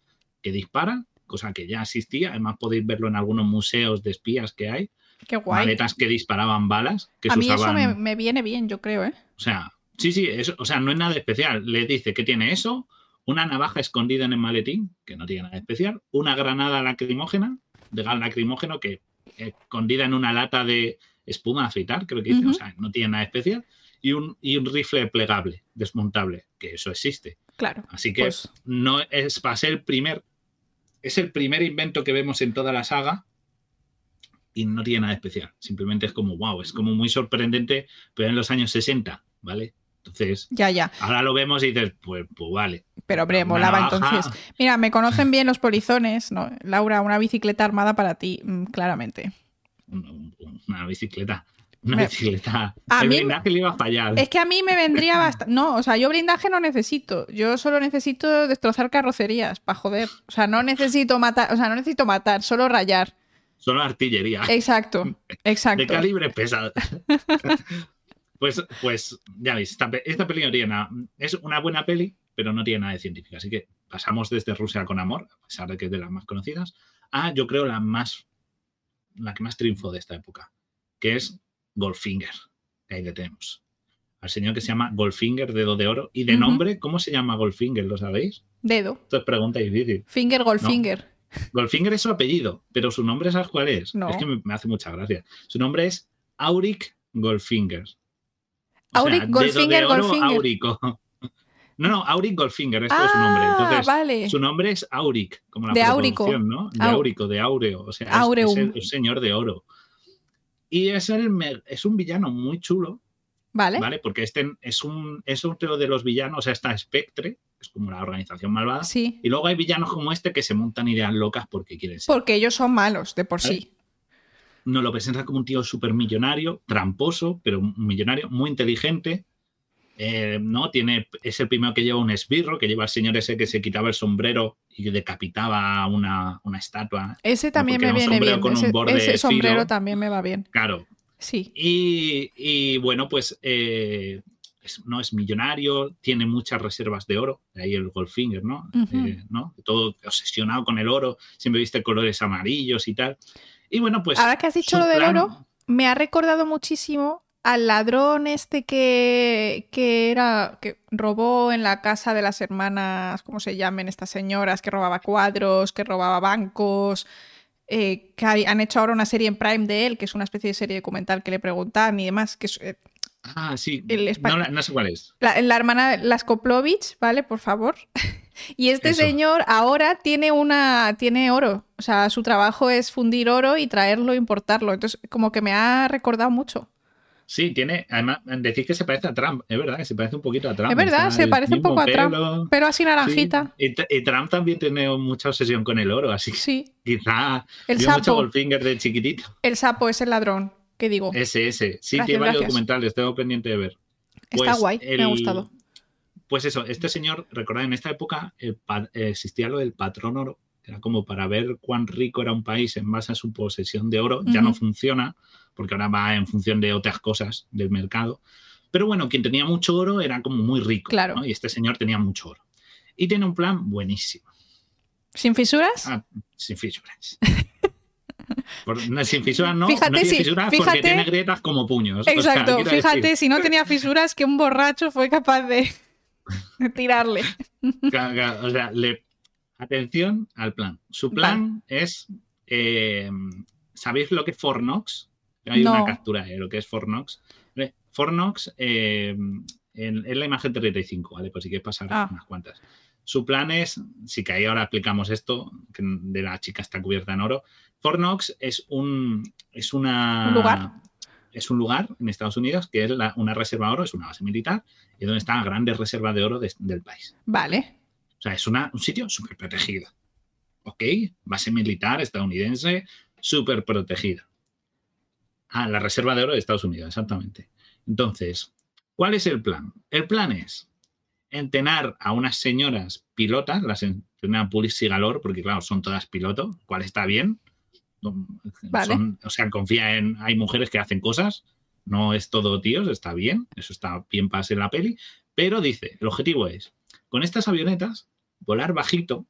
que dispara, cosa que ya existía, además podéis verlo en algunos museos de espías que hay. Qué guay. Maletas que disparaban balas. Que a mí eso me, viene bien, yo creo, ¿eh? O sea, sí, sí, eso, o sea, no es nada especial. Le dice que tiene eso, una navaja escondida en el maletín, que no tiene nada especial, una granada lacrimógena, de gas lacrimógeno que escondida en una lata de espuma a afeitar, creo que dice, o sea, no tiene nada especial, y un, y un rifle plegable, desmontable, que eso existe. Claro. Así que pues no es para ser el primer, es el primer invento que vemos en toda la saga y no tiene nada especial. Simplemente es como, wow, es como muy sorprendente, pero en los años 60, ¿vale? Entonces, ya, ya. ahora lo vemos y dices, pues, pues vale. Pero hombre, molaba entonces. Mira, me conocen bien los polizones, ¿no? Laura, una bicicleta armada para ti, mm, Una, bicicleta. Una bicicleta. A el blindaje le iba a fallar. Es que a mí me vendría bastante. No, o sea, yo blindaje no necesito. Yo solo necesito destrozar carrocerías para joder. O sea, no necesito matar. O sea, no necesito matar, solo rayar. Solo artillería. Exacto, exacto. De calibre pesado. Pues, pues ya veis, esta, esta peli no tiene nada. Es una buena peli, pero no tiene nada de científica. Así que pasamos desde Rusia con amor, a pesar de que es de las más conocidas, a yo creo la más, la que más triunfó de esta época, que es Goldfinger. Que ahí le tenemos. Al señor que se llama Goldfinger, dedo de oro. Y de nombre, ¿cómo se llama Goldfinger? ¿Lo sabéis? Dedo. Esto es pregunta difícil. Finger Goldfinger. Goldfinger es su apellido, pero su nombre, ¿sabes cuál es? Es que me, hace mucha gracia. Su nombre es Auric Goldfinger. Auric Goldfinger, Goldfinger. No, no, Auric Goldfinger, esto es su nombre. Ah, Entonces, su nombre es Auric, como la de Aurico. ¿no? De Aurico, de Aureo. O sea, es, el, señor de oro. Y es, el, es un villano muy chulo. Vale. ¿Vale? Porque este es un, es otro de los villanos, o sea, está Spectre, es como la organización malvada. Sí. Y luego hay villanos como este que se montan ideas locas porque quieren ser. Porque ellos son malos de por sí nos lo presenta como un tío súper millonario, tramposo, pero un millonario, muy inteligente. Eh, ¿no? Tiene, es el primero que lleva un esbirro, que lleva el señor ese que se quitaba el sombrero y decapitaba una, una estatua. Ese también me viene bien. ese, sombrero también me va bien. Claro. Sí. Y, bueno, pues eh, no es millonario, tiene muchas reservas de oro, de ahí el Goldfinger, ¿no? Eh, ¿no? Todo obsesionado con el oro, siempre viste colores amarillos y tal. Y bueno, pues. Ahora que has dicho lo del oro, me ha recordado muchísimo al ladrón este que, que era. que robó en la casa de las hermanas, ¿cómo se llamen estas señoras? Que robaba cuadros, que robaba bancos. Eh, que han hecho ahora una serie en Prime de él, que es una especie de serie documental que le preguntan y demás, que eh, Ah, sí. no, sé cuál es. La, la hermana Laskoplovich, ¿vale? Por favor. y este señor ahora tiene una. tiene oro. O sea, su trabajo es fundir oro y traerlo, importarlo. Entonces, como que me ha recordado mucho. Sí, tiene. Además, decir que se parece a Trump. Es verdad que se parece un poquito a Trump. Es verdad, se parece un poco a Trump. Pero así naranjita. Y, Trump también tiene mucha obsesión con el oro, así que sí. quizá. El sapo. de chiquitito. El sapo es el ladrón digo? Ese, ese. Sí, tiene varios documentales, tengo pendiente de ver. Está pues guay, me ha gustado. Pues eso, este señor, recordad, en esta época existía lo del patrón oro, era como para ver cuán rico era un país en base a su posesión de oro, ya no funciona, porque ahora va en función de otras cosas del mercado. Pero bueno, quien tenía mucho oro era como muy rico. Claro. Y este señor tenía mucho oro. Y tiene un plan buenísimo. ¿Sin fisuras? Ah, sin fisuras. sin fisuras no, fíjate, tiene fisuras porque tiene grietas como puños. Exacto, fíjate, si no tenía fisuras, que un borracho fue capaz de, tirarle. o sea, le... atención al plan. Su plan es, eh, ¿sabéis lo que es Fornox? Hay una captura de lo que es Fornox. Fornox eh, es la imagen 35, ¿vale? Pues si quieres pasar ah. unas cuantas. Su plan es, si que ahí ahora aplicamos esto, que de la chica está cubierta en oro, Fornox es un, es una, lugar. Es un lugar en Estados Unidos que es una reserva de oro, es una base militar, y donde está la grande reserva de oro del país. Vale. O sea, es una, un sitio súper protegido. ¿Ok? Base militar estadounidense súper protegida. Ah, la reserva de oro de Estados Unidos, exactamente. Entonces, ¿cuál es el plan? El plan es entrenar a unas señoras pilotas, las entrena Pulisi Galor, porque claro, son todas pilotos, cual está bien. o sea, confía en. Hay mujeres que hacen cosas, no es todo tíos, está bien, eso está bien para ser la peli. Pero dice: el objetivo es, con estas avionetas, volar bajito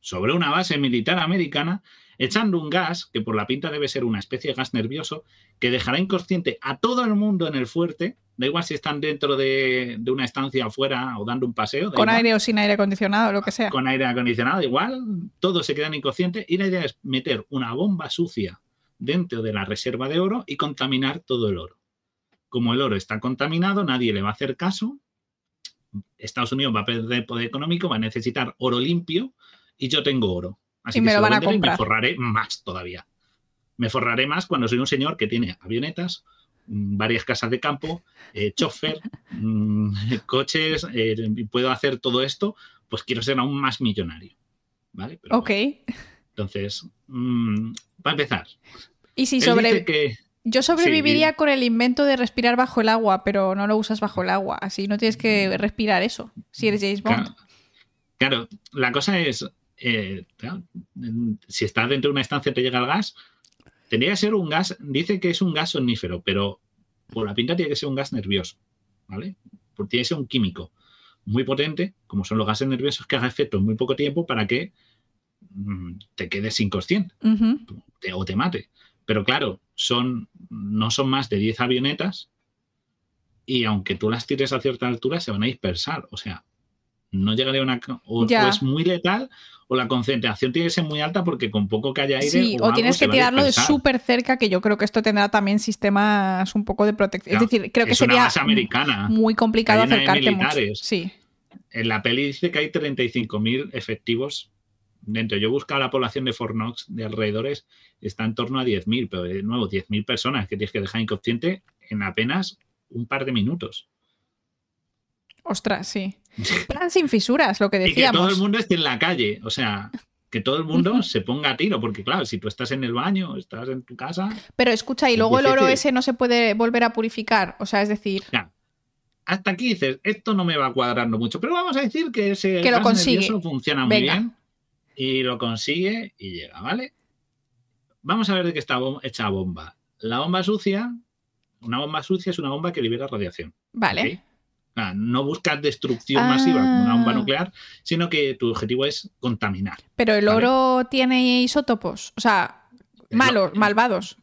sobre una base militar americana echando un gas que por la pinta debe ser una especie de gas nervioso que dejará inconsciente a todo el mundo en el fuerte, da igual si están dentro de, una estancia afuera o dando un paseo. Con aire o sin aire acondicionado, lo que sea. Con aire acondicionado, igual, todos se quedan inconscientes y la idea es meter una bomba sucia dentro de la reserva de oro y contaminar todo el oro. Como el oro está contaminado, nadie le va a hacer caso. Estados Unidos va a perder poder económico, va a necesitar oro limpio y yo tengo oro. Así y me lo van a comprar. me forraré más todavía. Me forraré más cuando soy un señor que tiene avionetas, mm, varias casas de campo, eh, chofer, mm, coches, eh, y puedo hacer todo esto, pues quiero ser aún más millonario. ¿Vale? ok. entonces, mm, para empezar. Y si sobre... Yo sobreviviría con el invento de respirar bajo el agua, pero no lo usas bajo el agua, así no tienes que respirar eso, si eres James Bond. Claro, la cosa es, eh, si estás dentro de una estancia te llega el gas, tendría que ser un gas, dice que es un gas somnífero, pero por la pinta tiene que ser un gas nervioso, ¿vale? Porque tiene que ser un químico muy potente, como son los gases nerviosos, que haga efecto en muy poco tiempo para que mm, te quedes inconsciente o te mate. Pero claro, son, no son más de 10 avionetas y aunque tú las tires a cierta altura se van a dispersar. O sea, no llegaría a una... O, es muy letal o la concentración tiene que ser muy alta porque con poco que haya aire... Sí, o, tienes que tirarlo de súper cerca, que yo creo que esto tendrá también sistemas un poco de protección. es decir, creo que sería americana. muy complicado acercarte mucho. Sí. En la peli dice que hay 35.000 efectivos dentro. Yo busco la población de Fornox de alrededores, está en torno a 10.000, pero de nuevo, 10.000 personas que tienes que dejar inconsciente en apenas un par de minutos. Ostras, sí. Plan sin fisuras, lo que decíamos. Y que todo el mundo esté en la calle, o sea, que todo el mundo se ponga a tiro, porque claro, si tú estás en el baño, estás en tu casa. Pero escucha, y luego el oro ese no se puede volver a purificar, o sea, es decir. Hasta aquí dices, esto no me va cuadrando mucho, pero vamos a decir que ese que lo consigue. funciona muy bien y lo consigue y llega, ¿vale? Vamos a ver de qué está hecha bomba. La bomba sucia, una bomba sucia es una bomba que libera radiación. Vale. No buscas destrucción masiva como una bomba ah. nuclear, sino que tu objetivo es contaminar. Pero el oro tiene isótopos, o sea, malos, malvados.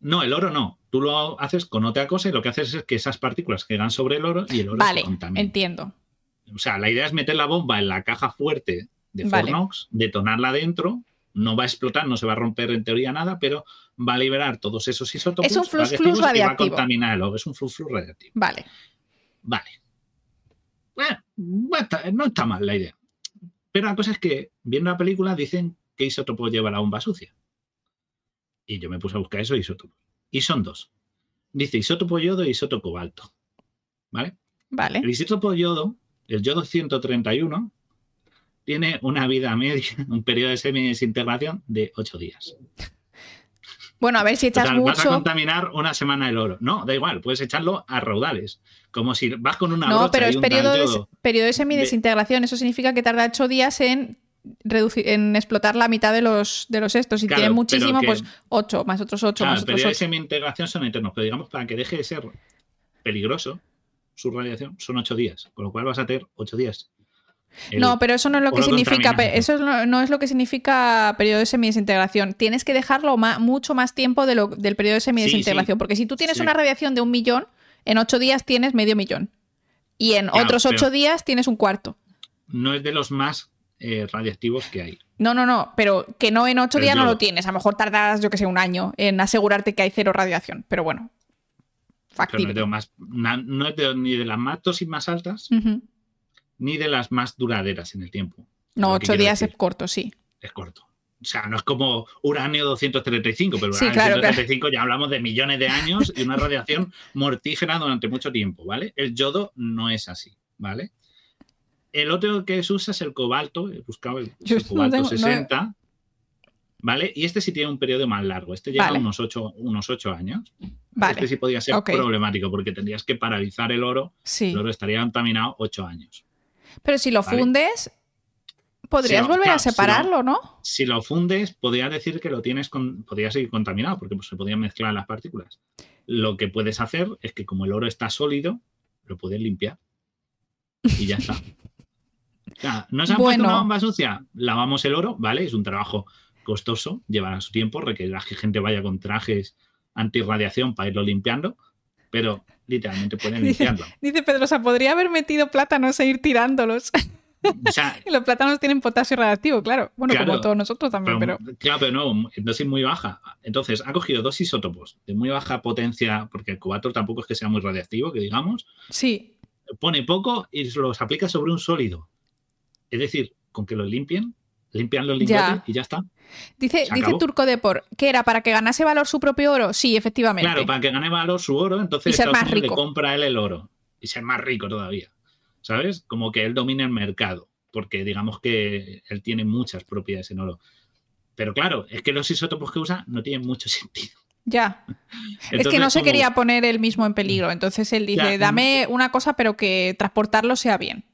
No, el oro no. Tú lo haces con otra cosa y lo que haces es que esas partículas quedan sobre el oro y el oro vale, se contamina. Entiendo. O sea, la idea es meter la bomba en la caja fuerte de Fornox, detonarla dentro, no va a explotar, no se va a romper en teoría nada, pero va a liberar todos esos isótopos es un flux, flux radiactivo. y va a contaminar el es un flux, flux radiactivo. Vale. Vale. Bueno, no está mal la idea. Pero la cosa es que, viendo la película, dicen que isótopo lleva la bomba sucia. Y yo me puse a buscar esos isótopos. Y son dos. Dice isótopo yodo y isótopo cobalto. ¿Vale? Vale. El isótopo yodo, el yodo 131, tiene una vida media, un periodo de semi-desintegración de ocho días. Bueno, a ver si echas mucho. Vas a contaminar una semana el oro. No, da igual, puedes echarlo a raudales. Como si vas con una. No, pero es periodo de, periodo de semidesintegración. Eso significa que tarda ocho días en reducir, en explotar la mitad de los, de los estos. Si tiene muchísimo, pues ocho, más otros ocho, más otros ocho. de semi-integración son eternos, pero digamos, para que deje de ser peligroso su radiación, son ocho días. Con lo cual vas a tener ocho días no, pero eso no es lo que significa. Eso no, es lo que significa periodo de semidesintegración. Tienes que dejarlo mucho más tiempo de lo, del periodo de semidesintegración. Porque si tú tienes una radiación de un millón, en ocho días tienes medio millón. Y en otros ocho días tienes un cuarto. No es de los más eh, radiactivos que hay. No, no, no, pero que no en ocho días no lo tienes. A lo mejor tardas, yo que sé, un año en asegurarte que hay cero radiación. Pero bueno, factible. no, es de, ni de las más dosis más altas, ni de las más duraderas en el tiempo. No, ocho días es corto, sí. Es corto. O sea, no es como uranio 235, pero uranio 235 ya hablamos de millones de años y una radiación mortífera durante mucho tiempo, ¿vale? El yodo no es así, ¿vale? El otro que se usa es el cobalto, he buscado el, cobalto 60, ¿vale? Y este sí tiene un periodo más largo, este lleva unos, ocho, unos años. Vale. Este sí podría ser problemático porque tendrías que paralizar el oro, sí. el oro estaría contaminado ocho años. Pero si lo fundes, podrías volver a separarlo, ¿no? Si lo fundes, podrías decir que lo tienes, con, podría seguir contaminado, porque pues, se podrían mezclar las partículas. Lo que puedes hacer es que como el oro está sólido, lo puedes limpiar. Y ya está. ¿No se ha puesto una bomba sucia? Lavamos el oro, ¿vale? Es un trabajo costoso, llevará su tiempo, requerirá que gente vaya con trajes antirradiación para irlo limpiando, pero literalmente pueden limpiarlo. Dice Pedrosa, podría haber metido plátanos e ir tirándolos. los plátanos tienen potasio radiactivo, claro. Bueno, como todos nosotros también, pero, Claro, pero no, dosis muy baja. Entonces, ha cogido dos isótopos de muy baja potencia, porque el cobalto tampoco es que sea muy radiactivo, que digamos. Sí. Pone poco y los aplica sobre un sólido. Es decir, con que los limpien, limpian los lingotes y ya está. Dice, dice Turco Depor, ¿qué era? ¿Para que ganase valor su propio oro? Sí, efectivamente. Claro, para que gane valor su oro, entonces y ser más rico. le compra él el oro y ser más rico todavía. ¿Sabes? Como que él domina el mercado, porque digamos que él tiene muchas propiedades en oro. Pero claro, es que los isótopos que usa no tienen mucho sentido. Ya. es que no se quería poner él mismo en peligro. Entonces él dice, dame una cosa, pero que transportarlo sea bien.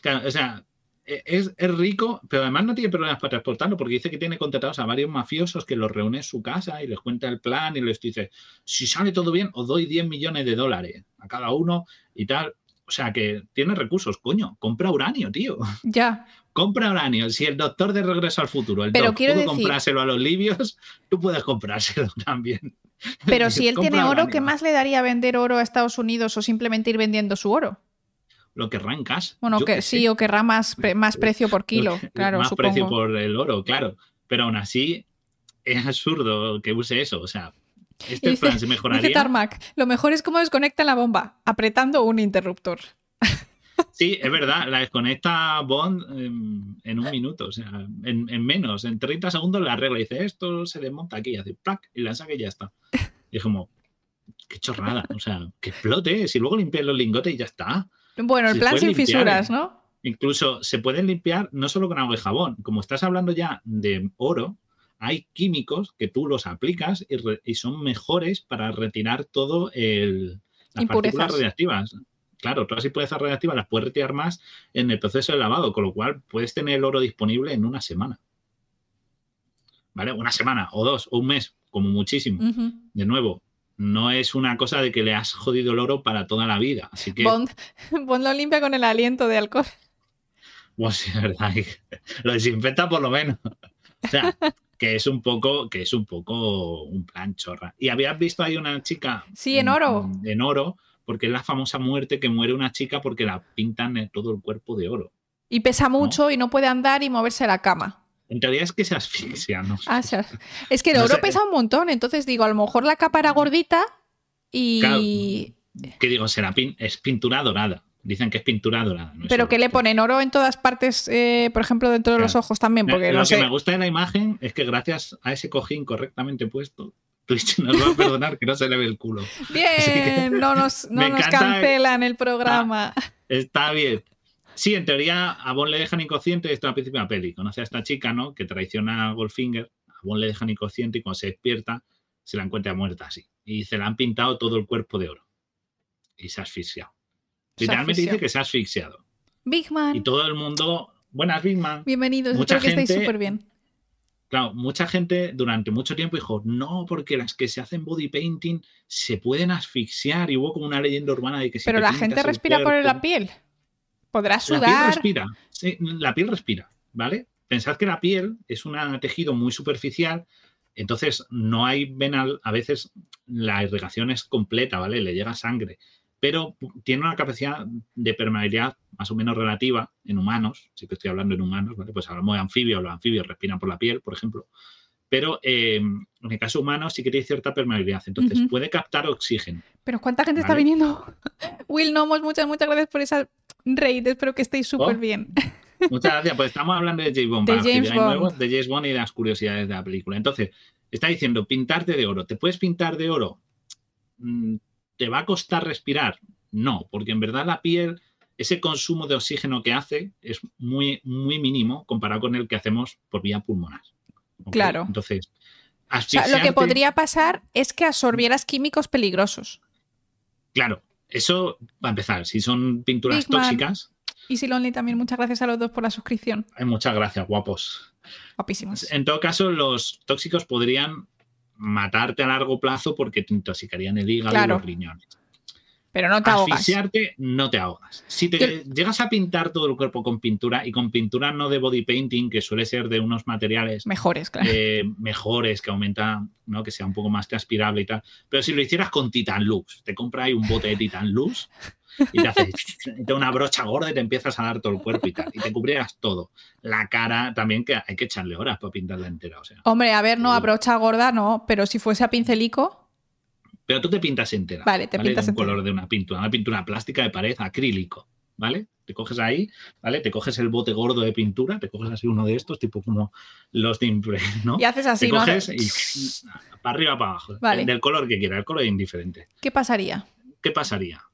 Claro, o sea, e, es, rico, pero además no tiene problemas para transportarlo porque dice que tiene contratados a varios mafiosos que los reúne en su casa y les cuenta el plan y les dice, si sale todo bien, os doy 10 millones de dólares a cada uno y tal. O sea que tiene recursos, coño, compra uranio, tío. Ya. compra uranio. Si el doctor de Regreso al Futuro, el pero quiero comprárselo a los libios, tú puedes comprárselo también. Pero si él tiene oro, ¿qué más le daría vender oro a Estados Unidos o simplemente ir vendiendo su oro? Lo querrá en cash. Bueno, que, sí, o querrá más, más precio por kilo, claro. Más precio por el oro, claro. Pero aún así, es absurdo que use eso. O sea, este plan se mejoraría. Dice Tarmac, lo mejor es cómo desconecta la bomba, apretando un interruptor. Sí, es verdad, la desconecta Bond en, un minuto, o sea, en, menos, en 30 segundos la arregla y dice, esto se desmonta aquí, y hace ¡plac! y la saca y ya está. Y es como, qué chorrada, o sea, que explote, si luego limpias los lingotes y ya está. Bueno, el plan sin fisuras, ¿no? Incluso se pueden limpiar no solo con agua y jabón. Como estás hablando ya de oro, hay químicos que tú los aplicas y, son mejores para retirar todo el, las partículas radiactivas. Claro, todas las impurezas radiactivas las puedes retirar más en el proceso de lavado, con lo cual puedes tener el oro disponible en una semana. ¿Vale? Una semana o dos o un mes, como muchísimo. De nuevo, no es una cosa de que le has jodido el oro para toda la vida. Así que... Bond, lo limpia con el aliento de alcohol. Pues sí, es verdad. Lo desinfecta por lo menos. O sea, que es un poco, que es un poco un plan chorra. Y habías visto ahí una chica. Sí, en oro. En, oro, porque es la famosa muerte que muere una chica porque la pintan en todo el cuerpo de oro. Y pesa mucho y no puede andar y moverse la cama. En teoría es que se asfixia, ¿no? Ah, es que el oro pesa un montón, entonces digo, a lo mejor la capa era gordita y. ¿Qué digo? Será es pintura dorada. Dicen que es pintura dorada. Pero que le ponen oro en todas partes, eh, por ejemplo, dentro de los ojos también. Porque Lo que me gusta de la imagen es que gracias a ese cojín correctamente puesto, Twitch nos va a perdonar que no se le ve el culo. Bien, no nos, no nos cancelan el programa. Ah, está bien. Sí, en teoría a Bond le dejan inconsciente, esto al principio de la peli. Conoce a esta chica, ¿no? Que traiciona a Goldfinger, a Bond le dejan inconsciente y cuando se despierta se la encuentra muerta así. Y se le han pintado todo el cuerpo de oro. Y se ha asfixiado. Literalmente dice que se ha asfixiado. Big Man. Y todo el mundo. Buenas, Big Man. Bienvenidos, mucha espero que estéis súper bien. Claro, mucha gente durante mucho tiempo dijo, no, porque las que se hacen body painting se pueden asfixiar. Y hubo como una leyenda urbana de que si Pero la gente respira por la piel. Podrá sudar. La piel respira, sí, la piel respira, ¿vale? Pensad que la piel es un tejido muy superficial, entonces no hay venal, a veces la irrigación es completa, ¿vale? Le llega sangre, pero tiene una capacidad de permeabilidad más o menos relativa en humanos, sí que estoy hablando en humanos, ¿vale? Pues hablamos de anfibios, los anfibios respiran por la piel, por ejemplo, pero eh, en el caso humano sí que tiene cierta permeabilidad, entonces puede captar oxígeno. Pero ¿cuánta gente está viniendo? Will Nomos, muchas, muchas gracias por esa raid, espero que estéis súper oh. bien. Muchas gracias, pues estamos hablando de James Bond, de James Bond. de James Bond y de las curiosidades de la película. Entonces, está diciendo, pintarte de oro, ¿te puedes pintar de oro? Mm, ¿Te va a costar respirar? No, porque en verdad la piel, ese consumo de oxígeno que hace es muy, muy mínimo comparado con el que hacemos por vía pulmonar. Claro. Entonces, lo que podría pasar es que absorbieras químicos peligrosos. Claro, eso va a empezar. Si son pinturas tóxicas. Y si Lonely también, muchas gracias a los dos por la suscripción. muchas gracias, guapos. Guapísimos. En todo caso, los tóxicos podrían matarte a largo plazo porque te intoxicarían el hígado y los riñones. Pero no te ahogas. Asfixiarte, no te ahogas. Si te llegas a pintar todo el cuerpo con pintura, y con pintura no de body painting, que suele ser de unos materiales mejores, claro. Eh, mejores, que aumentan, ¿no? que sea un poco más transpirable y tal. Pero si lo hicieras con Titan Lux, te compras ahí un bote de Titan Lux y te haces te una brocha gorda y te empiezas a dar todo el cuerpo y tal. Y te cubrieras todo. La cara también, que hay que echarle horas para pintarla entera. O sea. Hombre, a ver, no, a brocha gorda no, pero si fuese a pincelico. Pero tú te pintas entera. Vale, te pintas un color de una pintura, una pintura plástica de pared, acrílico, ¿vale? Te coges ahí, ¿vale? Te coges el bote gordo de pintura, te coges así uno de estos, tipo como los de Impre, ¿no? Y haces así, te coges y para arriba, para abajo. Vale. Del color que quieras, el color es indiferente. ¿Qué pasaría? ¿Qué pasaría?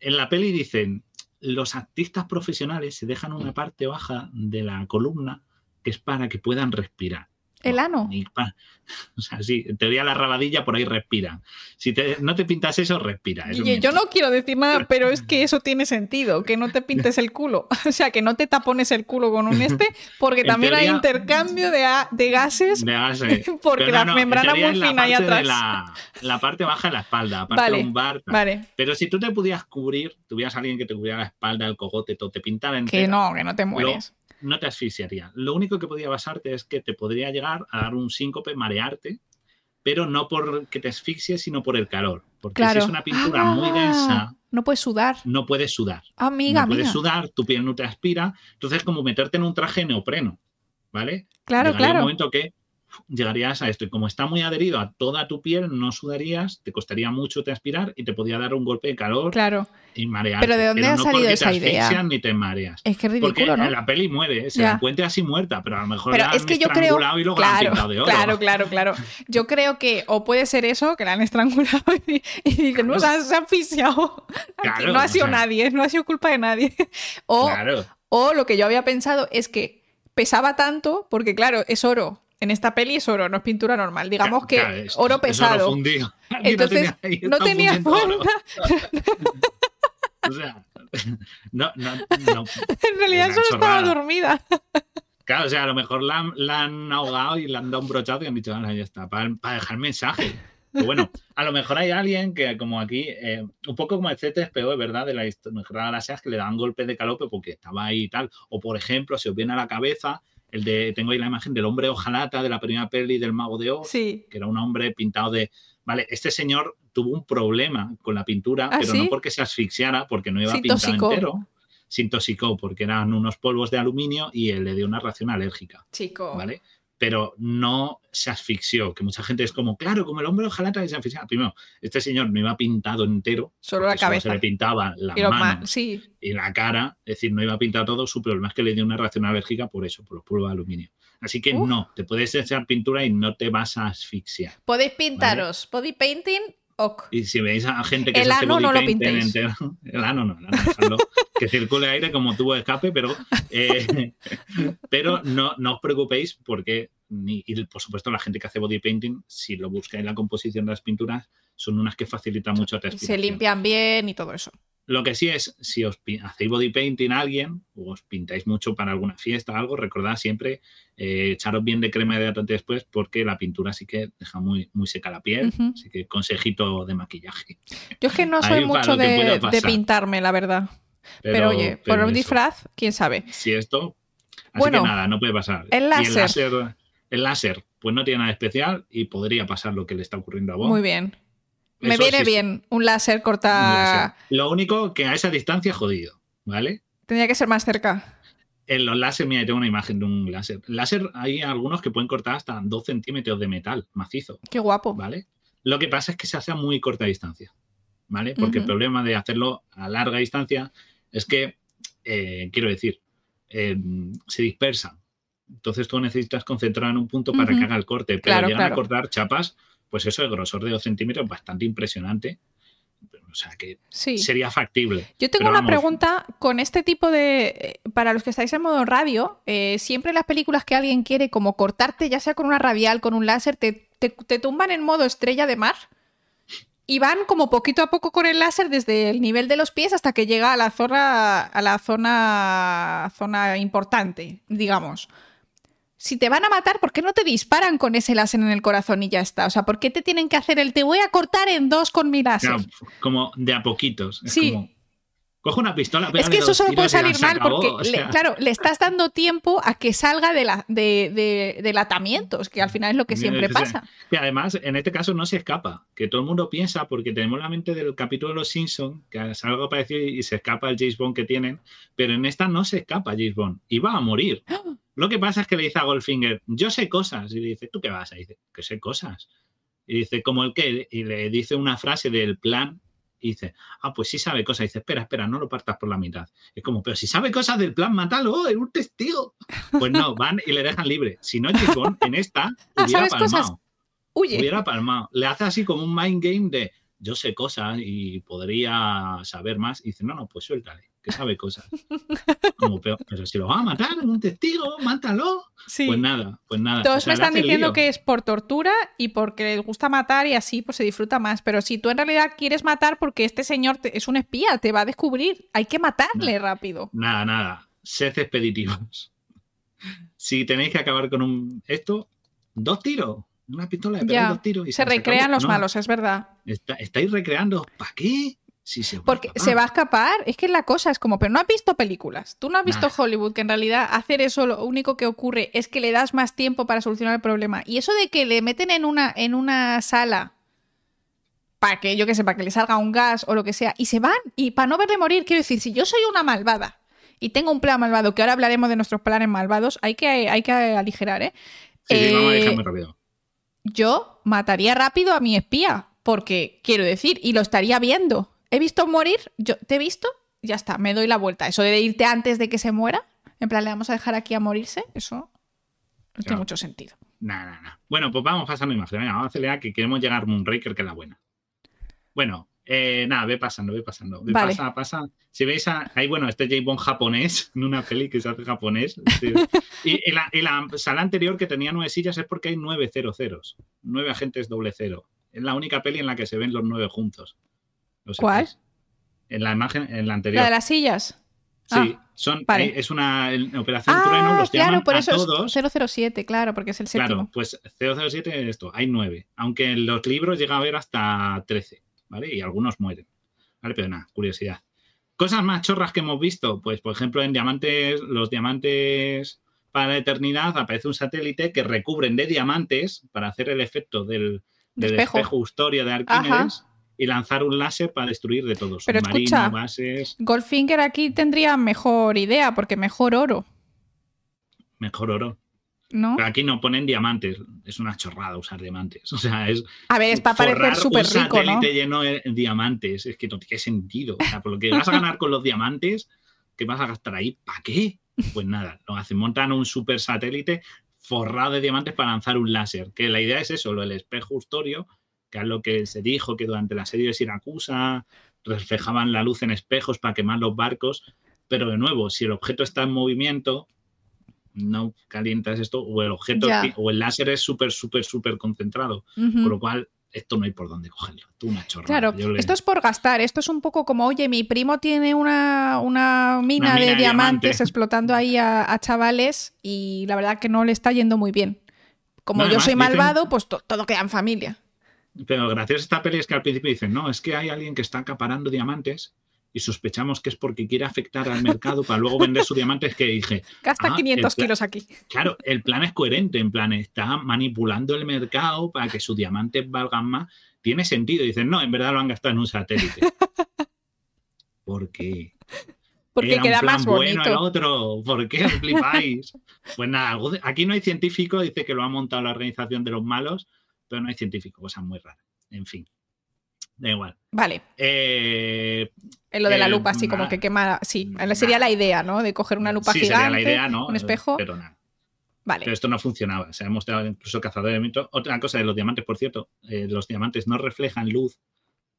En la peli dicen, los artistas profesionales se dejan una parte baja de la columna que es para que puedan respirar. El ano. o sea, sí, en teoría la rabadilla por ahí respira. Si no te pintas eso, respira. yo no quiero decir nada, pero es que eso tiene sentido, que no te pintes el culo. O sea, que no te tapones el culo con un este, porque también hay intercambio de, de gases. De gases. Porque la membrana muy fina ahí atrás. La, parte baja de la espalda, aparte vale, lumbar. Vale. Pero si tú te pudieras cubrir, tuvieras alguien que te cubriera la espalda, el cogote, todo, te pintara en Que no, que no te mueres no te asfixiaría. Lo único que podía basarte es que te podría llegar a dar un síncope, marearte, pero no porque te asfixies, sino por el calor. Porque si es una pintura muy ah, densa. No puedes sudar. No puedes sudar. Amiga, no puedes sudar, tu piel no te aspira. Entonces, como meterte en un traje neopreno. ¿Vale? Claro, Llegaría claro. un momento que llegarías a esto. Y como está muy adherido a toda tu piel, no sudarías, te costaría mucho transpirar y te podía dar un golpe de calor claro. y marear. Pero ¿de dónde ha no salido esa te idea? ni te mareas. Es que es ridículo, Porque la peli muere, se la encuentra así muerta, pero a lo mejor pero la es han que yo creo, y luego claro, la han pintado de oro. Claro, claro, claro. Yo creo que o puede ser eso, que la han estrangulado y, dicen, no, se ha, asfixiado. no ha sido nadie, no ha sido culpa de nadie. O, o lo que yo había pensado es que pesaba tanto, porque claro, es oro, en esta peli es oro, no es pintura normal. Digamos que oro pesado. oro Entonces, no tenía, fuerza. o sea, no, no, no. En realidad solo estaba dormida. Claro, o sea, a lo mejor la, han ahogado y le han dado un brochazo y han dicho, ya está, para, dejar mensaje. Pero bueno, a lo mejor hay alguien que, como aquí, eh, un poco como el CTSPO, ¿verdad? De la historia de las que le dan golpes de calope porque estaba ahí y tal. O, por ejemplo, se os viene a la cabeza el de, tengo ahí la imagen del hombre ojalata de la primera peli del Mago de Oz, que era un hombre pintado de, vale, este señor tuvo un problema con la pintura, ¿Ah, pero no porque se asfixiara, porque no iba a pintar entero. Se intoxicó porque eran unos polvos de aluminio y él le dio una reacción alérgica. Chico. ¿Vale? Pero no se asfixió, que mucha gente es como, claro, como el hombre ojalá se asfixiaba. Primero, este señor no iba pintado entero. Solo la cabeza. se le pintaba la mano y la cara, es decir, no iba pintado todo. Su problema es que le dio una reacción alérgica por eso, por los polvos de aluminio. Así que no, te puedes echar pintura y no te vas a asfixiar. Podéis pintaros body painting y si veis a gente que el se ano no lo pintéis. Entero, el ano no, el que circule aire como tubo de escape, pero, eh, pero no, no os preocupéis porque, ni, y por supuesto la gente que hace body painting, si lo buscáis en la composición de las pinturas, son unas que facilitan mucho la Se limpian bien y todo eso. Lo que sí es, si os hacéis body painting a alguien o os pintáis mucho para alguna fiesta o algo, recordad siempre eh, echaros bien de crema hidratante después porque la pintura sí que deja muy, muy seca la piel. Así que consejito de maquillaje. Yo es que no soy mucho de, pintarme, la verdad. Pero, oye, por un disfraz, quién sabe. Si esto. Así que nada, no puede pasar. El láser. el láser, pues no tiene nada especial y podría pasar lo que le está ocurriendo a vos. Muy bien. Me viene bien un láser corta. Lo único que a esa distancia jodido, ¿vale? Tendría que ser más cerca. En los láser, mira, tengo una imagen de un láser. Láser hay algunos que pueden cortar hasta 2 centímetros de metal macizo. Qué guapo. ¿Vale? Lo que pasa es que se hace a muy corta distancia. ¿Vale? Porque el problema de hacerlo a larga distancia es que, eh, quiero decir, eh, se dispersa. Entonces tú necesitas concentrar en un punto para que haga el corte. Pero claro, llegan a cortar chapas pues eso, el grosor de 2 centímetros, bastante impresionante. O sea que sería factible. Yo tengo una pregunta con este tipo de. Eh, para los que estáis en modo radio, eh, siempre en las películas que alguien quiere como cortarte, ya sea con una radial, con un láser, te, tumban en modo estrella de mar y van como poquito a poco con el láser desde el nivel de los pies hasta que llega a la zona, a la zona, zona importante, digamos. Si te van a matar, ¿por qué no te disparan con ese láser en el corazón y ya está? O sea, ¿por qué te tienen que hacer el te voy a cortar en dos con mi láser? como de a poquitos. sí. Coge una pistola. Es que eso solo puede salir mal porque, claro, le estás dando tiempo a que salga de la, de, del atamiento, que al final es lo que siempre pasa. Y además, en este caso no se escapa, que todo el mundo piensa, porque tenemos la mente del capítulo de Los Simpsons, que es algo parecido y se escapa el James Bond que tienen, pero en esta no se escapa James Bond y va a morir. Lo que pasa es que le dice a Goldfinger, yo sé cosas, y le dice, ¿tú qué vas? Y dice, que sé cosas. Y dice, ¿como el qué? Y le dice una frase del plan y dice, ah, pues sí sabe cosas. Y dice, espera, espera, no lo partas por la mitad. Es como, pero si sabe cosas del plan, mátalo, es un testigo. Pues no, van y le dejan libre. Si no, Chicón, en esta ah, hubiera palmado. Hubiera palmado. Le hace así como un mind game de yo sé cosas y podría saber más. Y dice, no, no, pues suéltale que sabe cosas. Como pero si lo va a matar, un testigo, mátalo. Pues nada, pues nada. Todos me están diciendo que es por tortura y porque les gusta matar y así pues se disfruta más. Pero si tú en realidad quieres matar porque este señor es un espía, te va a descubrir, hay que matarle rápido. Nada, nada. Sed expeditivos. Si tenéis que acabar con un esto, dos tiros. Una pistola de dos tiros. Y se, recrean los malos, es verdad. estáis recreando. ¿Para qué? Porque se va a escapar. Es que la cosa es como, pero no has visto películas. Tú no has visto Hollywood, que en realidad hacer eso lo único que ocurre es que le das más tiempo para solucionar el problema. Y eso de que le meten en una, en una sala para que, yo que sé, para que le salga un gas o lo que sea, y se van, y para no verle morir, quiero decir, si yo soy una malvada y tengo un plan malvado, que ahora hablaremos de nuestros planes malvados, hay que, hay que aligerar, ¿eh? Sí, vamos a muy rápido. Yo mataría rápido a mi espía, porque quiero decir, y lo estaría viendo he visto morir, yo te he visto, ya está, me doy la vuelta. Eso de irte antes de que se muera, en plan, le vamos a dejar aquí a morirse, eso no tiene mucho sentido. Nada, nada. Bueno, pues vamos pasando imagen. Venga, vamos a acelerar que queremos llegar a Moonraker, que es la buena. Bueno, eh, nada, ve pasando, ve pasando. Pasa, pasa. Si veis, ahí, bueno, este J. Bond japonés, en una peli que se hace japonés. y, la, la, sala anterior que tenía nueve sillas es porque hay nueve cero ceros, nueve agentes doble cero. Es la única peli en la que se ven los nueve juntos. ¿Cuál? En la imagen, en la anterior. ¿La de las sillas? Sí, ah, son, eh, es una operación ah, trueno, los claro, por eso todos. Es 007, claro, porque es el séptimo. Claro, pues 007 esto, hay nueve, aunque en los libros llega a haber hasta 13, ¿vale? Y algunos mueren. Vale, pero nada, curiosidad. Cosas más chorras que hemos visto, pues por ejemplo en diamantes, los diamantes para la eternidad aparece un satélite que recubren de diamantes para hacer el efecto del, del espejo. historia de Arquímedes y lanzar un láser para destruir de todos. Pero escucha, bases. Goldfinger aquí tendría mejor idea, porque mejor oro. Mejor oro. ¿No? Pero aquí no ponen diamantes. Es una chorrada usar diamantes. O sea, es. A ver, es para parecer súper rico. Un satélite lleno de diamantes. Es que no tiene sentido. O sea, por lo que vas a ganar con los diamantes, ¿qué vas a gastar ahí? ¿Para qué? Pues nada, lo hacen. Montan un super satélite forrado de diamantes para lanzar un láser. Que la idea es eso, lo del espejo justorio que es lo que se dijo que durante la serie de Siracusa reflejaban la luz en espejos para quemar los barcos, pero de nuevo, si el objeto está en movimiento, no calientas esto, o el objeto o el láser es súper, súper, súper concentrado, por lo cual esto no hay por dónde cogerlo. Tú una Claro, esto es por gastar. Esto es un poco como, oye, mi primo tiene una, mina, de, diamantes explotando ahí a, chavales y la verdad que no le está yendo muy bien. Como yo soy malvado, pues todo queda en familia. Pero gracias a esta peli es que al principio dicen, no, es que hay alguien que está acaparando diamantes y sospechamos que es porque quiere afectar al mercado para luego vender sus diamantes que dije... Gasta 500 ah, kilos aquí. Claro, el plan es coherente, en plan, está manipulando el mercado para que sus diamantes valgan más. Tiene sentido. Dicen, no, en verdad lo han gastado en un satélite. ¿Por qué? Porque queda más bonito. bueno el otro. ¿Por qué flipáis? pues nada, aquí no hay científico, dice que lo ha montado la organización de los malos pero no hay científico, cosa muy rara. En fin, da igual. Vale. Eh, en lo de la lupa, así como que quema. Sí, sería la idea, ¿no? De coger una lupa sí, gigante, sería la idea, ¿no? un espejo. Pero nada. Vale. Pero esto no funcionaba. Se ha mostrado incluso cazador de mitos. Otra cosa de los diamantes, por cierto, eh, los diamantes no reflejan luz,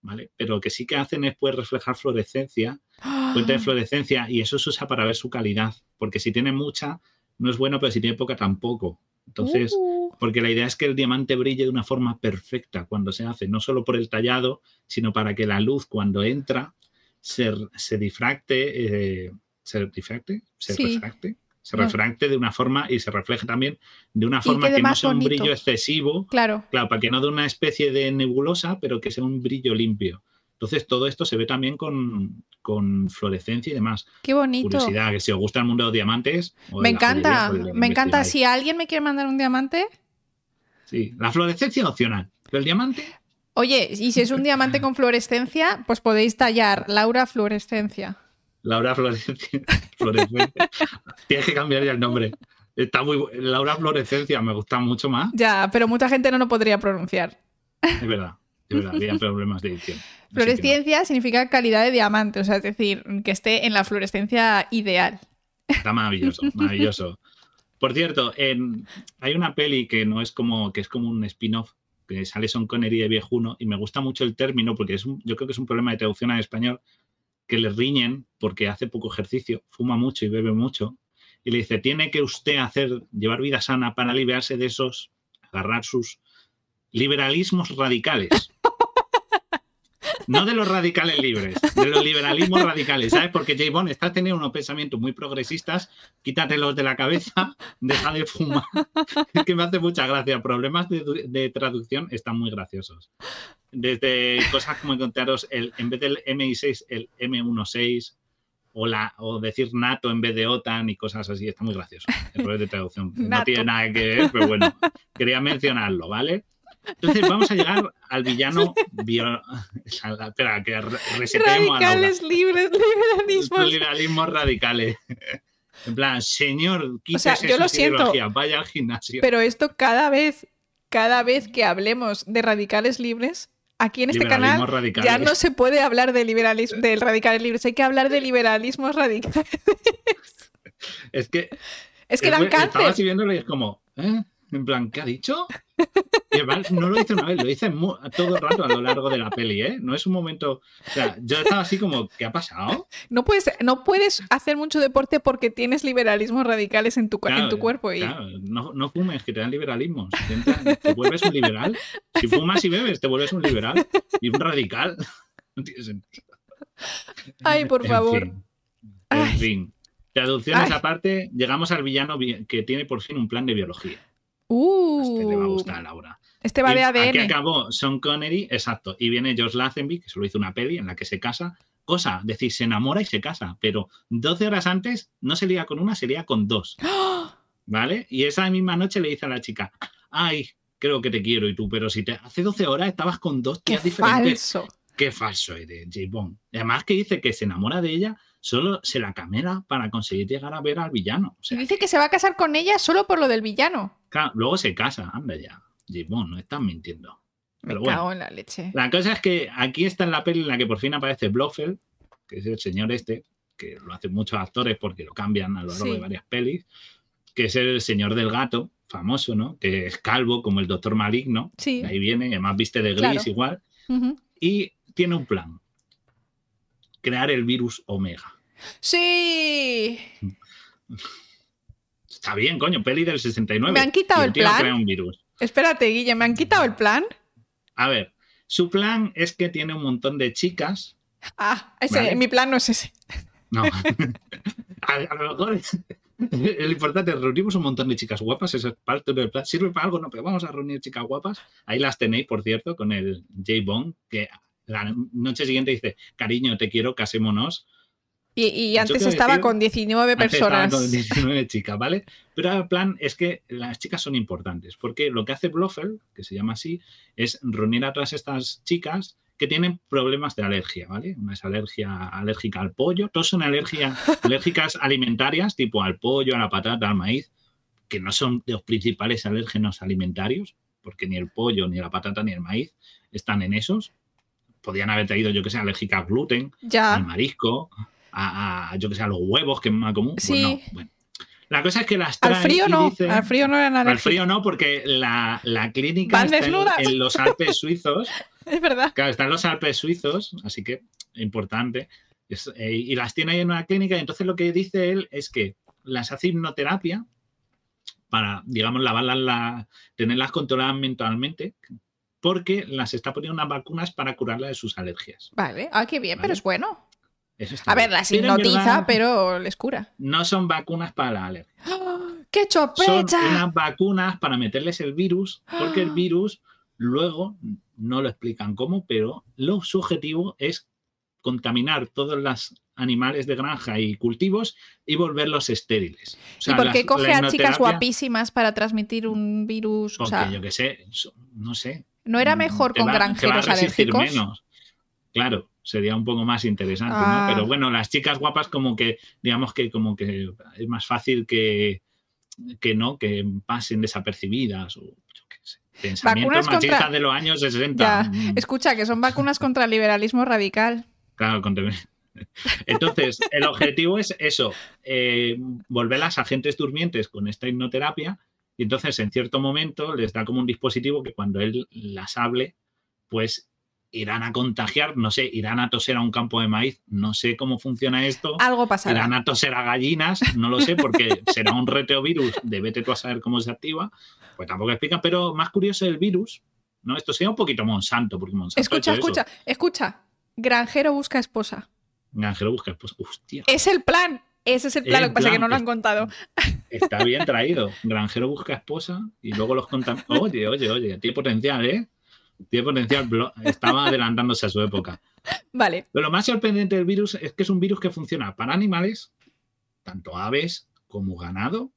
¿vale? Pero lo que sí que hacen es pues, reflejar fluorescencia, fuente de fluorescencia, y eso se usa para ver su calidad. Porque si tiene mucha, no es bueno, pero si tiene poca, tampoco. Entonces, uh. Porque la idea es que el diamante brille de una forma perfecta cuando se hace, no solo por el tallado, sino para que la luz cuando entra se, se difracte, eh, se difracte, se refracte, se refracte de una forma y se refleje también de una forma que, no sea un brillo excesivo. Claro. Claro, para que no dé una especie de nebulosa, pero que sea un brillo limpio. Entonces, todo esto se ve también con, con fluorescencia y demás. Qué bonito. Curiosidad, que si os gusta el mundo de los diamantes. me encanta, pues me encanta. Si alguien me quiere mandar un diamante. Sí, la fluorescencia es opcional, pero el diamante. Oye, y si es un diamante con fluorescencia, pues podéis tallar Laura Fluorescencia. Laura Fluorescencia. Tienes que cambiar ya el nombre. Está muy Laura Fluorescencia me gusta mucho más. Ya, pero mucha gente no lo podría pronunciar. Es verdad, es verdad, había problemas de edición. Fluorescencia significa calidad de diamante, o sea, es decir, que esté en la fluorescencia ideal. Está maravilloso, maravilloso. Por cierto, hay una peli que no es como que es como un spin-off que sale Son Connery de viejuno y me gusta mucho el término porque es yo creo que es un problema de traducción al español que le riñen porque hace poco ejercicio, fuma mucho y bebe mucho y le dice, tiene que usted hacer, llevar vida sana para liberarse de esos, agarrar sus liberalismos radicales. No de los radicales libres, de los liberalismos radicales, ¿sabes? Porque J. Bond está teniendo unos pensamientos muy progresistas, quítatelos de la cabeza, deja de fumar. Es que me hace mucha gracia. Problemas de, traducción están muy graciosos. Desde cosas como encontraros el, en vez del MI6, el M16, o, la, o decir NATO en vez de OTAN y cosas así, está muy gracioso. Errores de traducción. No tiene nada que ver, pero bueno, quería mencionarlo, ¿vale? Entonces vamos a llegar al villano. Espera, que resetemos Radicales libres, liberalismos. Liberalismos radicales. En plan, señor, quítese o yo lo siento, vaya al gimnasio. Pero esto cada vez, cada vez que hablemos de radicales libres, aquí en este canal ya no se puede hablar de liberalismo, del radicales libres, hay que hablar de liberalismos radicales. Es que. Es que dan cáncer. Estaba y es como. ¿eh? En plan, ¿qué ha dicho? no lo dice una vez, lo dice todo el rato a lo largo de la peli, ¿eh? No es un momento. O sea, yo estaba así como, ¿qué ha pasado? No puedes, no puedes hacer mucho deporte porque tienes liberalismos radicales en tu, en tu cuerpo. Y... Claro, no, no, fumes, que te dan liberalismos. Te, vuelves un liberal. Si fumas y bebes, te vuelves un liberal y un radical. No tiene sentido. Ay, por favor. En fin. Traducciones aparte, llegamos al villano que tiene por fin un plan de biología. Este le va a uh. gustar a Laura. Este va de ADN. Aquí acabó Sean Connery, exacto. Y viene George Lazenby, que solo hizo una peli en la que se casa. Cosa, decir, se enamora y se casa. Pero 12 horas antes no se lía con una, se lía con dos. ¿Vale? Y esa misma noche le dice a la chica, ay, creo que te quiero y tú, pero si te hace 12 horas estabas con dos tías Qué diferentes. Falso. Qué falso eres, J. Bond. Además que dice que se enamora de ella solo se la camela para conseguir llegar a ver al villano. y dice que se va a casar con ella solo por lo del villano. Claro, luego se casa, anda ya. Jimón, no están mintiendo. Pero Me cago en la leche. La cosa es que aquí está en la peli en la que por fin aparece Blofeld, que es el señor este, que lo hacen muchos actores porque lo cambian a lo largo de varias pelis, que es el señor del gato, famoso, ¿no? Que es calvo como el doctor maligno. Sí. Ahí viene, además viste de gris igual. Y tiene un plan crear el virus Omega. Sí. Está bien, coño, peli del 69. Me han quitado el, plan. un virus. Espérate, Guille, ¿me han quitado el plan? A ver, su plan es que tiene un montón de chicas. Ah, ese, mi plan no es ese. No. a, lo mejor el importante es reunimos un montón de chicas guapas, eso es parte del plan. ¿Sirve para algo? No, pero vamos a reunir chicas guapas. Ahí las tenéis, por cierto, con el J. Bond, que la noche siguiente dice, cariño, te quiero, casémonos. Y, antes estaba con 19 personas. Estaba con 19 chicas, ¿vale? Pero el plan es que las chicas son importantes, porque lo que hace Blofeld, que se llama así, es reunir a todas estas chicas que tienen problemas de alergia, ¿vale? Una es alergia alérgica al pollo, todos son alergia, alérgicas alimentarias, tipo al pollo, a la patata, al maíz, que no son de los principales alérgenos alimentarios, porque ni el pollo, ni la patata, ni el maíz están en esos podían haber traído, yo que sé, alérgica al gluten, al marisco, a, yo que sé, a los huevos, que es más común. Pues sí. bueno. La cosa es que las traen Al frío no, al frío no eran Al frío no, porque la, la clínica está en, los Alpes suizos. es verdad. Claro, están los Alpes suizos, así que importante. Eh, y las tiene ahí en una clínica, y entonces lo que dice él es que las hace hipnoterapia para, digamos, lavarlas, la, tenerlas controladas mentalmente, porque las está poniendo unas vacunas para curarla de sus alergias. Vale, ah, qué bien, pero es bueno. a ver, las hipnotiza, pero les cura. No son vacunas para la alergia. ¡Qué chopecha! Son unas vacunas para meterles el virus, porque el virus luego no lo explican cómo, pero lo, su objetivo es contaminar todos los animales de granja y cultivos y volverlos estériles. ¿Y por qué coge a chicas guapísimas para transmitir un virus? o sea, yo qué sé, no sé. ¿No era mejor con granjeros alérgicos? Menos. Claro, sería un poco más interesante, ¿no? Ah. Pero bueno, las chicas guapas como que, digamos que como que es más fácil que, que no, que pasen desapercibidas o yo qué sé. Pensamientos machistas de los años 60. Mm. Escucha, que son vacunas contra el liberalismo radical. Claro, contra... Entonces, el objetivo es eso, eh, volver a las agentes durmientes con esta hipnoterapia y entonces en cierto momento les da como un dispositivo que cuando él las hable, pues irán a contagiar, no sé, irán a toser a un campo de maíz, no sé cómo funciona esto. Algo pasará. Irán a toser a gallinas, no lo sé, porque será un reteovirus de vete tú a saber cómo se activa, pues tampoco explica, pero más curioso el virus, ¿no? Esto sería un poquito Monsanto, porque Monsanto. Escucha, escucha, escucha. Granjero busca esposa. Granjero busca esposa. Hostia. Es el plan. Ese es el plan, lo que pasa que no lo han contado. Está bien traído. Granjero busca esposa y luego los contan. Oye, oye, oye, tiene potencial, ¿eh? tiene potencial, estaba adelantándose a su época. Vale. Pero lo más sorprendente del virus es que es un virus que funciona para animales, tanto aves como ganado.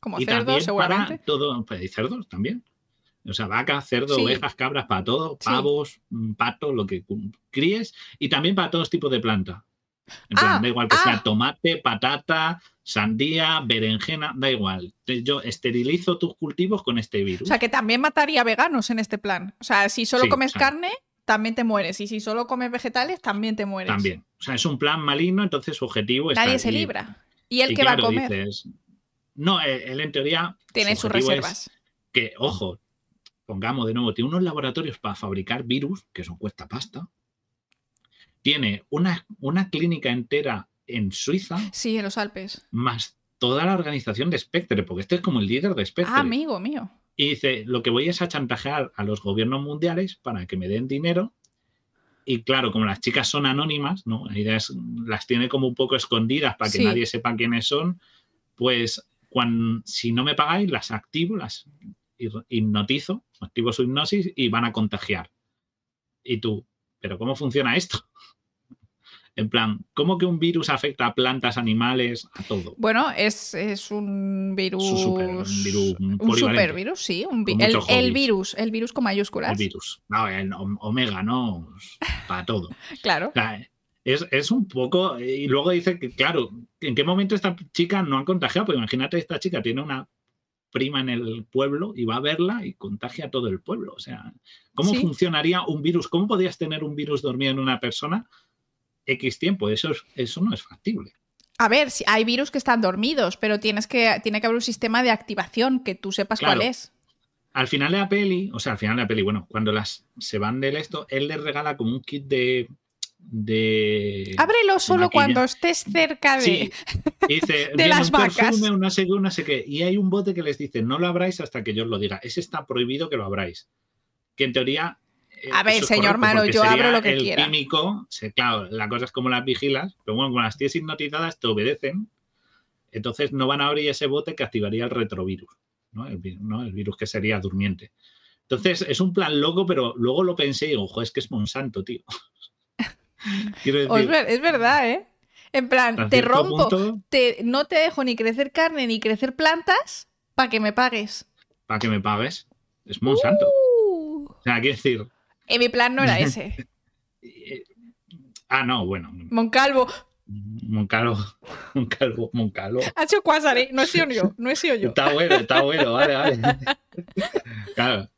Como cerdos, seguramente. Para todo, pues, y cerdos también. O sea, vacas, cerdos, ovejas, cabras, para todo, pavos, mm, patos, lo que críes, y también para todos tipos de planta. Ah, da igual que sea ah. tomate, patata, sandía, berenjena, da igual. Yo esterilizo tus cultivos con este virus. O sea, que también mataría veganos en este plan. O sea, si solo comes carne, también te mueres. Y si solo comes vegetales, también te mueres. También. O sea, es un plan maligno, entonces su objetivo es. Nadie se libra. ¿Y el que va a comer? no, él, en teoría. Tiene sus reservas. Que, ojo, pongamos de nuevo, tiene unos laboratorios para fabricar virus, que eso cuesta pasta. Tiene una, una clínica entera en Suiza. Sí, en los Alpes. Más toda la organización de Spectre, porque este es como el líder de Spectre. Ah, amigo mío. Y dice, lo que voy es a chantajear a los gobiernos mundiales para que me den dinero. Y claro, como las chicas son anónimas, ¿no? La idea es, las tiene como un poco escondidas para que nadie sepa quiénes son, pues cuando, si no me pagáis, las activo, las hipnotizo, activo su hipnosis y van a contagiar. Y tú, ¿pero cómo funciona esto? En plan, ¿cómo que un virus afecta a plantas, animales, a todo? Bueno, es, un virus. un virus. Un supervirus, sí. el, virus, el virus con mayúsculas. El virus. No, el omega, ¿no? Para todo. claro. es, un poco. Y luego dice que, claro, ¿en qué momento esta chica no ha contagiado? Porque imagínate, esta chica tiene una prima en el pueblo y va a verla y contagia a todo el pueblo. O sea, ¿cómo funcionaría un virus? ¿Cómo podrías tener un virus dormido en una persona X tiempo. Eso, eso no es factible. A ver, si hay virus que están dormidos, pero tienes que, tiene que haber un sistema de activación que tú sepas cuál es. Al final de la peli, o sea, al final de la peli, bueno, cuando las se van del esto, él les regala como un kit de. De Ábrelo solo cuando estés cerca de, dice, de las vacas. no sé no sé qué. Y hay un bote que les dice, no lo abráis hasta que yo os lo diga. Ese está prohibido que lo abráis. Que en teoría eh, a ver, señor Mano, yo abro lo que el quiera. químico, claro, la cosa es como las vigilas, pero bueno, cuando las tienes hipnotizadas te obedecen, entonces no van a abrir ese bote que activaría el retrovirus, ¿no? El, virus que sería durmiente. Entonces es un plan loco, pero luego lo pensé y digo, ojo, es que es Monsanto, tío. es verdad, ¿eh? En plan, te rompo, no te dejo ni crecer carne ni crecer plantas para que me pagues. Para que me pagues. Es Monsanto. Uh. O sea, quiero decir, y mi plan no era ese. ah, no, bueno. Moncalvo. Moncalvo, Moncalvo, Moncalvo. Ha hecho Quasare, no he sido yo, no he sido yo. Está bueno, está bueno, vale, vale. Claro,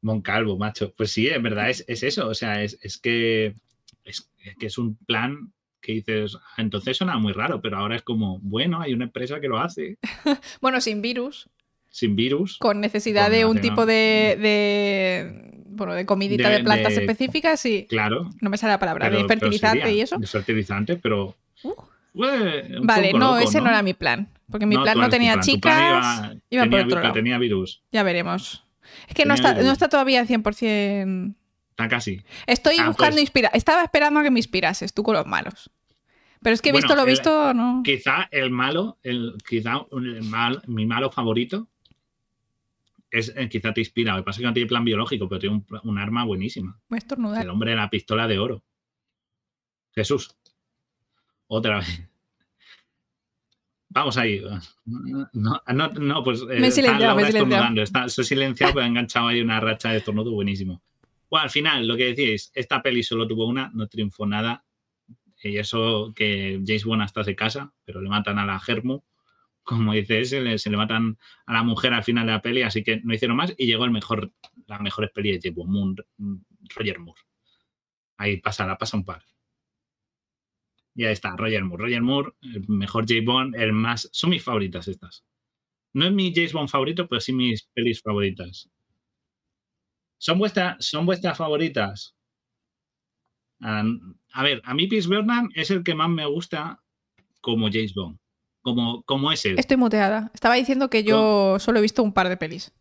Moncalvo, macho. Pues sí, en verdad es, eso, o sea, es, que, es que es un plan que dices, entonces suena muy raro, pero ahora es como, bueno, hay una empresa que lo hace. bueno, sin virus. Sin virus. Con necesidad de un tipo de, bueno, de comidita de, plantas específicas, sí. Claro. No me sale la palabra, de fertilizante y eso. De fertilizante, pero. Uh. vale, no, ese no era mi plan. Porque mi plan no tenía chicas. Iba, por otro lado. tenía virus. Ya veremos. Es que no está, no está, todavía 100%. Está casi. Estoy ah, buscando pues- inspiración. Estaba esperando a que me inspirases tú con los malos. Pero es que he visto lo visto, no. Quizá el malo, el, quizá mi malo favorito es, eh, quizá te inspira. Lo que pasa es que no tiene plan biológico, pero tiene un, arma buenísima. El hombre de la pistola de oro. Jesús. Otra vez. Vamos ahí. No, no, pues. Eh, me he silenciado, me he silenciado. Está, silenciado, pero ha enganchado ahí una racha de tornudo buenísimo. Al final, lo que decíais, esta peli solo tuvo una, no triunfó nada. Y eso que James Bond hasta se casa, pero le matan a la Germu. Como dice ese, se le matan a la mujer al final de la peli, así que no hicieron más. Y llegó el mejor, la mejor peli de James Bond, Roger Moore. Ahí pasa, la pasa un par. Y ahí está, Roger Moore. Roger Moore, el mejor James Bond, el más. Son mis favoritas estas. No es mi James Bond favorito, pero sí mis pelis favoritas. ¿Son, vuestras ¿Son vuestras favoritas? a ver, a mí Pierce Brosnan es el que más me gusta como James Bond. Como, como es él. Estoy muteada. Estaba diciendo que yo solo he visto un par de pelis.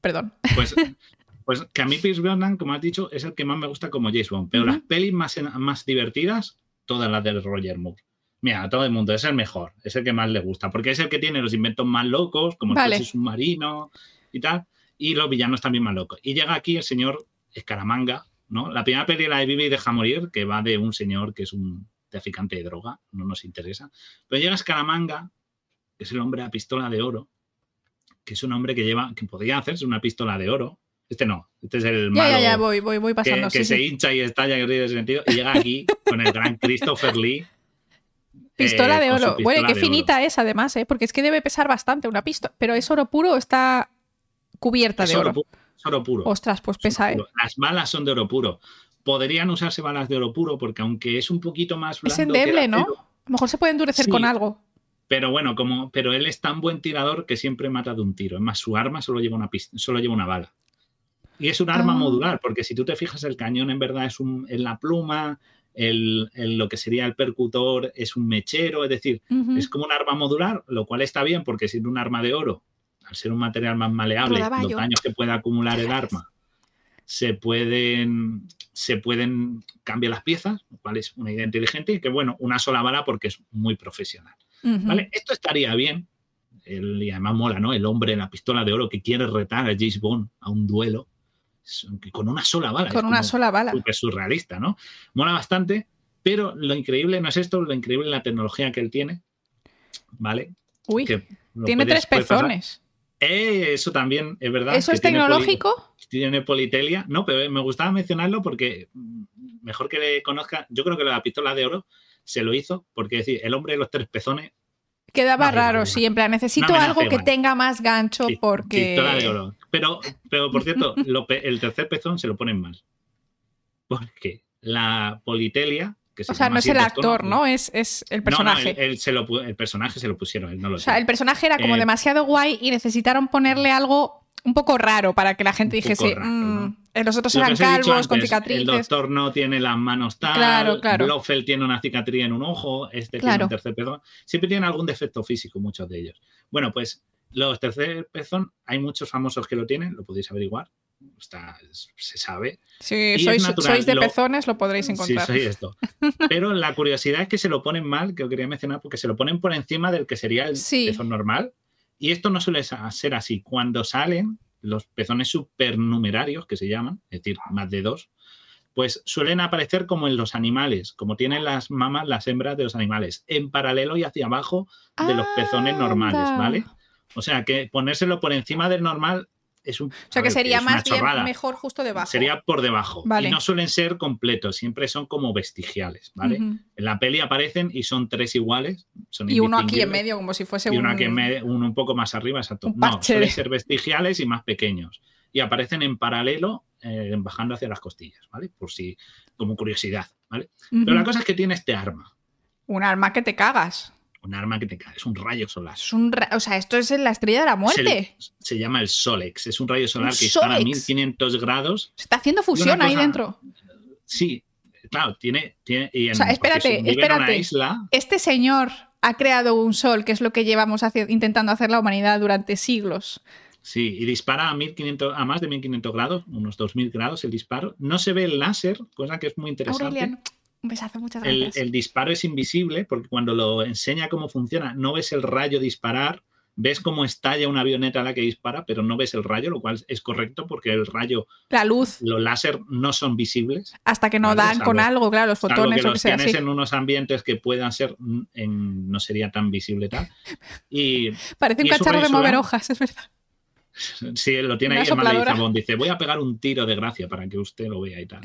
Perdón. Pues, pues que a mí Pierce Brosnan, como has dicho, es el que más me gusta como James Bond. Pero las pelis más, más divertidas todas las de Roger Moore. Mira, a todo el mundo, es el mejor, es el que más le gusta, porque es el que tiene los inventos más locos, como el coche submarino y tal, y los villanos también más locos. Y llega aquí el señor Escaramanga, ¿no? La primera película de Vive y Deja Morir, que va de un señor que es un traficante de droga, no nos interesa. Pero llega Escaramanga, que es el hombre a pistola de oro, que es un hombre que lleva, que podría hacerse una pistola de oro, este no, este es el malo. Ya, ya, ya, voy, voy, voy pasando. Que, se hincha y estalla en sentido. Y llega aquí con el gran Christopher Lee. Pistola eh, de oro. Bueno, qué finita es además, ¿eh? porque es que debe pesar bastante una pistola. Pero es oro puro o está cubierta de oro. es oro puro. Ostras, pues pesa, ¿eh? Las balas son de oro puro. Podrían usarse balas de oro puro porque aunque es un poquito más blando Es endeble, ¿no? A lo mejor se puede endurecer con algo. Pero bueno, como, pero él es tan buen tirador que siempre mata de un tiro. Es más, su arma solo lleva una, solo lleva una bala. Y es un arma ah. modular, porque si tú te fijas, el cañón en verdad es un, en la pluma, el, lo que sería el percutor es un mechero, es decir, es como un arma modular, lo cual está bien porque siendo un arma de oro, al ser un material más maleable, los daños que puede acumular el arma se pueden, se pueden cambiar las piezas, lo cual es una idea inteligente y que, bueno, una sola bala porque es muy profesional. ¿vale? Esto estaría bien, y además mola, ¿no? El hombre en la pistola de oro que quiere retar a James Bond a un duelo con una sola bala. Con una sola bala. Es surrealista, ¿no? Mola bastante, pero lo increíble no es esto, lo increíble es la tecnología que él tiene, ¿vale? Uy, tiene tres pezones. Eh, eso también es verdad. ¿Eso es tecnológico? Tiene, politelia. No, pero me gustaba mencionarlo porque mejor que le conozca. Yo creo que la pistola de oro se lo hizo porque decir, el hombre de los tres pezones Quedaba raro siempre. Necesito algo que tenga más gancho porque. Pero, pero por cierto, el tercer pezón se lo ponen mal. Porque la politelia. Que o sea, no es el actor, ¿no? Es, es el personaje. el, personaje se lo pusieron, él no lo O sea, el personaje era como eh, demasiado guay y necesitaron ponerle algo un poco raro para que la gente dijese, mm, los otros eran calvos, con cicatrices. El doctor no tiene las manos tal, claro, claro. Blofeld tiene una cicatriz en un ojo, este tiene un tercer pezón. Siempre tienen algún defecto físico, muchos de ellos. Bueno, pues los tercer pezón, hay muchos famosos que lo tienen, lo podéis averiguar. Está, se sabe. Si sois, de pezones, lo podréis encontrar. Sí, soy esto. Pero la curiosidad es que se lo ponen mal, que os quería mencionar, porque se lo ponen por encima del que sería el pezón normal. Y esto no suele ser así. Cuando salen los pezones supernumerarios, que se llaman, es decir, más de dos, pues suelen aparecer como en los animales, como tienen las mamas, las hembras de los animales, en paralelo y hacia abajo de los pezones normales, ¿vale? O sea que ponérselo por encima del normal o sea que sería más bien mejor justo debajo. Sería por debajo. Y no suelen ser completos, siempre son como vestigiales, ¿vale? En la peli aparecen y son tres iguales. y uno aquí en medio, como si fuese y uno aquí en medio, uno un poco más arriba, exacto. No, suelen ser vestigiales y más pequeños. Y aparecen en paralelo, eh, bajando hacia las costillas, ¿vale? Por si, como curiosidad, ¿vale? Pero la cosa es que tiene este arma. Un arma que te cagas un arma que te cae, es un rayo solar. o sea, esto es la estrella de la muerte. Se, llama el Solex, es un rayo solar que está a 1500 grados. Se está haciendo fusión ahí dentro. Sí, claro, tiene... tiene o sea, espérate, espérate. Este señor ha creado un sol, que es lo que llevamos intentando hacer la humanidad durante siglos. Sí, y dispara a, 1500, a más de 1500 grados, unos 2000 grados el disparo. No se ve el láser, cosa que es muy interesante. Un besazo, muchas gracias. El, disparo es invisible porque cuando lo enseña cómo funciona, no ves el rayo disparar, ves cómo estalla una avioneta a la que dispara, pero no ves el rayo, lo cual es correcto porque el rayo, la luz, los láser no son visibles. Hasta que no dan con algo, claro, los fotones o que sea. Tienes en unos ambientes que puedan ser, en, no sería tan visible tal. Y, Parece un cacharro de mover hojas, es verdad. Sí, lo tiene ahí el Malezabón. Dice, voy a pegar un tiro de gracia para que usted lo vea y tal.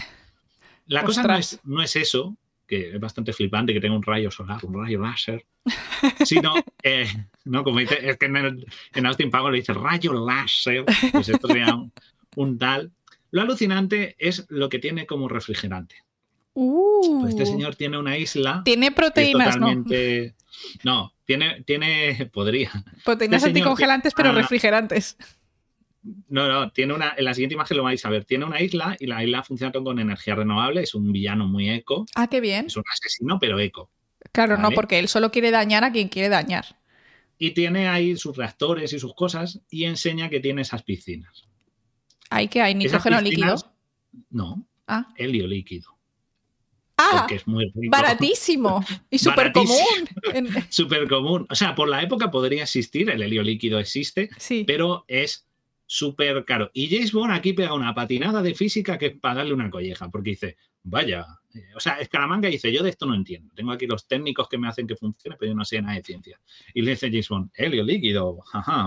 La cosa no es, no es eso, que es bastante flipante que tenga un rayo solar, un rayo láser, sino, eh, no, como dice, es que en, Austin Pago le dice rayo láser, pues esto sería un, tal. Lo alucinante es lo que tiene como refrigerante. Uh. este señor tiene una isla. Tiene proteínas, totalmente... ¿no? No, tiene, tiene, podría. Proteínas este anticongelantes, pero refrigerantes. No, no, tiene una, en la siguiente imagen lo vais a ver. Tiene una isla y la isla funciona con energía renovable. Es un villano muy eco. Ah, qué bien. Es un asesino, pero eco. Claro, no, porque él solo quiere dañar a quien quiere dañar. Y tiene ahí sus reactores y sus cosas y enseña que tiene esas piscinas. ¿Hay que hay nitrógeno líquido? No. Ah. Helio líquido. Ah, es muy baratísimo y súper común. súper común. O sea, por la época podría existir, el helio líquido existe, sí. pero es súper caro. Y James Bond aquí pega una patinada de física que es para darle una colleja, porque dice, vaya, eh, o sea, Escaramanga dice, yo de esto no entiendo. Tengo aquí los técnicos que me hacen que funcione, pero yo no sé nada de ciencia. Y le dice James Bond, helio líquido,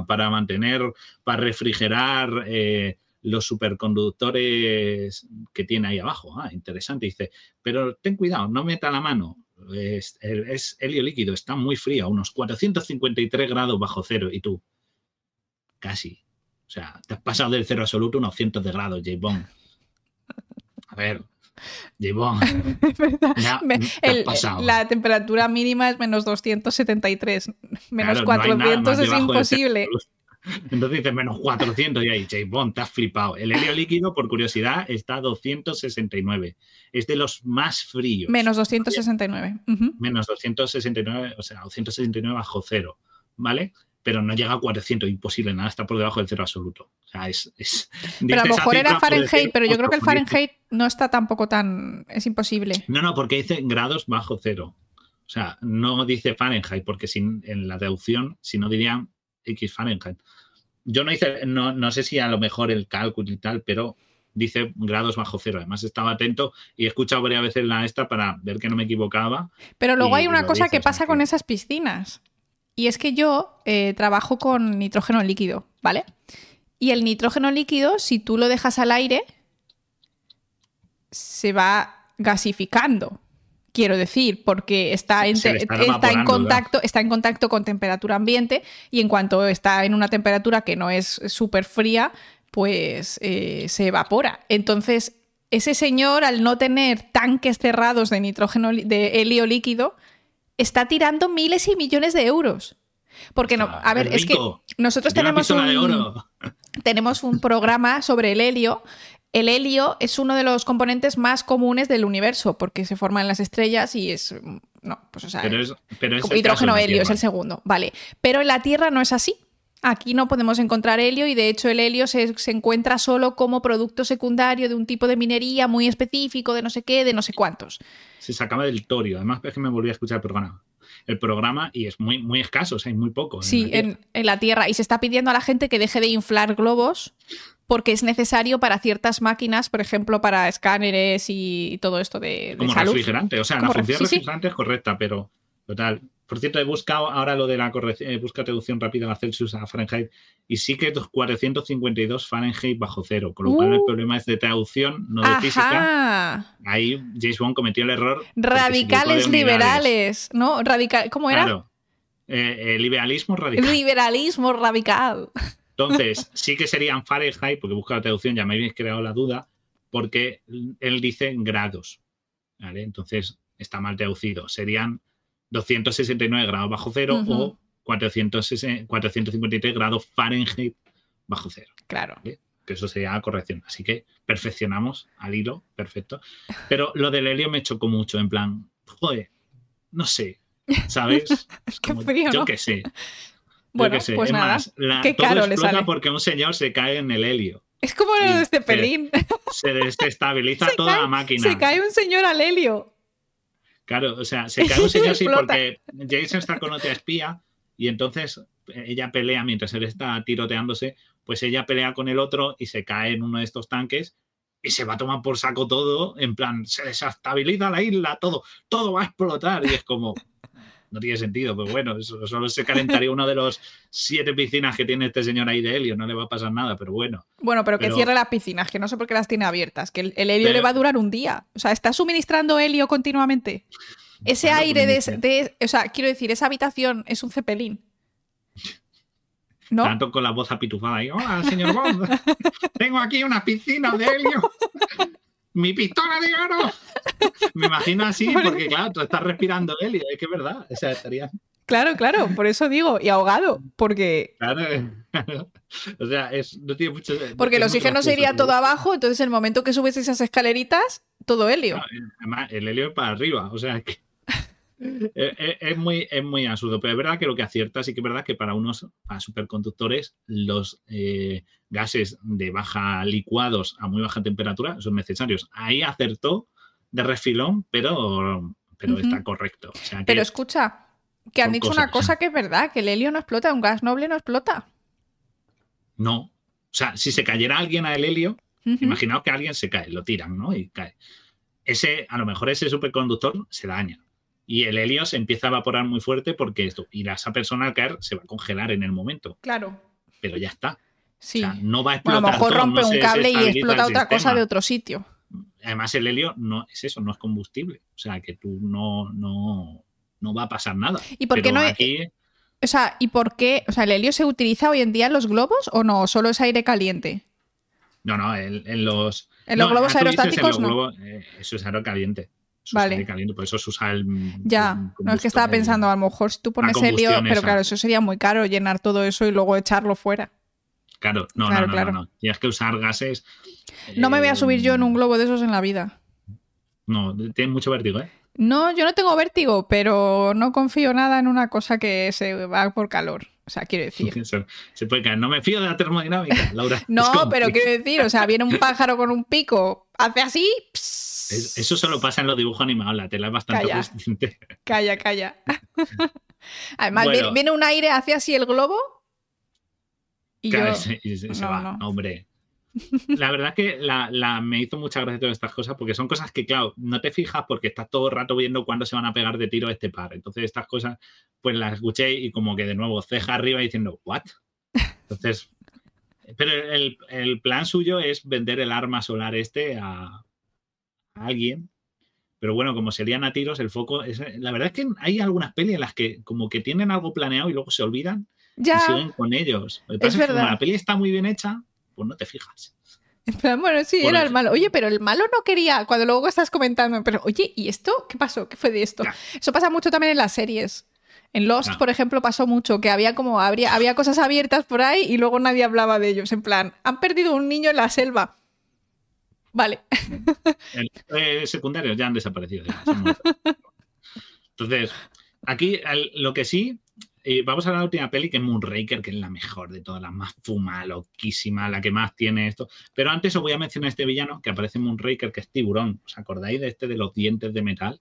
para mantener, para refrigerar eh, los superconductores que tiene ahí abajo. Ah, interesante. Dice, pero ten cuidado, no meta la mano. Es, es helio líquido, está muy frío, a unos 453 grados bajo cero. Y tú, casi, o sea, te has pasado del cero absoluto unos cientos de grados, J. Bond. A ver, J. Bond. la temperatura mínima es menos 273. Menos 400 es imposible. Entonces dices menos 400 y ahí, J. Bond, te has flipado. El helio líquido, por curiosidad, está a 269. Es de los más fríos. Menos 269. Menos 269, o sea, 269 bajo cero. ¿Vale? Pero no llega a 400, imposible, nada está por debajo del cero absoluto. O sea, es, pero a lo mejor era Fahrenheit, pero yo creo que el Fahrenheit no está tampoco tan... es imposible. No, no, porque dice grados bajo cero. O sea, no dice Fahrenheit, porque sin, en la traducción, si no dirían X Fahrenheit. Yo no hice, no, no sé si a lo mejor el cálculo y tal, pero dice grados bajo cero. Además, estaba atento y he escuchado varias veces la esta para ver que no me equivocaba. Pero luego hay una cosa que pasa con esas piscinas. Y es que yo eh, trabajo con nitrógeno líquido, ¿vale? Y el nitrógeno líquido, si tú lo dejas al aire, se va gasificando. Quiero decir, porque está, en, contacto, está en contacto con temperatura ambiente y en cuanto está en una temperatura que no es súper fría, pues eh, se evapora. Entonces, ese señor, al no tener tanques cerrados de nitrógeno, de helio líquido, está tirando miles y millones de euros. Porque no, a ver, es que nosotros tenemos un, tenemos un programa sobre el helio. El helio es uno de los componentes más comunes del universo porque se forma en las estrellas y es no, pues o sea, pero es, hidrógeno helio es el segundo, vale. Pero en la Tierra no es así. Aquí no podemos encontrar helio y de hecho el helio se, se, encuentra solo como producto secundario de un tipo de minería muy específico, de no sé qué, de no sé cuántos. Se sacaba del torio. Además es que me volví a escuchar el programa, el programa y es muy, muy escaso, o sea, hay muy poco. Sí, en, la Tierra. Y se está pidiendo a la gente que deje de inflar globos porque es necesario para ciertas máquinas, por ejemplo, para escáneres y todo esto de, Como refrigerante, o sea, la función refrigerante es correcta, pero total, por cierto, he buscado ahora lo de la corrección, he buscado traducción rápida a Celsius a Fahrenheit y sí que es 452 Fahrenheit bajo cero, con lo cual el uh. problema es de traducción, no de física. Ahí James Bond cometió el error. Radicales liberales, ¿no? Radical, ¿Cómo era? Claro. Eh, eh, liberalismo radical. Liberalismo radical. Entonces, sí que serían Fahrenheit, porque busca la traducción, ya me habéis creado la duda, porque él dice grados. ¿vale? Entonces, está mal traducido. Serían 269 grados bajo cero o 453 grados Fahrenheit bajo cero. Claro. Que eso sería la corrección. Así que perfeccionamos al hilo, perfecto. Pero lo del helio me chocó mucho, en plan, joder, no sé, ¿sabes? qué frío, yo qué sé. Bueno, pues nada. la, qué caro le sale. porque un señor se cae en el helio. Es como lo de este pelín. Se, desestabiliza toda la máquina. Se cae un señor al helio. Claro, o sea, se cae un señor así porque Jason está con otra espía y entonces ella pelea mientras él está tiroteándose, pues ella pelea con el otro y se cae en uno de estos tanques y se va a tomar por saco todo, en plan, se desestabiliza la isla, todo, todo va a explotar y es como, no tiene sentido, pero bueno, eso, solo se calentaría uno de los siete piscinas que tiene este señor ahí de helio, no le va a pasar nada, pero bueno. Bueno, pero que cierre las piscinas, que no sé por qué las tiene abiertas, que el, helio le va a durar un día. O sea, está suministrando helio continuamente. Ese aire de, O sea, quiero decir, esa habitación es un cepelín. ¿No? Tanto con la voz apitufada ahí. Hola, señor Bond. Tengo aquí una piscina de helio mi pistola de oro. Me imagino así, porque claro, tú estás respirando helio, es que es verdad. O sea, estaría. Claro, claro, por eso digo, y ahogado, porque. Claro, o sea, es, no tiene mucho. Porque el oxígeno se iría todo abajo, entonces en el momento que subes esas escaleritas, todo helio. además, el helio es para arriba, o sea, que. Es, muy, es muy absurdo, pero es verdad que lo que acierta sí que es verdad que para unos superconductores los eh, gases de baja licuados a muy baja temperatura son necesarios. Ahí acertó de refilón, pero, pero está correcto. pero escucha, que han dicho una cosa que es verdad, que el helio no explota, un gas noble no explota. No. O sea, si se cayera alguien al helio, imaginaos que alguien se cae, lo tiran, ¿no? Y cae. Ese, a lo mejor ese superconductor se daña y el helio se empieza a evaporar muy fuerte porque esto, y esa persona al caer se va a congelar en el momento. Claro. Pero ya está. Sí. O sea, no va a explotar. a lo mejor rompe un cable y explota otra cosa de otro sitio. Además, el helio no es eso, no es combustible. O sea, que tú no, no, no va a pasar nada. ¿Y por qué no O sea, ¿y por qué? O sea, ¿el helio se utiliza hoy en día en los globos o no? ¿Solo es aire caliente? No, no, en, los. ¿En los globos aerostáticos? no. Eh, eso es aire caliente vale. caliente, por eso se usa el. Ya, no es que estaba pensando, a lo mejor si tú pones helio, pero claro, eso sería muy caro llenar todo eso y luego echarlo fuera. Claro, no, no, no, no, Tienes que usar gases. No me voy a subir yo en un globo de esos en la vida. No, tienes mucho vértigo, ¿eh? No, yo no tengo vértigo, pero no confío nada en una cosa que se va por calor. O sea, quiero decir. Se puede caer. No me fío de la termodinámica, Laura. no, pero quiero decir, o sea, viene un pájaro con un pico, hace así. Eso solo pasa en los dibujos animados, la tela es bastante calla, Calla, calla. Además, viene un aire hacia así el globo. Y, yo... se, va. Hombre. La verdad es que la, me hizo mucha gracia todas estas cosas porque son cosas que, claro, no te fijas porque estás todo el rato viendo cuándo se van a pegar de tiro este par. Entonces, estas cosas, pues las escuché y como que de nuevo ceja arriba diciendo, ¿what? Entonces, pero el, plan suyo es vender el arma solar este a, alguien. Pero bueno, como serían a tiros, el foco. Es, la verdad es que hay algunas pelis en las que como que tienen algo planeado y luego se olvidan y siguen con ellos. es verdad. la peli está muy bien hecha, pues no te fijas. Bueno, sí, era el malo. Oye, pero el malo no quería, cuando luego estás comentando, pero oye, ¿y esto? ¿Qué pasó? ¿Qué fue de esto? Eso pasa mucho también en las series. En Lost, por ejemplo, pasó mucho que había como habría, había cosas abiertas por ahí y luego nadie hablaba de ellos. En plan, han perdido un niño en la selva. Vale. Eh, secundarios ya han desaparecido. Entonces, aquí lo que sí vamos a la última peli, que es Moonraker, que es la mejor de todas, la más fuma, loquísima, la que más tiene esto. Pero antes os voy a mencionar este villano que aparece en Moonraker, que es Tiburón. ¿Os acordáis de este de los dientes de metal?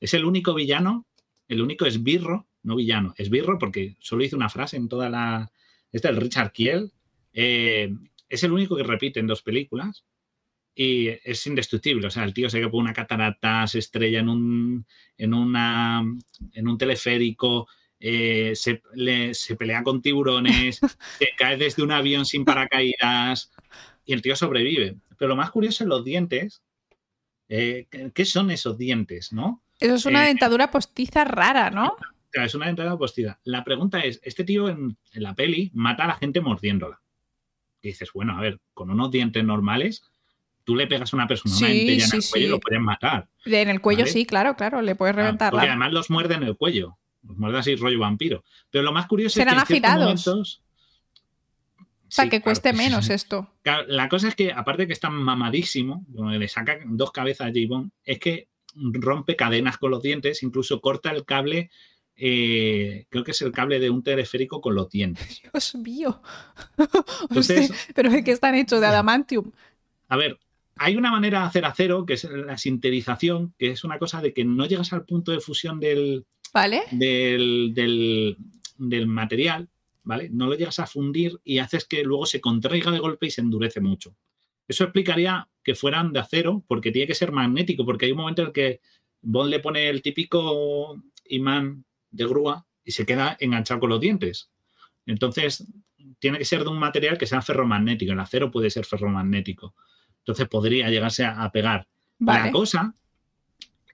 Es el único villano, el único esbirro, no villano, esbirro, porque solo hizo una frase en toda la. Este es el Richard Kiel. Eh, es el único que repite en dos películas y es indestructible. O sea, el tío se que por una catarata, se estrella en un, en una, en un teleférico, eh, se, pelea con tiburones, se cae desde un avión sin paracaídas y el tío sobrevive. Pero lo más curioso es los dientes. Eh, ¿Qué son esos dientes, no? Eso es una eh, dentadura postiza rara, ¿no? Es una dentadura postiza. La pregunta es, este tío en, la peli mata a la gente mordiéndola. Y dices, bueno, a ver, con unos dientes normales, tú le pegas a una persona una en el cuello y lo puedes matar. En el cuello sí, claro, claro, le puedes reventar. porque además los muerde en el cuello. Los muerde así rollo vampiro. Pero lo más curioso es que en afilados. Momentos, para que cueste menos esto. La cosa es que, aparte de que está mamadísimo, le saca dos cabezas a J. es que rompe cadenas con los dientes, incluso corta el cable, eh, creo que es el cable de un teleférico con los dientes. Dios mío. Entonces, pero es que están hechos de adamantium. A ver, hay una manera de hacer acero, que es la sinterización, que es una cosa de que no llegas al punto de fusión del, ¿Vale? del, del, material, ¿vale? No lo llegas a fundir y haces que luego se contraiga de golpe y se endurece mucho. Eso explicaría que fueran de acero, porque tiene que ser magnético, porque hay un momento en el que Bond le pone el típico imán de grúa y se queda enganchado con los dientes. Entonces, tiene que ser de un material que sea ferromagnético. El acero puede ser ferromagnético. Entonces podría llegarse a, pegar. La cosa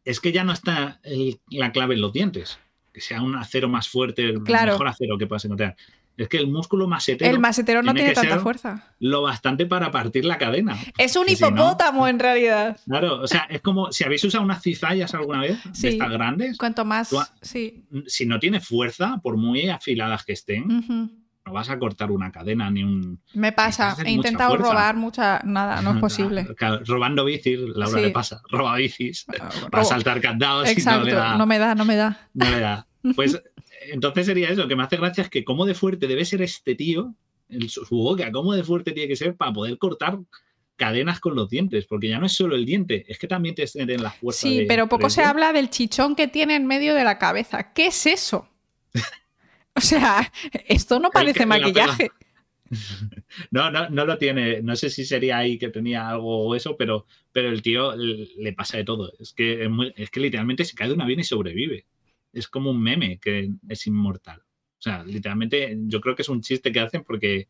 es que ya no está la clave en los dientes, que sea un acero más fuerte, el mejor acero que puedas encontrar. Es que el músculo masetero. El masetero no tiene, tanta fuerza. Lo bastante para partir la cadena. Es un hipopótamo en realidad. Claro, o sea, es como si habéis usado unas cizallas alguna vez de estas grandes. Cuanto más. sí. Si no tiene fuerza, por muy afiladas que estén, no vas a cortar una cadena ni un. Me pasa, he intentado robar mucha. Nada, no es posible. robando bicis, Laura le pasa, roba bicis, va a saltar candados Exacto, y no, le da, no me da, no me da. No me da. Pues entonces sería eso, que me hace gracia es que cómo de fuerte debe ser este tío, su, boca, cómo de fuerte tiene que ser para poder cortar cadenas con los dientes, porque ya no es solo el diente, es que también te en la fuerza. Sí, pero poco se habla del chichón que tiene en medio de la cabeza. ¿Qué es eso? O sea, esto no parece maquillaje. No, no, no lo tiene. No sé si sería ahí que tenía algo o eso, pero, pero el tío le pasa de todo. Es que, es, que literalmente se cae de un avión y sobrevive. Es como un meme que es inmortal. O sea, literalmente yo creo que es un chiste que hacen porque,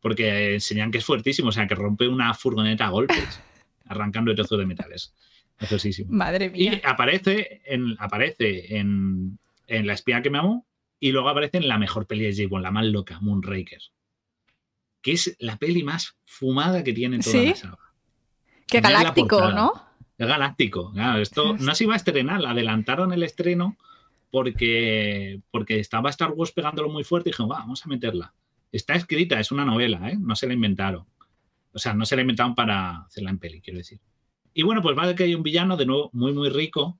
porque enseñan que es fuertísimo. O sea, que rompe una furgoneta a golpes, arrancando trozos de metales. Madre mía. Y aparece en, aparece en, en La espía que me amó y luego aparece en la mejor peli de J. la más loca, Moonraker. Que es la peli más fumada que tiene toda la saga. Qué galáctico, ¿no? Es galáctico. Claro, esto no se iba a estrenar, adelantaron el estreno porque, porque estaba Star Wars pegándolo muy fuerte y dijeron, vamos a meterla. Está escrita, es una novela, ¿eh? no se la inventaron. O sea, no se la inventaron para hacerla en peli, quiero decir. Y bueno, pues va de que hay un villano, de nuevo, muy, muy rico,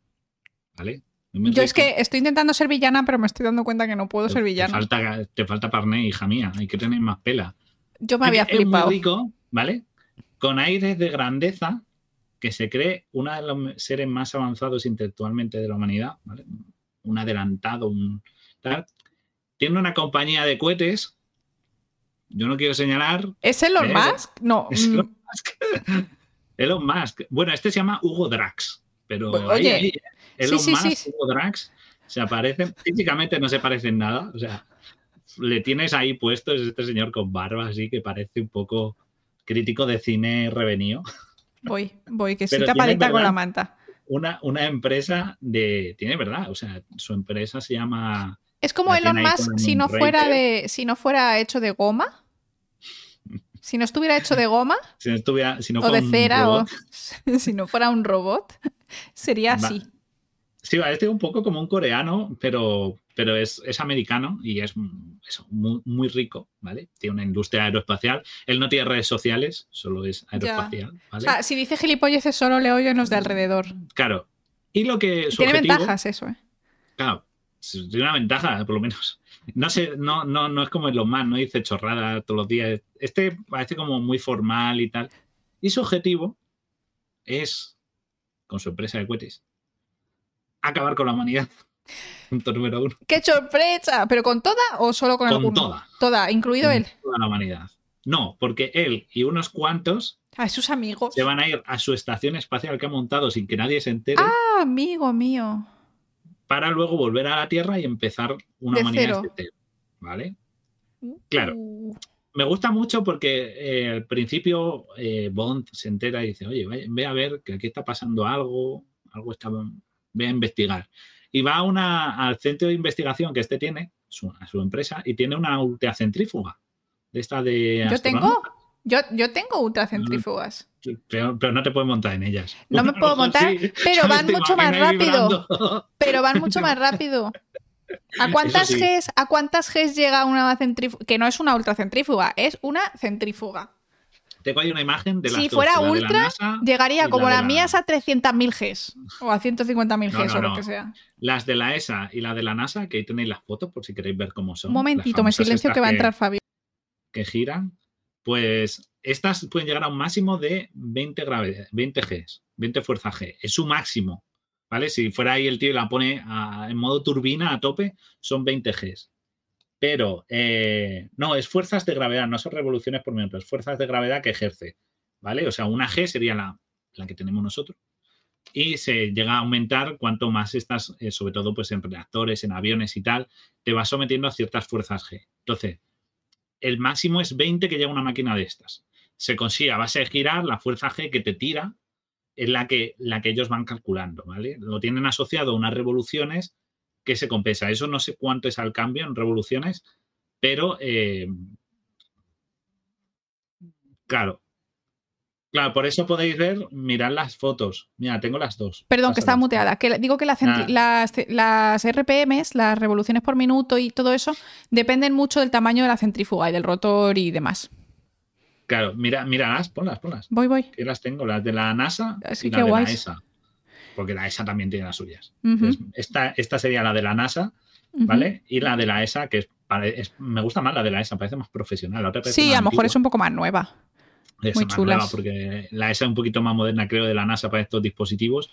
¿vale? Yo es que estoy intentando ser villana, pero me estoy dando cuenta que no puedo ser villana. Te falta, te falta parné, hija mía. Hay que tener más pela. Yo me había flipado. Es muy rico, ¿vale? Con aires de grandeza, que se cree uno de los seres más avanzados intelectualmente de la humanidad, ¿vale? Un adelantado, un tal. Tiene una compañía de cohetes. Yo no quiero señalar. ¿Es Elon Musk? No. Es Elon mm. Musk. Elon Musk. Bueno, este se llama Hugo Drax. Pero oye, Elon sí, sí, Drax se aparecen, físicamente no se parecen nada, o sea, le tienes ahí puesto, es este señor con barba así que parece un poco crítico de cine revenido. Voy, voy, que sí tapadita con la manta. Una, una empresa de, tiene verdad, o sea, su empresa se llama... Es como Elon Musk si no fuera de, si no fuera hecho de goma. Si no estuviera hecho de goma. Si no estuviera, si no o de cera, o si no fuera un robot, sería así. Sí, este es un poco como un coreano, pero, pero es, americano y es muy, rico, ¿vale? Tiene una industria aeroespacial. Él no tiene redes sociales, solo es aeroespacial. O sea, si dice gilipolleces solo le oyen los de alrededor. Claro. Y lo que. tiene ventajas eso, ¿eh? Claro, tiene una ventaja, por lo menos. No sé, no, no, no es como en los más, no dice chorrada todos los días. Este parece como muy formal y tal. Y su objetivo es, con su empresa de cohetes, acabar con la humanidad. Punto número uno. ¡Qué sorpresa! ¿Pero con toda o solo con, con toda. Toda, incluido él. Toda la humanidad. No, porque él y unos cuantos. A sus amigos. Se van a ir a su estación espacial que ha montado sin que nadie se entere. ¡Ah, amigo mío! Para luego volver a la Tierra y empezar una humanidad. ¿Vale? Claro. Uh. Me gusta mucho porque eh, al principio eh, Bond se entera y dice, oye, ve a ver que aquí está pasando algo, algo está ve a investigar. Y va una, al centro de investigación que este tiene, su, a su empresa, y tiene una ultracentrífuga. De esta de. Yo tengo. Yo, yo tengo ultracentrífugas. Pero, pero, no te puedes montar en ellas. No me puedo montar, pero van mucho más rápido. Pero van mucho más rápido. ¿A cuántas, Gs, ¿A cuántas Gs llega una centrífuga? Que no es una ultracentrífuga, es una centrífuga. Tengo ahí una imagen de las Si fuera ultra, llegaría como la, mía a 300.000 Gs o a 150.000 Gs o lo que sea. Las de la ESA y la de la NASA, que ahí tenéis las fotos por si queréis ver cómo son. Un momentito, me silencio que va a entrar Fabio. Que giran. Pues estas pueden llegar a un máximo de 20 gravedad, 20 Gs, 20 fuerza G. Es su máximo. ¿Vale? Si fuera ahí el tío y la pone en modo turbina a tope, son 20 Gs. Pero eh, no, es fuerzas de gravedad, no son revoluciones por minuto, es fuerzas de gravedad que ejerce. ¿Vale? O sea, una G sería la, la que tenemos nosotros. Y se llega a aumentar cuanto más estás, eh, sobre todo pues en reactores, en aviones y tal, te vas sometiendo a ciertas fuerzas G. Entonces, el máximo es 20 que llega una máquina de estas. Se consigue a base de girar la fuerza G que te tira, es la que, la que ellos van calculando, ¿vale? Lo tienen asociado a unas revoluciones que se compensa. Eso no sé cuánto es al cambio en revoluciones, pero eh, claro, Claro, por eso podéis ver, mirad las fotos. Mira, tengo las dos. Perdón, que está muteada. Que digo que ah. las, las, RPMs, las revoluciones por minuto y todo eso, dependen mucho del tamaño de la centrífuga y del rotor y demás. Claro, mira, míralas, ponlas, ponlas. Voy, voy. Que las tengo, las de la NASA y la de la ESA. Porque la ESA también tiene las suyas. esta, esta, sería la de la NASA, ¿vale? Y la de la ESA, que es, me gusta más la de la ESA, parece más profesional. sí, a lo mejor es un poco más nueva. Muy chula. Porque la ESA es un poquito más moderna, creo, de la NASA para estos dispositivos.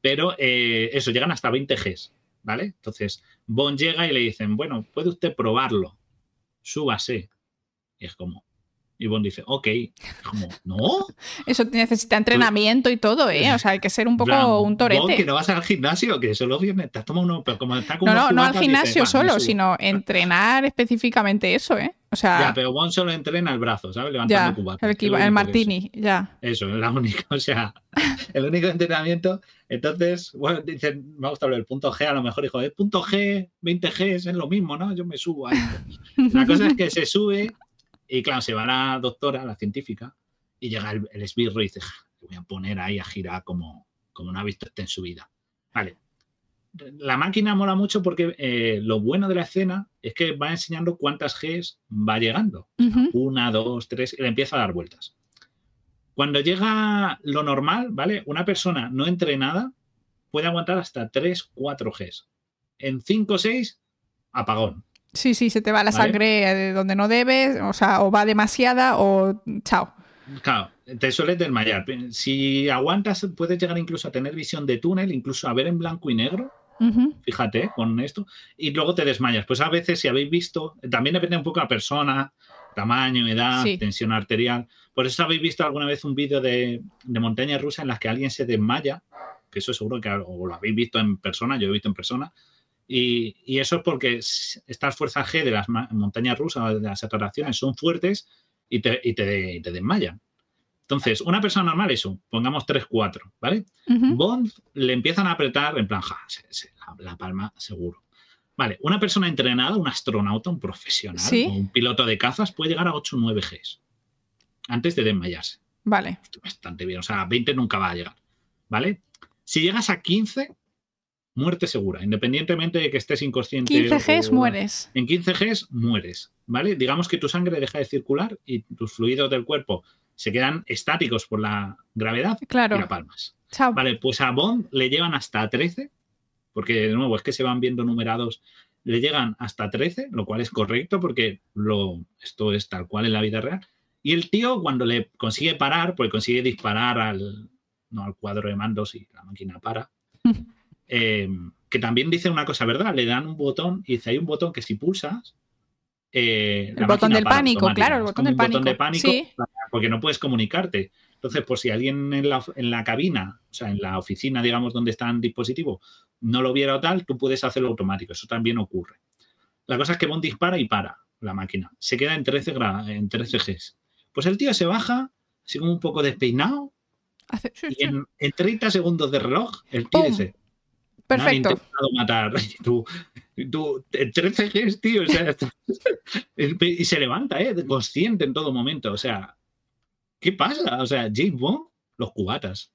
Pero eh, eso, llegan hasta 20 Gs, ¿vale? Entonces, Bond llega y le dicen, bueno, puede usted probarlo, súbase. Y es como, y Bond dice, ok. Como, ¿no? Eso necesita entrenamiento y todo, ¿eh? O sea, hay que ser un poco un torete. Bond, que no vas al gimnasio, que solo viernes te toma uno, pero como está como No, no, no al gimnasio solo, sino entrenar específicamente eso, ¿eh? O sea. Ya, pero Bond solo entrena el brazo, ¿sabes? Levantando ya, El, el martini, ya. Eso, es la única, o sea, el único entrenamiento. Entonces, bueno, dicen, me ha gustado el punto G, a lo mejor dijo, el punto G, 20 G es lo mismo, ¿no? Yo me subo ahí. La cosa es que se sube y claro, se va la doctora, la científica, y llega el, esbirro y dice, voy a poner ahí a girar como, como no ha visto este en su vida. Vale. La máquina mola mucho porque eh, lo bueno de la escena es que va enseñando cuántas Gs va llegando. Una, dos, tres, y le empieza a dar vueltas. Cuando llega lo normal, ¿vale? Una persona no entrenada puede aguantar hasta 3, 4 Gs. En 5 o 6, apagón. Sí, sí, se te va la sangre de donde no debes, o sea, o va demasiada o chao. Claro, te sueles desmayar. Si aguantas, puedes llegar incluso a tener visión de túnel, incluso a ver en blanco y negro. Fíjate con esto. Y luego te desmayas. Pues a veces, si habéis visto, también depende un poco de la persona, tamaño, edad, tensión arterial. Por eso habéis visto alguna vez un vídeo de, de montaña rusa en las que alguien se desmaya, que eso seguro que o lo habéis visto en persona, yo he visto en persona, y, eso es porque estas fuerzas G de las montañas rusas, de las atracciones, son fuertes y te, y te, desmayan. Entonces, una persona normal, eso, pongamos 3-4, ¿vale? Bond le empiezan a apretar en plan, ja, la, palma seguro. Vale, una persona entrenada, un astronauta, un profesional, o un piloto de cazas, puede llegar a 8 o 9 Gs antes de desmayarse. Vale. Bastante bien, o sea, 20 nunca va a llegar, ¿vale? Si llegas a 15, muerte segura, independientemente de que estés inconsciente. 15 Gs mueres. En 15 Gs mueres, ¿vale? Digamos que tu sangre deja de circular y tus fluidos del cuerpo se quedan estáticos por la gravedad claro. y la palmas. Vale, pues a Bond le llevan hasta 13, porque de nuevo es que se van viendo numerados, le llegan hasta 13, lo cual es correcto porque lo, esto es tal cual en la vida real. Y el tío cuando le consigue parar, pues consigue disparar al, no, al cuadro de mandos y la máquina para. Eh, que también dice una cosa, ¿verdad? Le dan un botón y dice, hay un botón que si pulsas... Eh, el botón del pánico, claro, el botón del pánico. Botón de pánico porque no puedes comunicarte. Entonces, por si alguien en la, en la, cabina, o sea, en la oficina, digamos, donde está el dispositivo, no lo viera o tal, tú puedes hacerlo automático. Eso también ocurre. La cosa es que Bond dispara y para la máquina. Se queda en 13, en 13 Gs. Pues el tío se baja, así como un poco despeinado, y en, 30 segundos de reloj, el tío dice, Perfecto. Me intentado matar. Tú, tú, 13 Gs, tío. O sea, y se levanta, ¿eh? Consciente en todo momento. O sea, ¿qué pasa? O sea, James Bond, los cubatas.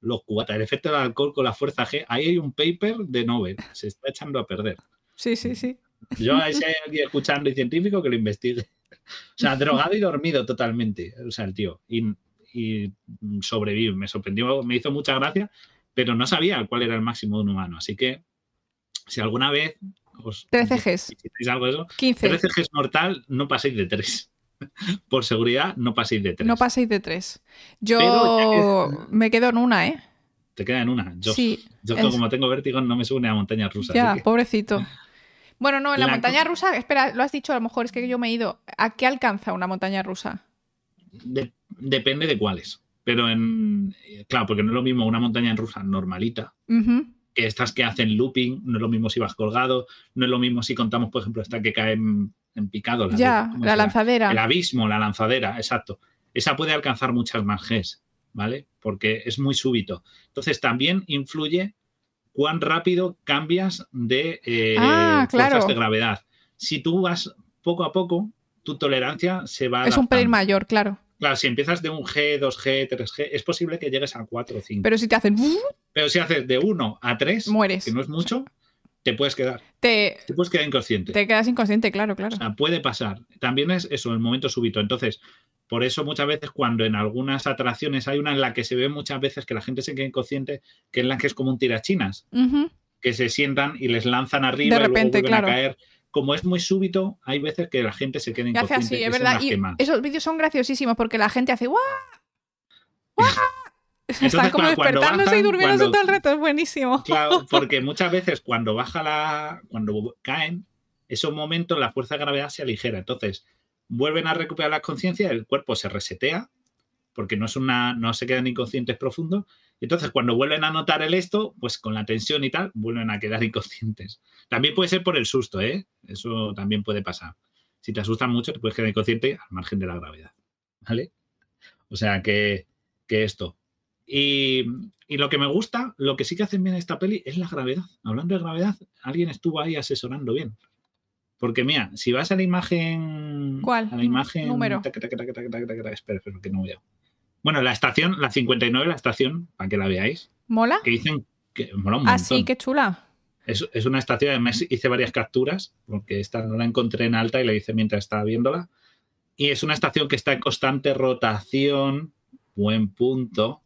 Los cubatas. El efecto del alcohol con la fuerza G. Ahí hay un paper de Nobel. Se está echando a perder. Sí, sí, sí. Yo, si hay alguien escuchando y científico, que lo investigue. O sea, drogado y dormido totalmente. O sea, el tío. Y, y sobrevive. Me sorprendió, me hizo mucha gracia pero no sabía cuál era el máximo de un humano. Así que si alguna vez os 13 Gs. algo de eso, 15. 13 Gs mortal, no paséis de 3. por seguridad, no paséis de tres. No paséis de tres. Yo me quedo en una, ¿eh? Te queda en una. Yo, sí, yo como tengo vértigo no me subo a montaña rusa. Ya, pobrecito. Bueno, no, en la, montaña rusa, espera, lo has dicho, a lo mejor es que yo me he ido. ¿A qué alcanza una montaña rusa? depende de cuáles. Pero en. Claro, porque no es lo mismo una montaña rusa normalita. Que estas que hacen looping, no es lo mismo si vas colgado, no es lo mismo si contamos, por ejemplo, esta que cae en, picado. ya, la lanzadera. El abismo, la lanzadera, exacto. Esa puede alcanzar muchas más Gs, ¿vale? Porque es muy súbito. Entonces también influye cuán rápido cambias de eh, ah, fuerzas de gravedad. Si tú vas poco a poco, tu tolerancia se va. Es un pelín mayor, claro. Claro, si empiezas de un G, 2G, 3G, es posible que llegues a 4 o 5. Pero si te hacen. Pero si haces de 1 a 3, mueres. Que no es mucho, te puedes quedar. Te, te puedes quedar inconsciente. Te quedas inconsciente, claro, claro. O sea, puede pasar. También es eso, el momento súbito. Entonces, por eso muchas veces cuando en algunas atracciones hay una en la que se ve muchas veces que la gente se queda inconsciente, que es la que es como un tirachinas, que se sientan y les lanzan arriba de repente, y luego claro. a caer. Como es muy súbito, hay veces que la gente se queda inconsciente. Así, es verdad. Y esos vídeos son graciosísimos porque la gente hace ¡guau! ¡guau! Están como despertándose y durmiéndose todo el reto, es buenísimo. Claro, porque muchas veces cuando baja la. cuando caen, esos momentos la fuerza de gravedad se aligera. Entonces, vuelven a recuperar la conciencia, el cuerpo se resetea, porque no, es una, no se quedan inconscientes profundos. Y entonces, cuando vuelven a notar el esto, pues con la tensión y tal, vuelven a quedar inconscientes. También puede ser por el susto, ¿eh? Eso también puede pasar. Si te asustan mucho, te puedes quedar inconsciente al margen de la gravedad. ¿Vale? O sea que, que esto. Y, y, lo que me gusta, lo que sí que hacen bien esta peli es la gravedad. Hablando de gravedad, alguien estuvo ahí asesorando bien. Porque mira, si vas a la imagen. ¿Cuál? A la imagen. Número. Espera, espera, que no veo. Bueno, la estación, la 59, la estación, para que la veáis. ¿Mola? Que dicen que mola un Ah, sí, qué chula. Es, es, una estación, además hice varias capturas, porque esta no la encontré en alta y la hice mientras estaba viéndola. Y es una estación que está en constante rotación, buen punto.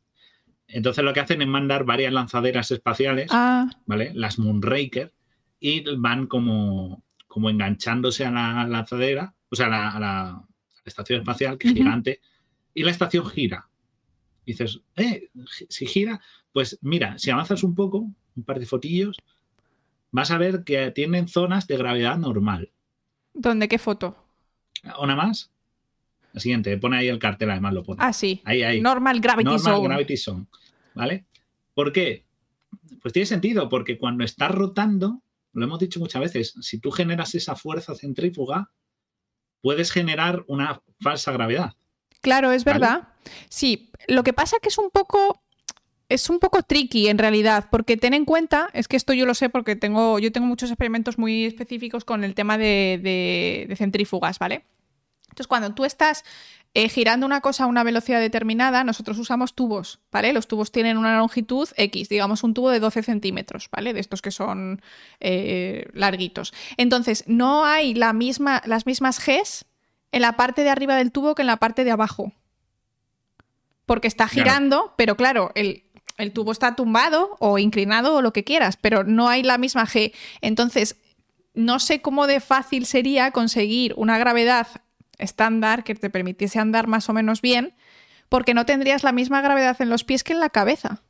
Entonces lo que hacen es mandar varias lanzaderas espaciales, ah. ¿vale? Las Moonraker, y van como, como enganchándose a la lanzadera, o sea, a la, a la, a la estación espacial, que es uh -huh. gigante, y la estación gira. Y dices, eh, si gira, pues mira, si avanzas un poco, un par de fotillos, vas a ver que tienen zonas de gravedad normal. ¿Dónde? ¿Qué foto? ¿Una más? La siguiente, pone ahí el cartel, además lo pone. Ah, sí. Ahí, ahí. Normal Gravity Normal Zone. Gravity Zone. ¿Vale? ¿Por qué? Pues tiene sentido, porque cuando estás rotando, lo hemos dicho muchas veces, si tú generas esa fuerza centrífuga, puedes generar una falsa gravedad. Claro, es verdad. Sí, lo que pasa que es un poco es un poco tricky en realidad, porque ten en cuenta, es que esto yo lo sé porque tengo, yo tengo muchos experimentos muy específicos con el tema de, de, de centrífugas, ¿vale? Entonces, cuando tú estás eh, girando una cosa a una velocidad determinada, nosotros usamos tubos, ¿vale? Los tubos tienen una longitud X, digamos un tubo de 12 centímetros, ¿vale? De estos que son eh, larguitos. Entonces, no hay la misma, las mismas Gs en la parte de arriba del tubo que en la parte de abajo. Porque está girando, claro. pero claro, el, el tubo está tumbado o inclinado o lo que quieras, pero no hay la misma G. Entonces, no sé cómo de fácil sería conseguir una gravedad estándar que te permitiese andar más o menos bien, porque no tendrías la misma gravedad en los pies que en la cabeza.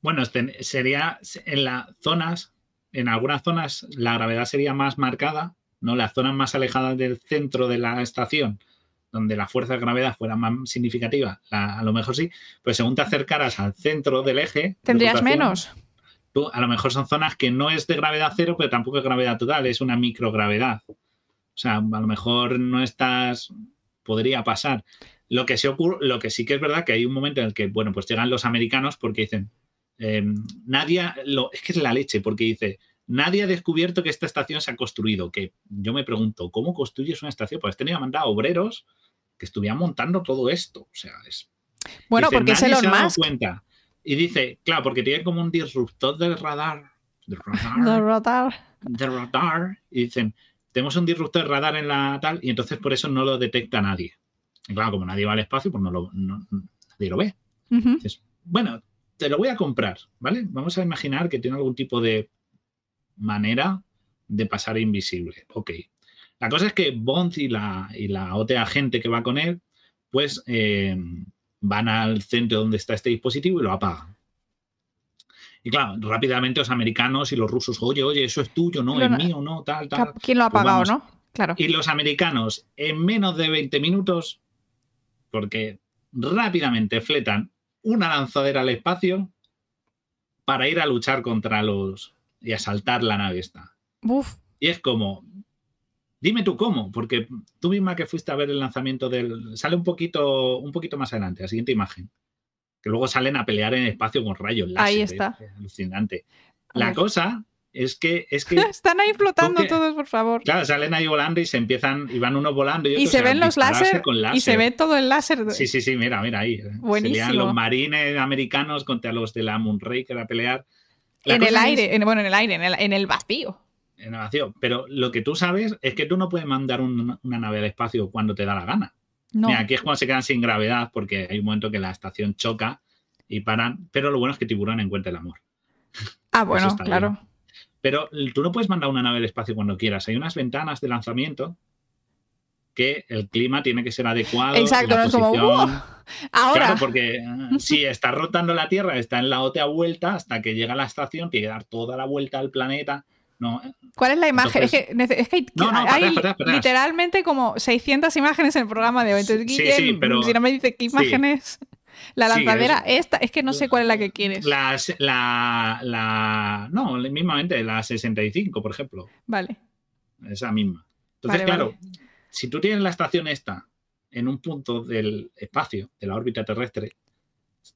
Bueno, sería en las zonas, en algunas zonas la gravedad sería más marcada, ¿no? Las zonas más alejadas del centro de la estación, donde la fuerza de gravedad fuera más significativa, la, a lo mejor sí, pues según te acercaras al centro del eje. Tendrías menos. Tú, a lo mejor son zonas que no es de gravedad cero, pero tampoco es gravedad total, es una microgravedad. O sea, a lo mejor no estás. Podría pasar. Lo que, sí ocurre, lo que sí que es verdad que hay un momento en el que, bueno, pues llegan los americanos porque dicen. Eh, nadie. Lo, es que es la leche, porque dice. Nadie ha descubierto que esta estación se ha construido. Que yo me pregunto, ¿cómo construyes una estación? Pues tenía mandado obreros que estuvieran montando todo esto. O sea, es. Bueno, dice, porque es Elon se ha dado Musk. cuenta. Y dice, claro, porque tiene como un disruptor del radar. Del radar. Del radar. Del radar. Y dicen, tenemos un disruptor de radar en la tal, y entonces por eso no lo detecta nadie. Y claro, como nadie va al espacio, pues no lo, no, nadie lo ve. Uh -huh. Bueno, te lo voy a comprar, ¿vale? Vamos a imaginar que tiene algún tipo de manera de pasar invisible. Ok. La cosa es que Bond y la, y la otra gente que va con él, pues eh, van al centro donde está este dispositivo y lo apagan. Y claro, rápidamente los americanos y los rusos, oye, oye, eso es tuyo, no, es mío, no, tal, tal. ¿Quién lo ha pues apagado, no? Claro. Y los americanos, en menos de 20 minutos, porque rápidamente fletan una lanzadera al espacio para ir a luchar contra los y asaltar la nave esta. Uf. Y es como, dime tú cómo, porque tú misma que fuiste a ver el lanzamiento del, sale un poquito, un poquito más adelante, la siguiente imagen que luego salen a pelear en espacio con rayos láser. Ahí está. alucinante. La cosa es que, es que están ahí flotando todos, por favor. Claro, salen ahí volando y se empiezan, y van unos volando y, se ven los láser, y se ve todo el láser. Sí, sí, sí, mira, mira ahí. Buenísimo. Serían los marines americanos contra los de la Moonraker a pelear. En el aire, bueno, en el aire, en el, vacío. En el vacío. Pero lo que tú sabes es que tú no puedes mandar una nave al espacio cuando te da la gana. Mira, aquí es cuando se quedan sin gravedad porque hay un momento que la estación choca y paran, pero lo bueno es que Tiburón encuentra el amor. Ah, bueno, claro. Pero tú no puedes mandar una nave al espacio cuando quieras. Hay unas ventanas de lanzamiento que el clima tiene que ser adecuado. Exacto, no es como ahora. Claro, porque eh, si está rotando la Tierra, está en la otra vuelta hasta que llega a la estación, tiene que dar toda la vuelta al planeta. No. ¿Cuál es la imagen? es que, hay, literalmente como 600 imágenes en el programa de hoy. Entonces, sí, sí, pero, si no me dice qué imágenes. La lanzadera, esta, es que no sé cuál es la que quieres. La, la, no, mismamente, la 65, por ejemplo. Vale. Esa misma. Entonces, claro, si tú tienes la estación esta en un punto del espacio, de la órbita terrestre,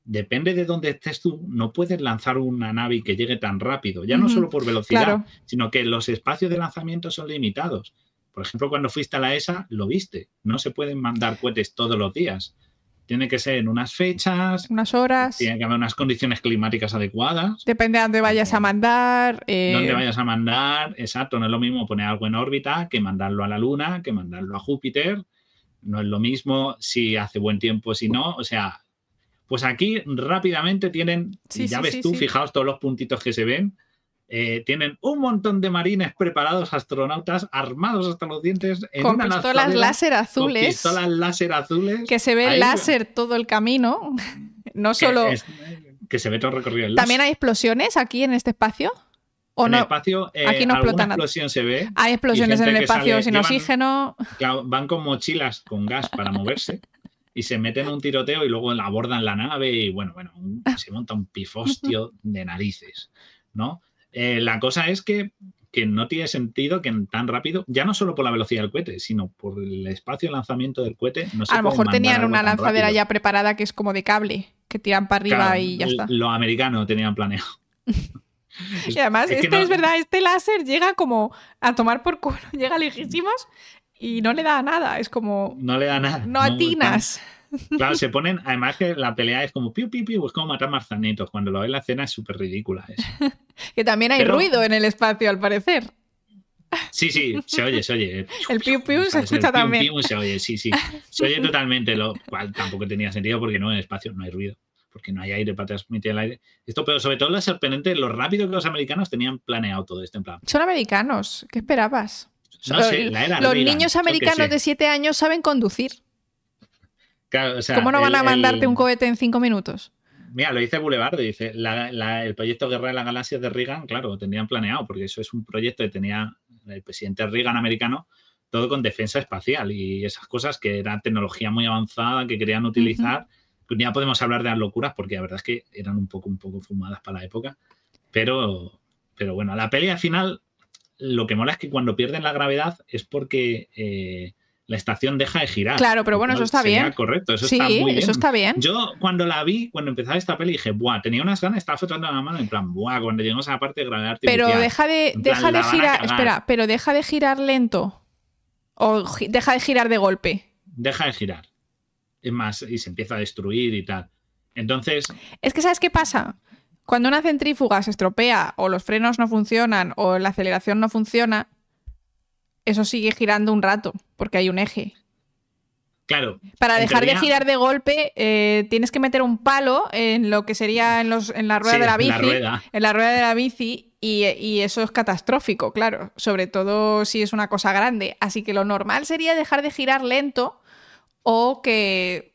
depende de dónde estés tú, no puedes lanzar una nave que llegue tan rápido, ya no solo por velocidad, sino que los espacios de lanzamiento son limitados. Por ejemplo, cuando fuiste a la ESA, lo viste, no se pueden mandar cohetes todos los días. Tiene que ser en unas fechas. Unas horas. Tiene que haber unas condiciones climáticas adecuadas. Depende de dónde vayas a mandar. Eh... Dónde vayas a mandar, exacto. No es lo mismo poner algo en órbita que mandarlo a la Luna, que mandarlo a Júpiter. No es lo mismo si hace buen tiempo, si no. O sea, pues aquí rápidamente tienen, ya ves tú, fijaos todos los puntitos que se ven. Eh, tienen un montón de marines preparados, astronautas armados hasta los dientes. En con pistolas láser azules. pistolas láser azules. Que se ve láser todo el camino. No solo. que se ve todo recorrido. El ¿También hay explosiones aquí en este espacio? ¿O en no? el espacio, eh, aquí no explota explosión se ve. Hay explosiones en el espacio sin oxígeno. van con mochilas con gas para moverse y se meten en un tiroteo y luego abordan la nave y bueno, bueno, se monta un pifostio de narices, ¿no? Eh, la cosa es que, no tiene sentido que tan rápido, ya no solo por la velocidad del cohete, sino por el espacio de lanzamiento del cohete. No a lo mejor tenían una lanzadera ya preparada que es como de cable, que tiran para arriba y ya está. Los americanos tenían planeado. y además, es este es verdad, este láser llega como a tomar por culo, llega lejísimos y no le da nada. Es como. No le da nada. No, atinas. Claro, se ponen, además que la pelea es como piu, piu, piu, es como matar marzanitos. Cuando lo ves la escena es súper ridícula. que también hay ruido en el espacio, al parecer. Sí, sí, se oye, se oye. El piu piu se escucha también. Piu, se oye, sí, sí. Se oye totalmente, lo cual tampoco tenía sentido porque no en el espacio no hay ruido, porque no hay aire para transmitir el aire. Esto, pero sobre todo la sorprendente, lo rápido que los americanos tenían planeado todo esto en plan. Son americanos, ¿qué esperabas? No sé, la era Los niños americanos de 7 años saben conducir. ¿Cómo no van a mandarte un cohete en cinco minutos? Mira, lo dice Boulevard, dice, el proyecto Guerra de la Galaxia de Reagan, claro, tenían planeado, porque eso es un proyecto que tenía el presidente Reagan americano, todo con defensa espacial y esas cosas que era tecnología muy avanzada que querían utilizar. Ya podemos hablar de las locuras porque la verdad es que eran un poco, un poco fumadas para la época. Pero, pero bueno, la pelea final, lo que mola es que cuando pierden la gravedad es porque eh, la estación deja de girar. Claro, pero bueno, eso está bien. Correcto, eso está muy bien. Eso está bien. Yo cuando la vi, cuando empezaba esta peli, dije, buah, tenía unas ganas, estaba flotando la mano, en plan, buah, cuando llegamos a la parte de artificial. Pero deja de, deja de girar, espera, pero deja de girar lento. O deja de girar de golpe. Deja de girar. Es más, y se empieza a destruir y tal. Entonces. Es que, ¿sabes qué pasa? Cuando una centrífuga se estropea, o los frenos no funcionan, o la aceleración no funciona, eso sigue girando un rato, porque hay un eje. Claro. Para dejar de girar de golpe, eh, tienes que meter un palo en lo que sería en, los, en la rueda de la bici. En la rueda de la bici. Y, eso es catastrófico, claro. Sobre todo si es una cosa grande. Así que lo normal sería dejar de girar lento o que.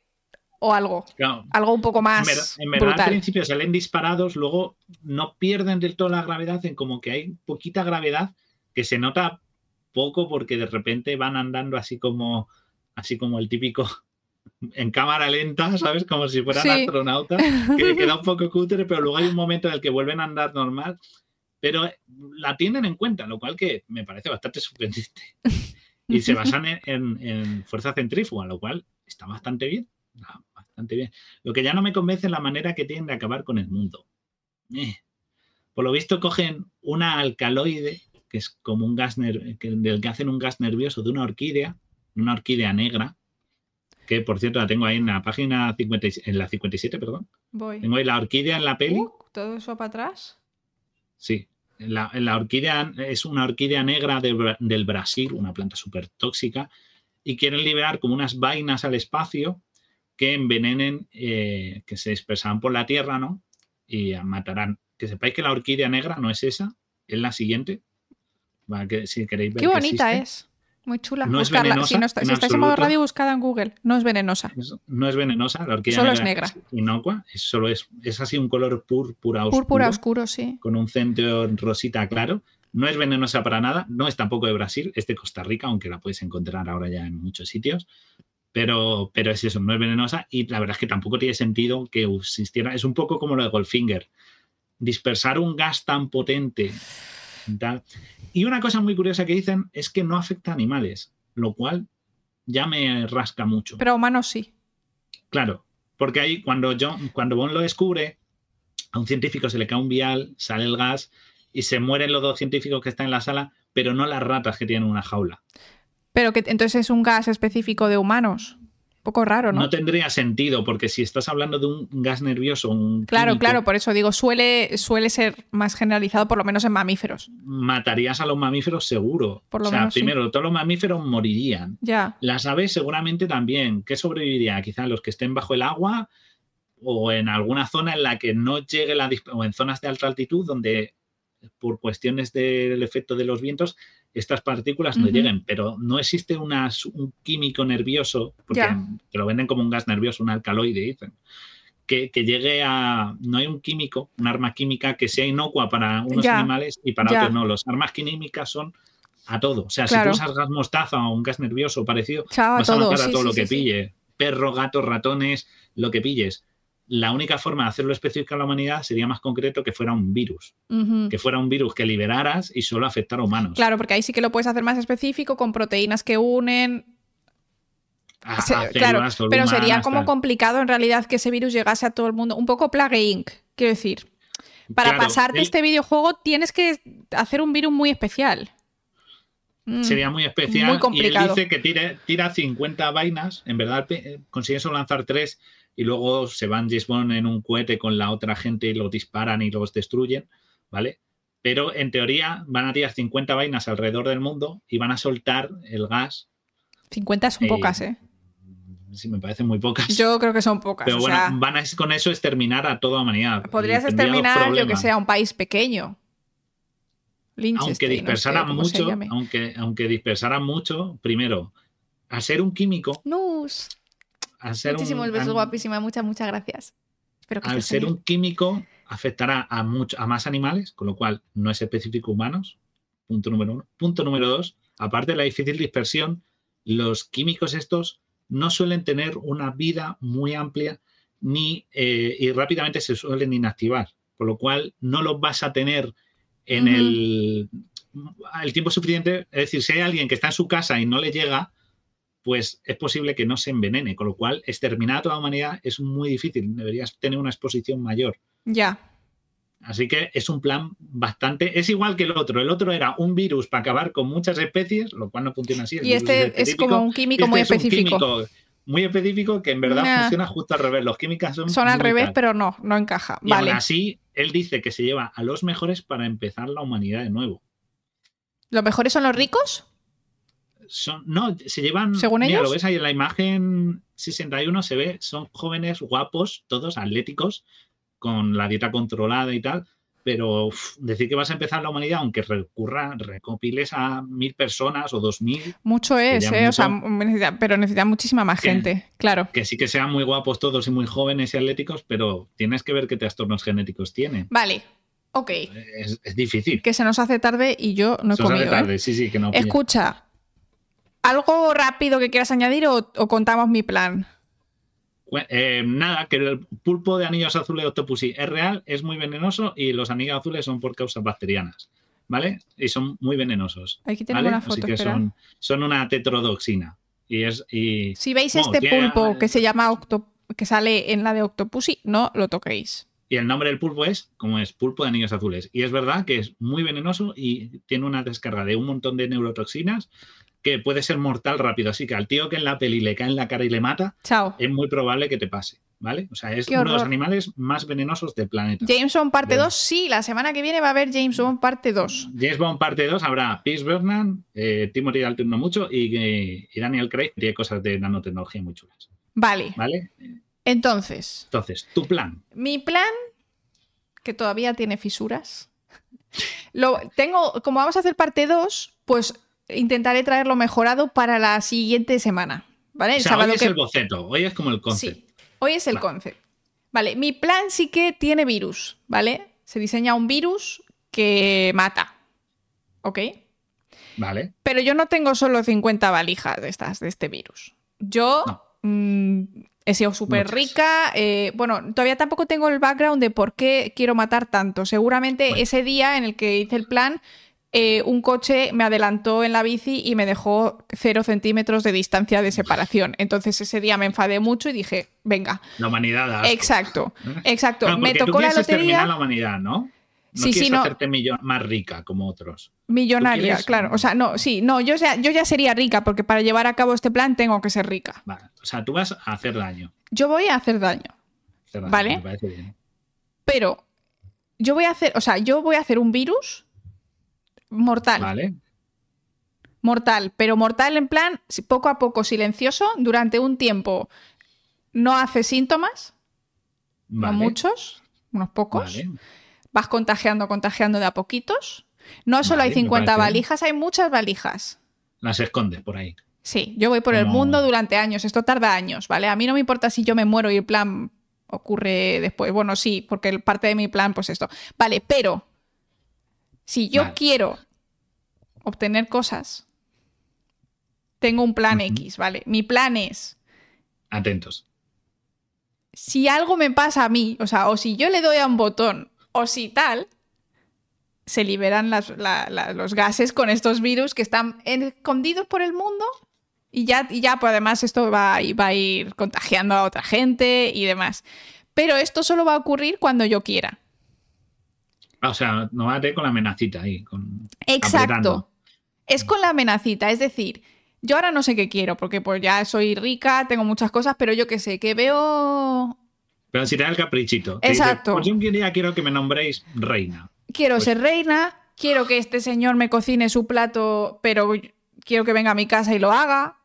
O algo. Algo un poco más. En verdad, al principio salen disparados, luego no pierden del todo la gravedad, en como que hay poquita gravedad que se nota poco porque de repente van andando así como así como el típico en cámara lenta, ¿sabes? Como si fueran astronautas, que queda un poco cutre, pero luego hay un momento en el que vuelven a andar normal, pero eh, la tienen en cuenta, lo cual que me parece bastante sorprendente. Y se basan en, fuerza centrífuga, lo cual está bastante bien, bastante bien. Lo que ya no me convence es la manera que tienen de acabar con el mundo. Eh. Por lo visto cogen una alcaloide, que es como un gas del que hacen un gas nervioso de una orquídea, una orquídea negra, que por cierto la tengo ahí en la página 50, en la 57, perdón. Voy. Tengo ahí la orquídea en la peli. Uh, ¿Todo eso para atrás? Sí. La, la orquídea es una orquídea negra del Brasil, una planta súper tóxica, y quieren liberar como unas vainas al espacio que envenenen, eh, que se dispersan por la Tierra, ¿no? Y matarán. Que sepáis que la orquídea negra no es esa, es la siguiente. Que, si queréis ver Qué bonita es. Muy chula. No es venenosa. Si, no está, si estáis en modo radio, buscada en Google. No es venenosa. no es venenosa. La orquídea solo es negra. inocua. Es, solo es, es así un color púrpura oscuro. Púrpura oscuro, sí. Con un centro rosita claro. No es venenosa para nada. No es tampoco de Brasil. Es de Costa Rica, aunque la puedes encontrar ahora ya en muchos sitios. Pero, pero es eso, no es venenosa. Y la verdad es que tampoco tiene sentido que existiera. Es un poco como lo de Goldfinger. Dispersar un gas tan potente y una cosa muy curiosa que dicen es que no afecta a animales, lo cual ya me rasca mucho. Pero a humanos sí. Claro, porque ahí cuando, John, cuando Bond lo descubre, a un científico se le cae un vial, sale el gas y se mueren los dos científicos que están en la sala, pero no las ratas que tienen una jaula. Pero que entonces es un gas específico de humanos poco raro, ¿no? No tendría sentido, porque si estás hablando de un gas nervioso, un. Claro, claro, por eso digo, suele, suele ser más generalizado, por lo menos en mamíferos. Matarías a los mamíferos seguro. Por lo o sea, primero, todos los mamíferos morirían. Ya. Las aves seguramente también. ¿Qué sobreviviría? Quizá los que estén bajo el agua o en alguna zona en la que no llegue la. o en zonas de alta altitud donde por cuestiones del efecto de los vientos estas partículas no lleguen, pero no existe un químico nervioso, porque te lo venden como un gas nervioso, un alcaloide, dicen, que, llegue a... No hay un químico, un arma química que sea inocua para unos animales y para otros no. Las armas químicas son a todo. O sea, si tú usas gas mostaza o un gas nervioso parecido, vas a matar a todo lo que pille. Perro, gatos, ratones, lo que pilles la única forma de hacerlo específico a la humanidad sería más concreto que fuera un virus. Que fuera un virus que liberaras y solo afectara a humanos. Claro, porque ahí sí que lo puedes hacer más específico con proteínas que unen. claro, pero sería como complicado en realidad que ese virus llegase a todo el mundo. Un poco Plague Inc., quiero decir. Para pasarte este videojuego tienes que hacer un virus muy especial. Mm, sería muy especial. Muy complicado. Y él dice que tira, tira 50 vainas. En verdad eh, consigue solo lanzar 3 y luego se van James en un cohete con la otra gente y los disparan y los destruyen, ¿vale? Pero en teoría van a tirar 50 vainas alrededor del mundo y van a soltar el gas. 50 son pocas, ¿eh? Sí, me parecen muy pocas. Yo creo que son pocas. Pero bueno, van a con eso exterminar a toda humanidad. Podrías exterminar, yo que sea, un país pequeño. aunque dispersaran mucho, aunque, aunque dispersaran mucho, primero, a ser un químico. Nus. Muchísimos besos, guapísima. Muchas, muchas gracias. al ser un químico, afectará a, a más animales, con lo cual no es específico humanos. Punto número uno. Punto número dos, aparte de la difícil dispersión, los químicos estos no suelen tener una vida muy amplia ni, eh, y rápidamente se suelen inactivar, por lo cual no los vas a tener en el, el tiempo suficiente. Es decir, si hay alguien que está en su casa y no le llega, pues es posible que no se envenene, con lo cual exterminar a toda la humanidad es muy difícil, deberías tener una exposición mayor. Ya. Así que es un plan bastante. Es igual que el otro. El otro era un virus para acabar con muchas especies, lo cual no funciona así. y este es como un químico muy este específico. muy específico que en verdad funciona justo al revés. Los químicos son. Son al revés, pero no, no encaja. Y vale. así, él dice que se lleva a los mejores para empezar la humanidad de nuevo. ¿Los mejores son los ricos? No, se llevan. Según mira, lo ves ahí en la imagen Team 61 se ve, son jóvenes guapos, todos atléticos, con la dieta controlada y tal, pero decir que vas a empezar la humanidad, aunque recurra, recopiles a mil personas o dos mil. Mucho es, ¿eh? O sea, pero necesita muchísima más gente, claro. Que sí que sean muy guapos todos y muy jóvenes y atléticos, pero tienes que ver qué trastornos genéticos tienen. Vale, ok. Es, difícil. Que se nos hace tarde y yo no he se comido. Hace tarde, ¿eh? sí, sí, que no. Escucha, ¿algo rápido que quieras añadir o contamos mi plan? Eh, nada, que el pulpo de anillos azules de Octopussy es real, es muy venenoso y los anillos azules son por causas bacterianas, ¿vale? Y son muy venenosos. Aquí tenemos una foto, que son, una tetrodoxina. Y es, y, si veis este pulpo que se llama que sale en la de Octopussy, no lo toquéis. Y el nombre del pulpo es, como es, pulpo de anillos azules. Y es verdad que es muy venenoso y tiene una descarga de un montón de neurotoxinas que puede ser mortal rápido. Así que al tío que en la peli le cae en la cara y le mata, es muy probable que te pase. ¿Vale? O sea, es uno de los animales más venenosos del planeta. James Bond parte 2, sí, la semana que viene va a haber James Bond parte 2. James Bond parte 2 habrá Pierce Bernan, eh, Timothy Dalton no mucho y, Daniel Craig tiene cosas de nanotecnología muy chulas. Vale. ¿Vale? Entonces. Entonces, tu plan. Mi plan, que todavía tiene fisuras. Lo, tengo, como vamos a hacer parte 2, pues intentaré traerlo mejorado para la siguiente semana. ¿Vale? El sábado hoy es el boceto, hoy es como el concepto. Sí, hoy es el concepto. Vale, mi plan sí que tiene virus, ¿vale? Se diseña un virus que mata. ¿Ok? Vale. Pero yo no tengo solo 50 valijas de estas, de este virus. Yo mm, he sido súper rica. Eh, bueno, todavía tampoco tengo el background de por qué quiero matar tanto. Seguramente ese día en el que hice el plan eh, un coche me adelantó en la bici y me dejó cero centímetros de distancia de separación. Entonces ese día me enfadé mucho y dije, venga. La humanidad. Exacto, exacto. me tocó la lotería. la humanidad, ¿no? No sí, sí, no. hacerte más rica como otros. Millonaria, claro. O sea, no, sí, no, yo ya, yo ya sería rica porque para llevar a cabo este plan tengo que ser rica. Vale. O sea, tú vas a hacer daño. Yo voy a hacer daño. ¿Vale? Me parece bien. Pero yo voy a hacer, o sea, yo voy a hacer un virus mortal. Vale. Mortal, pero mortal en plan poco a poco, silencioso, durante un tiempo. No hace síntomas, no muchos, unos pocos. Vas contagiando, contagiando de a poquitos. No solo hay 50 valijas, hay muchas valijas. Las escondes por ahí. Sí, yo voy por el mundo durante años. Esto tarda años, ¿vale? A mí no me importa si yo me muero y el plan ocurre después. Bueno, sí, porque parte de mi plan, pues esto. Vale, pero si yo quiero obtener cosas, tengo un plan X, ¿vale? Mi plan es... Atentos. Si algo me pasa a mí, o sea, o si yo le doy a un botón, o si tal, se liberan los gases con estos virus que están escondidos por el mundo y ya, y ya pues además esto va, va a ir contagiando a otra gente y demás. Pero esto solo va a ocurrir cuando yo quiera. O sea, no va a tener con la amenacita ahí. Con... Exacto. Es con la amenacita. Es decir, yo ahora no sé qué quiero, porque pues ya soy rica, tengo muchas cosas, pero yo qué sé, que veo. Pero si te da el caprichito. Exacto. pues yo un día quiero que me nombréis reina. Quiero pues ser reina, quiero que este señor me cocine su plato, pero quiero que venga a mi casa y lo haga.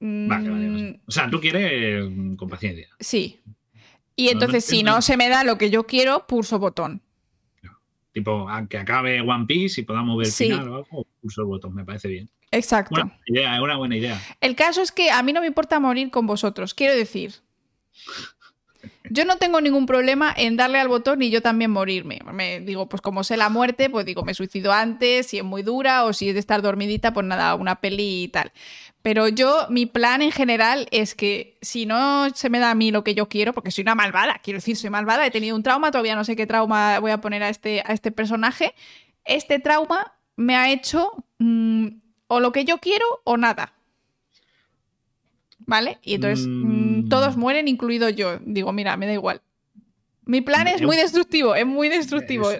Vale, vale, mm. O sea, tú quieres con paciencia. Sí. Y entonces, si no se me da lo que yo quiero, pulso botón. Tipo, que acabe One Piece y podamos ver el final o algo, pulso el botón, me parece bien. Exacto. Idea, es una buena idea. El caso es que a mí no me importa morir con vosotros. Quiero decir, yo no tengo ningún problema en darle al botón y yo también morirme. Me digo, pues como sé la muerte, pues digo, me suicido antes, si es muy dura o si es de estar dormidita, pues nada, una peli y tal. Pero yo, mi plan en general es que si no se me da a mí lo que yo quiero, porque soy una malvada, quiero decir, soy malvada, he tenido un trauma, todavía no sé qué trauma voy a poner a este, a este personaje, este trauma me ha hecho mm, o lo que yo quiero o nada. ¿Vale? Y entonces mm, mm. todos mueren, incluido yo. Digo, mira, me da igual. Mi plan es muy destructivo, es muy destructivo.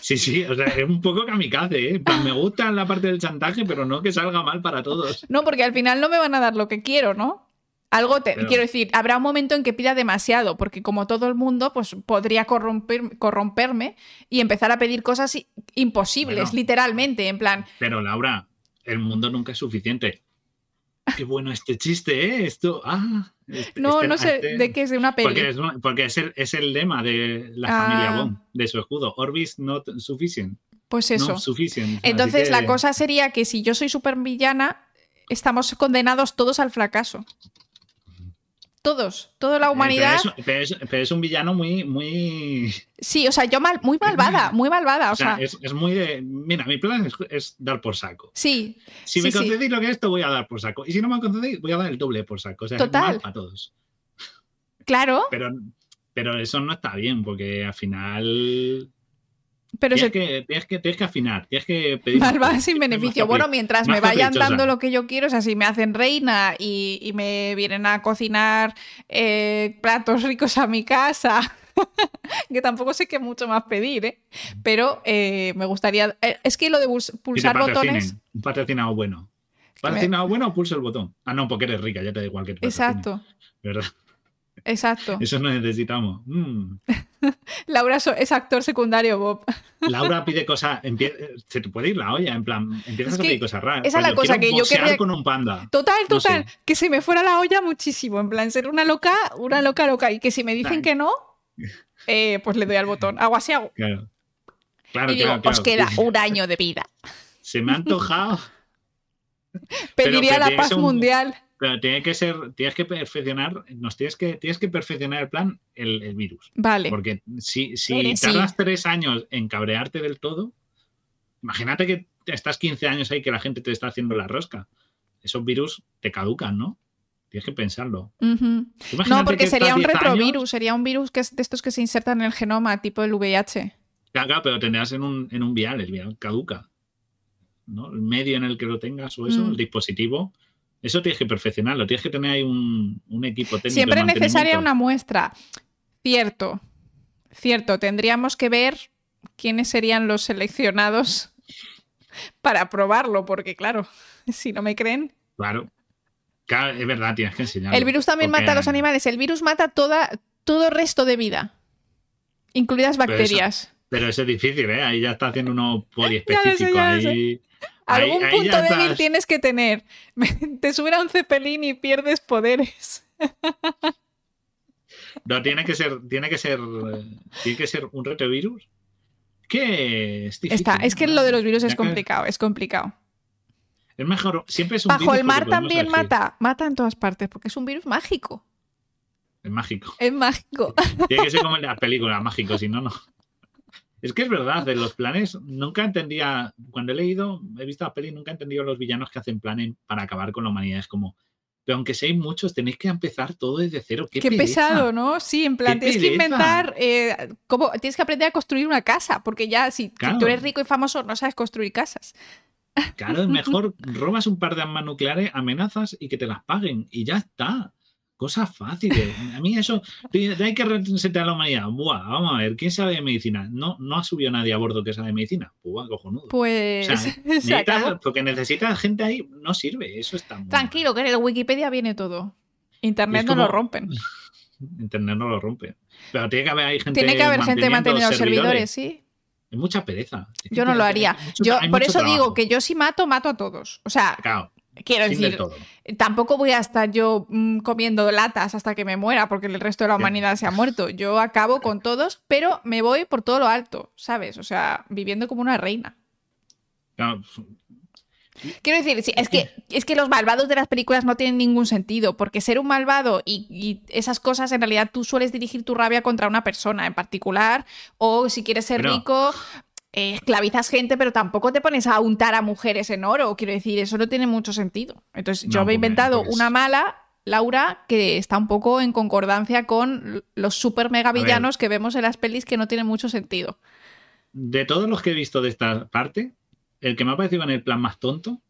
Sí, sí, o sea, es un poco kamikaze, ¿eh? me gusta la parte del chantaje, pero no que salga mal para todos. No, porque al final no me van a dar lo que quiero, ¿no? Algo te, quiero decir, habrá un momento en que pida demasiado, porque como todo el mundo, pues podría corromper, corromperme y empezar a pedir cosas imposibles, literalmente, en plan. Pero Laura, el mundo nunca es suficiente. Qué bueno este chiste, ¿eh? Esto. Ah, no, no sé de qué es una peli. Porque, es, porque es, el, es, el, lema de la familia ah. Bond, de su escudo. Orbis not sufficient. Pues eso. Entonces la cosa sería que si yo soy supervillana, estamos condenados todos al fracaso. Todos, toda la eh, humanidad. pero, es, un villano muy, muy. Sí, o sea, yo mal, muy malvada, muy malvada. O, sea, es, muy de. Mira, mi plan es, dar por saco. Sí. Si me concedéis lo que es esto, voy a dar por saco. Y si no me concedéis, voy a dar el doble por saco. O sea, Total. Es mal todos. Claro. Pero, pero eso no está bien, porque al final pero tienes, que, tienes, que, tienes que afinar, tienes que pedir. Malvada sin beneficio. Bueno, mientras me vayan dando lo que yo quiero, o sea, si me hacen reina y, me vienen a cocinar eh, platos ricos a mi casa, que tampoco sé qué mucho más pedir, ¿eh? Pero eh, me gustaría. Eh, es que lo de pulsar botones. Un patrocinado bueno. Patrocinado bueno, pulso el botón. Ah, no, porque eres rica, ya te da igual que te Exacto. ¿Verdad? Exacto. Eso no necesitamos. Mm. Laura es actor secundario, Bob. Laura pide cosas. Se te puede ir la olla, en plan, empiezas a pedir cosas raras. Esa es la cosa que yo quería. con un panda. Total, total. Que se me fuera la olla muchísimo. En plan, ser una loca, una loca loca. Y que si me dicen que no, eh, pues le doy al botón. Hago así, hago. Claro. Claro, y digo, os queda un año de vida. Se me ha antojado. Pediría la paz mundial. Pero tiene que ser, tienes que perfeccionar, nos tienes que, tienes que perfeccionar el plan, el, virus. Vale. Porque si, si tardas tres años en cabrearte del todo, imagínate que estás 15 años ahí que la gente te está haciendo la rosca. Esos virus te caducan, ¿no? Tienes que pensarlo. No, porque sería un retrovirus, sería un virus que es de estos que se insertan en el genoma, tipo el VIH. Claro, pero tendrás en un, en un vial, el vial caduca. ¿no? El medio en el que lo tengas o eso, mm. el dispositivo, eso tienes que perfeccionarlo, tienes que tener ahí un, equipo técnico. Siempre es necesaria una muestra. Cierto, cierto. Tendríamos que ver quiénes serían los seleccionados para probarlo, porque claro, si no me creen. Claro. claro es verdad, tienes que enseñarlo. El virus también mata a los animales. El virus mata toda, todo resto de vida, incluidas bacterias. Pero eso, es difícil, ¿eh? Ahí ya está haciendo uno poliespecífico. ahí... Algún punto débil tienes que tener. Te suben a un cepelín y pierdes poderes. No, tiene que ser, tiene que ser, tiene que ser un retrovirus. ¿Qué es Está, es que lo de los virus es complicado, es complicado. Es mejor, siempre es un Bajo el mar también mata, mata en todas partes, porque es un virus mágico. Es mágico. Es mágico. Tiene que ser como en la película, mágico, si no, no. Es que es verdad, de los planes nunca entendía, cuando he leído, he visto la peli, nunca he entendido los villanos que hacen planes para acabar con la humanidad. Es como, pero aunque seáis muchos, tenéis que empezar todo desde cero. Qué, pesado, ¿no? Sí, en plan, tienes que inventar, eh, cómo, tienes que aprender a construir una casa, porque ya si, tú eres rico y famoso no sabes construir casas. Claro, es mejor robas un par de armas nucleares, amenazas y que te las paguen y ya está. Cosas fáciles. A mí eso, hay que resetear la humanidad. Buah, vamos a ver, ¿quién sabe de medicina? No, no ha subido nadie a bordo que sabe de medicina. Buah, cojonudo. Pues. porque necesita gente ahí, no sirve. Eso está muy Tranquilo, que en el Wikipedia viene todo. Internet no lo rompen. Internet no lo rompe. Pero tiene que haber gente. Tiene que haber gente manteniendo servidores, sí. Es mucha pereza. yo no lo haría. yo, por eso digo que yo si mato, mato a todos. O sea, Quiero decir, tampoco voy a estar yo mm, comiendo latas hasta que me muera porque el resto de la humanidad se ha muerto. Yo acabo con todos, pero me voy por todo lo alto, ¿sabes? O sea, viviendo como una reina. Quiero decir, es, que, es que los malvados de las películas no tienen ningún sentido, porque ser un malvado y, esas cosas, en realidad tú sueles dirigir tu rabia contra una persona en particular, o si quieres ser rico, eh, esclavizas gente, pero tampoco te pones a untar a mujeres en oro. Quiero decir, eso no tiene mucho sentido. Entonces, yo me he inventado una mala, Laura, que está un poco en concordancia con los super mega villanos que vemos en las pelis que no tienen mucho sentido. De todos los que he visto de esta parte, el que me ha parecido en el plan más tonto,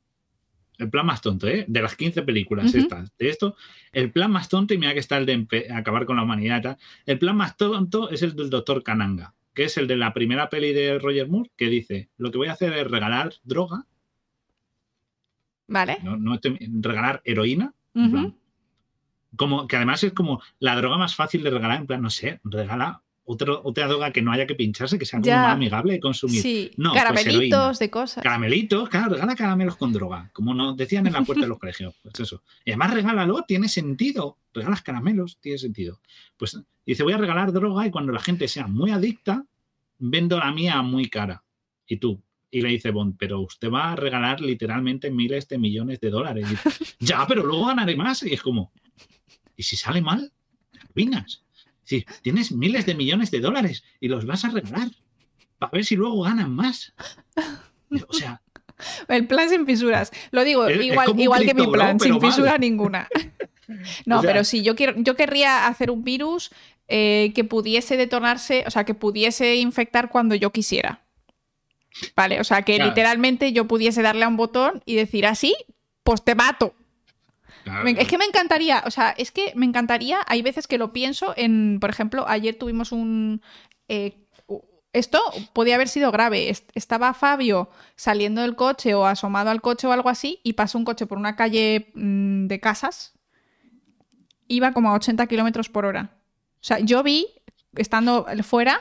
el plan más tonto, ¿eh? De las 15 películas estas, de esto, el plan más tonto, y mira que está el de acabar con la humanidad, el plan más tonto es el del doctor Kananga que es el de la primera peli de Roger Moore, que dice, lo que voy a hacer es regalar droga. Vale. No, regalar heroína. como, que además es como la droga más fácil de regalar, en plan, no sé, regala otra droga que no haya que pincharse, que sea como más amigable de consumir. Sí, no, pues caramelitos de cosas. Caramelitos, claro, regala caramelos con droga, como nos decían en la puerta de los colegios. Pues eso. Y además regálalo, tiene sentido. Regalas caramelos, tiene sentido. Pues dice, voy a regalar droga y cuando la gente sea muy adicta, vendo la mía muy cara. Y tú, y le dice Bond, pero usted va a regalar literalmente miles de millones de dólares. ya, pero luego ganaré más. Y es como, ¿y si sale mal? Arruinas. Sí, tienes miles de millones de dólares y los vas a regalar para ver si luego ganan más. O sea. El plan sin fisuras. Lo digo, igual, igual que mi plan, sin fisura ninguna. No, pero sí, yo, quiero, yo querría hacer un virus eh, que pudiese detonarse, o sea, que pudiese infectar cuando yo quisiera. Vale, o sea, que literalmente yo pudiese darle a un botón y decir así, pues te mato. Es que me encantaría, o sea, es que me encantaría, hay veces que lo pienso en, por ejemplo, ayer tuvimos un... Eh, esto podía haber sido grave. Estaba Fabio saliendo del coche o asomado al coche o algo así y pasó un coche por una calle mm, de casas. Iba como a 80 kilómetros por hora. O sea, yo vi, estando fuera,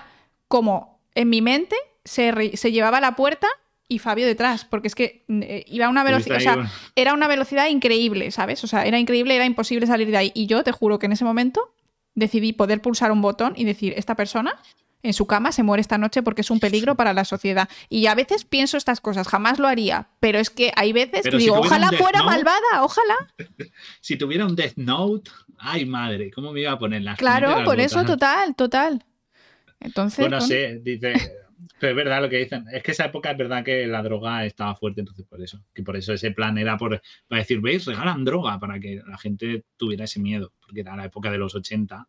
como en mi mente se, se llevaba la puerta y Fabio detrás, porque es que mm, eh, iba a una velocidad, o sea, era una velocidad increíble, ¿sabes? O sea, era increíble, era imposible salir de ahí. Y yo te juro que en ese momento decidí poder pulsar un botón y decir, esta persona en su cama se muere esta noche porque es un peligro para la sociedad. Y a veces pienso estas cosas, jamás lo haría, pero es que hay veces que digo, ojalá fuera malvada, ojalá. si tuviera un Death Note, ay madre, ¿cómo me iba a poner la Claro, por eso, total, total. Entonces. Bueno, dice, pero es verdad lo que dicen. Es que esa época es verdad que la droga estaba fuerte, entonces por eso. Que por eso ese plan era por, para decir, veis, regalan droga para que la gente tuviera ese miedo. Porque era la época de los 80,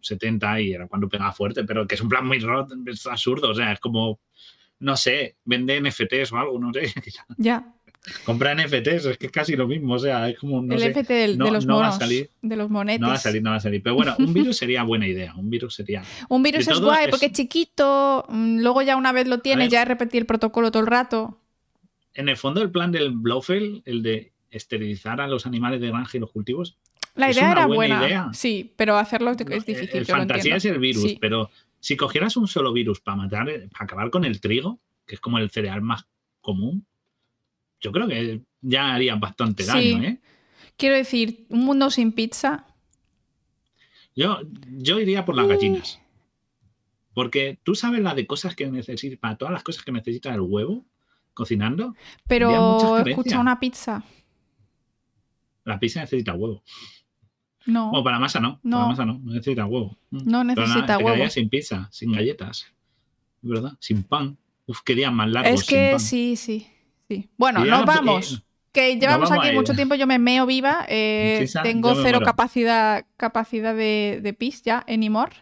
70 hmm. y era cuando pegaba fuerte. Pero que es un plan muy rot, es absurdo. O sea, es como, no sé, vende NFTs o algo, no sé. Ya. Comprar NFTs es que es casi lo mismo, o sea, es como no el NFT de los monos, va a salir, de los monetes. No va a salir, no va a salir. Pero bueno, un virus sería buena idea. Un virus sería. un virus es guay porque es chiquito. Mm, luego ya una vez lo tienes, ya repetir el protocolo todo el rato. En el fondo, el plan del Blofeld, el de esterilizar a los animales de granja y los cultivos. La idea era buena. Sí, pero hacerlo es difícil. El, fantasía es el virus, pero si cogieras un solo virus para matar, para acabar con el trigo, que es como el cereal más común, yo creo que ya haría bastante daño, ¿eh? Quiero decir, un mundo sin pizza. Yo, yo iría por las gallinas. Porque tú sabes la de cosas que necesitas, para todas las cosas que necesita el huevo cocinando. Pero escucha una pizza. La pizza necesita huevo. No. O para la masa no. no. Para la masa no. Necesita huevo. No necesita huevo. sin pizza, sin galletas. ¿Verdad? Sin pan. Uf, qué días más largos. Es que sí, sí. Bueno, nos vamos. Que llevamos aquí mucho tiempo, yo me meo viva, eh, tengo cero capacidad, capacidad de, pis ya, anymore.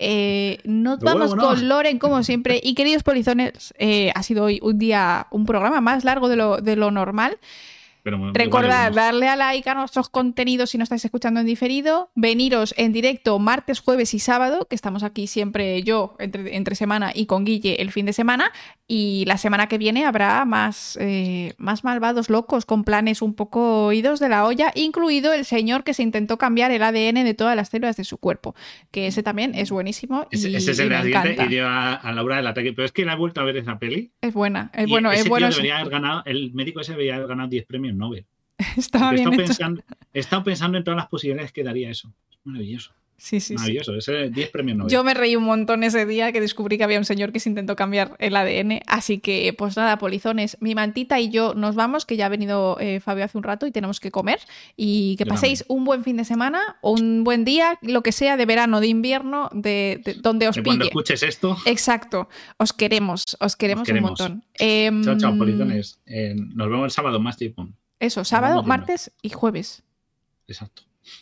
Eh, nos vamos con Loren, como siempre. Y queridos polizones, eh, ha sido hoy un día, un programa más largo de lo, de lo normal. Recordad, darle a like a nuestros contenidos si no estáis escuchando en diferido, veniros en directo martes, jueves y sábado, que estamos aquí siempre yo entre, semana y con Guille el fin de semana, y la semana que viene habrá más, eh, más malvados locos con planes un poco oídos de la olla, incluido el señor que se intentó cambiar el ADN de todas las células de su cuerpo, que ese también es buenísimo. Y, ese, es el y a, a Laura del ataque, pero es que la he vuelto a ver esa peli. Es buena, es bueno, es bueno. Debería ganado, el médico ese debería haber ganado 10 premios Nobel. Estaba bien he, estado pensando, en todas las posibilidades que daría eso. maravilloso. Sí, sí, Maravilloso, ese 10 premios Nobel. Yo me reí un montón ese día que descubrí que había un señor que se intentó cambiar el ADN. Así que, pues nada, polizones, mi mantita y yo nos vamos, que ya ha venido eh, Fabio hace un rato y tenemos que comer. Y que paséis un buen fin de semana o un buen día, lo que sea, de verano, de invierno, de, donde os pille. Cuando escuches esto. Exacto. Os queremos, os queremos, un montón. chao, chao, em, polizones. Eh, nos vemos el sábado más tiempo. Eso, sábado, martes y jueves. Exacto.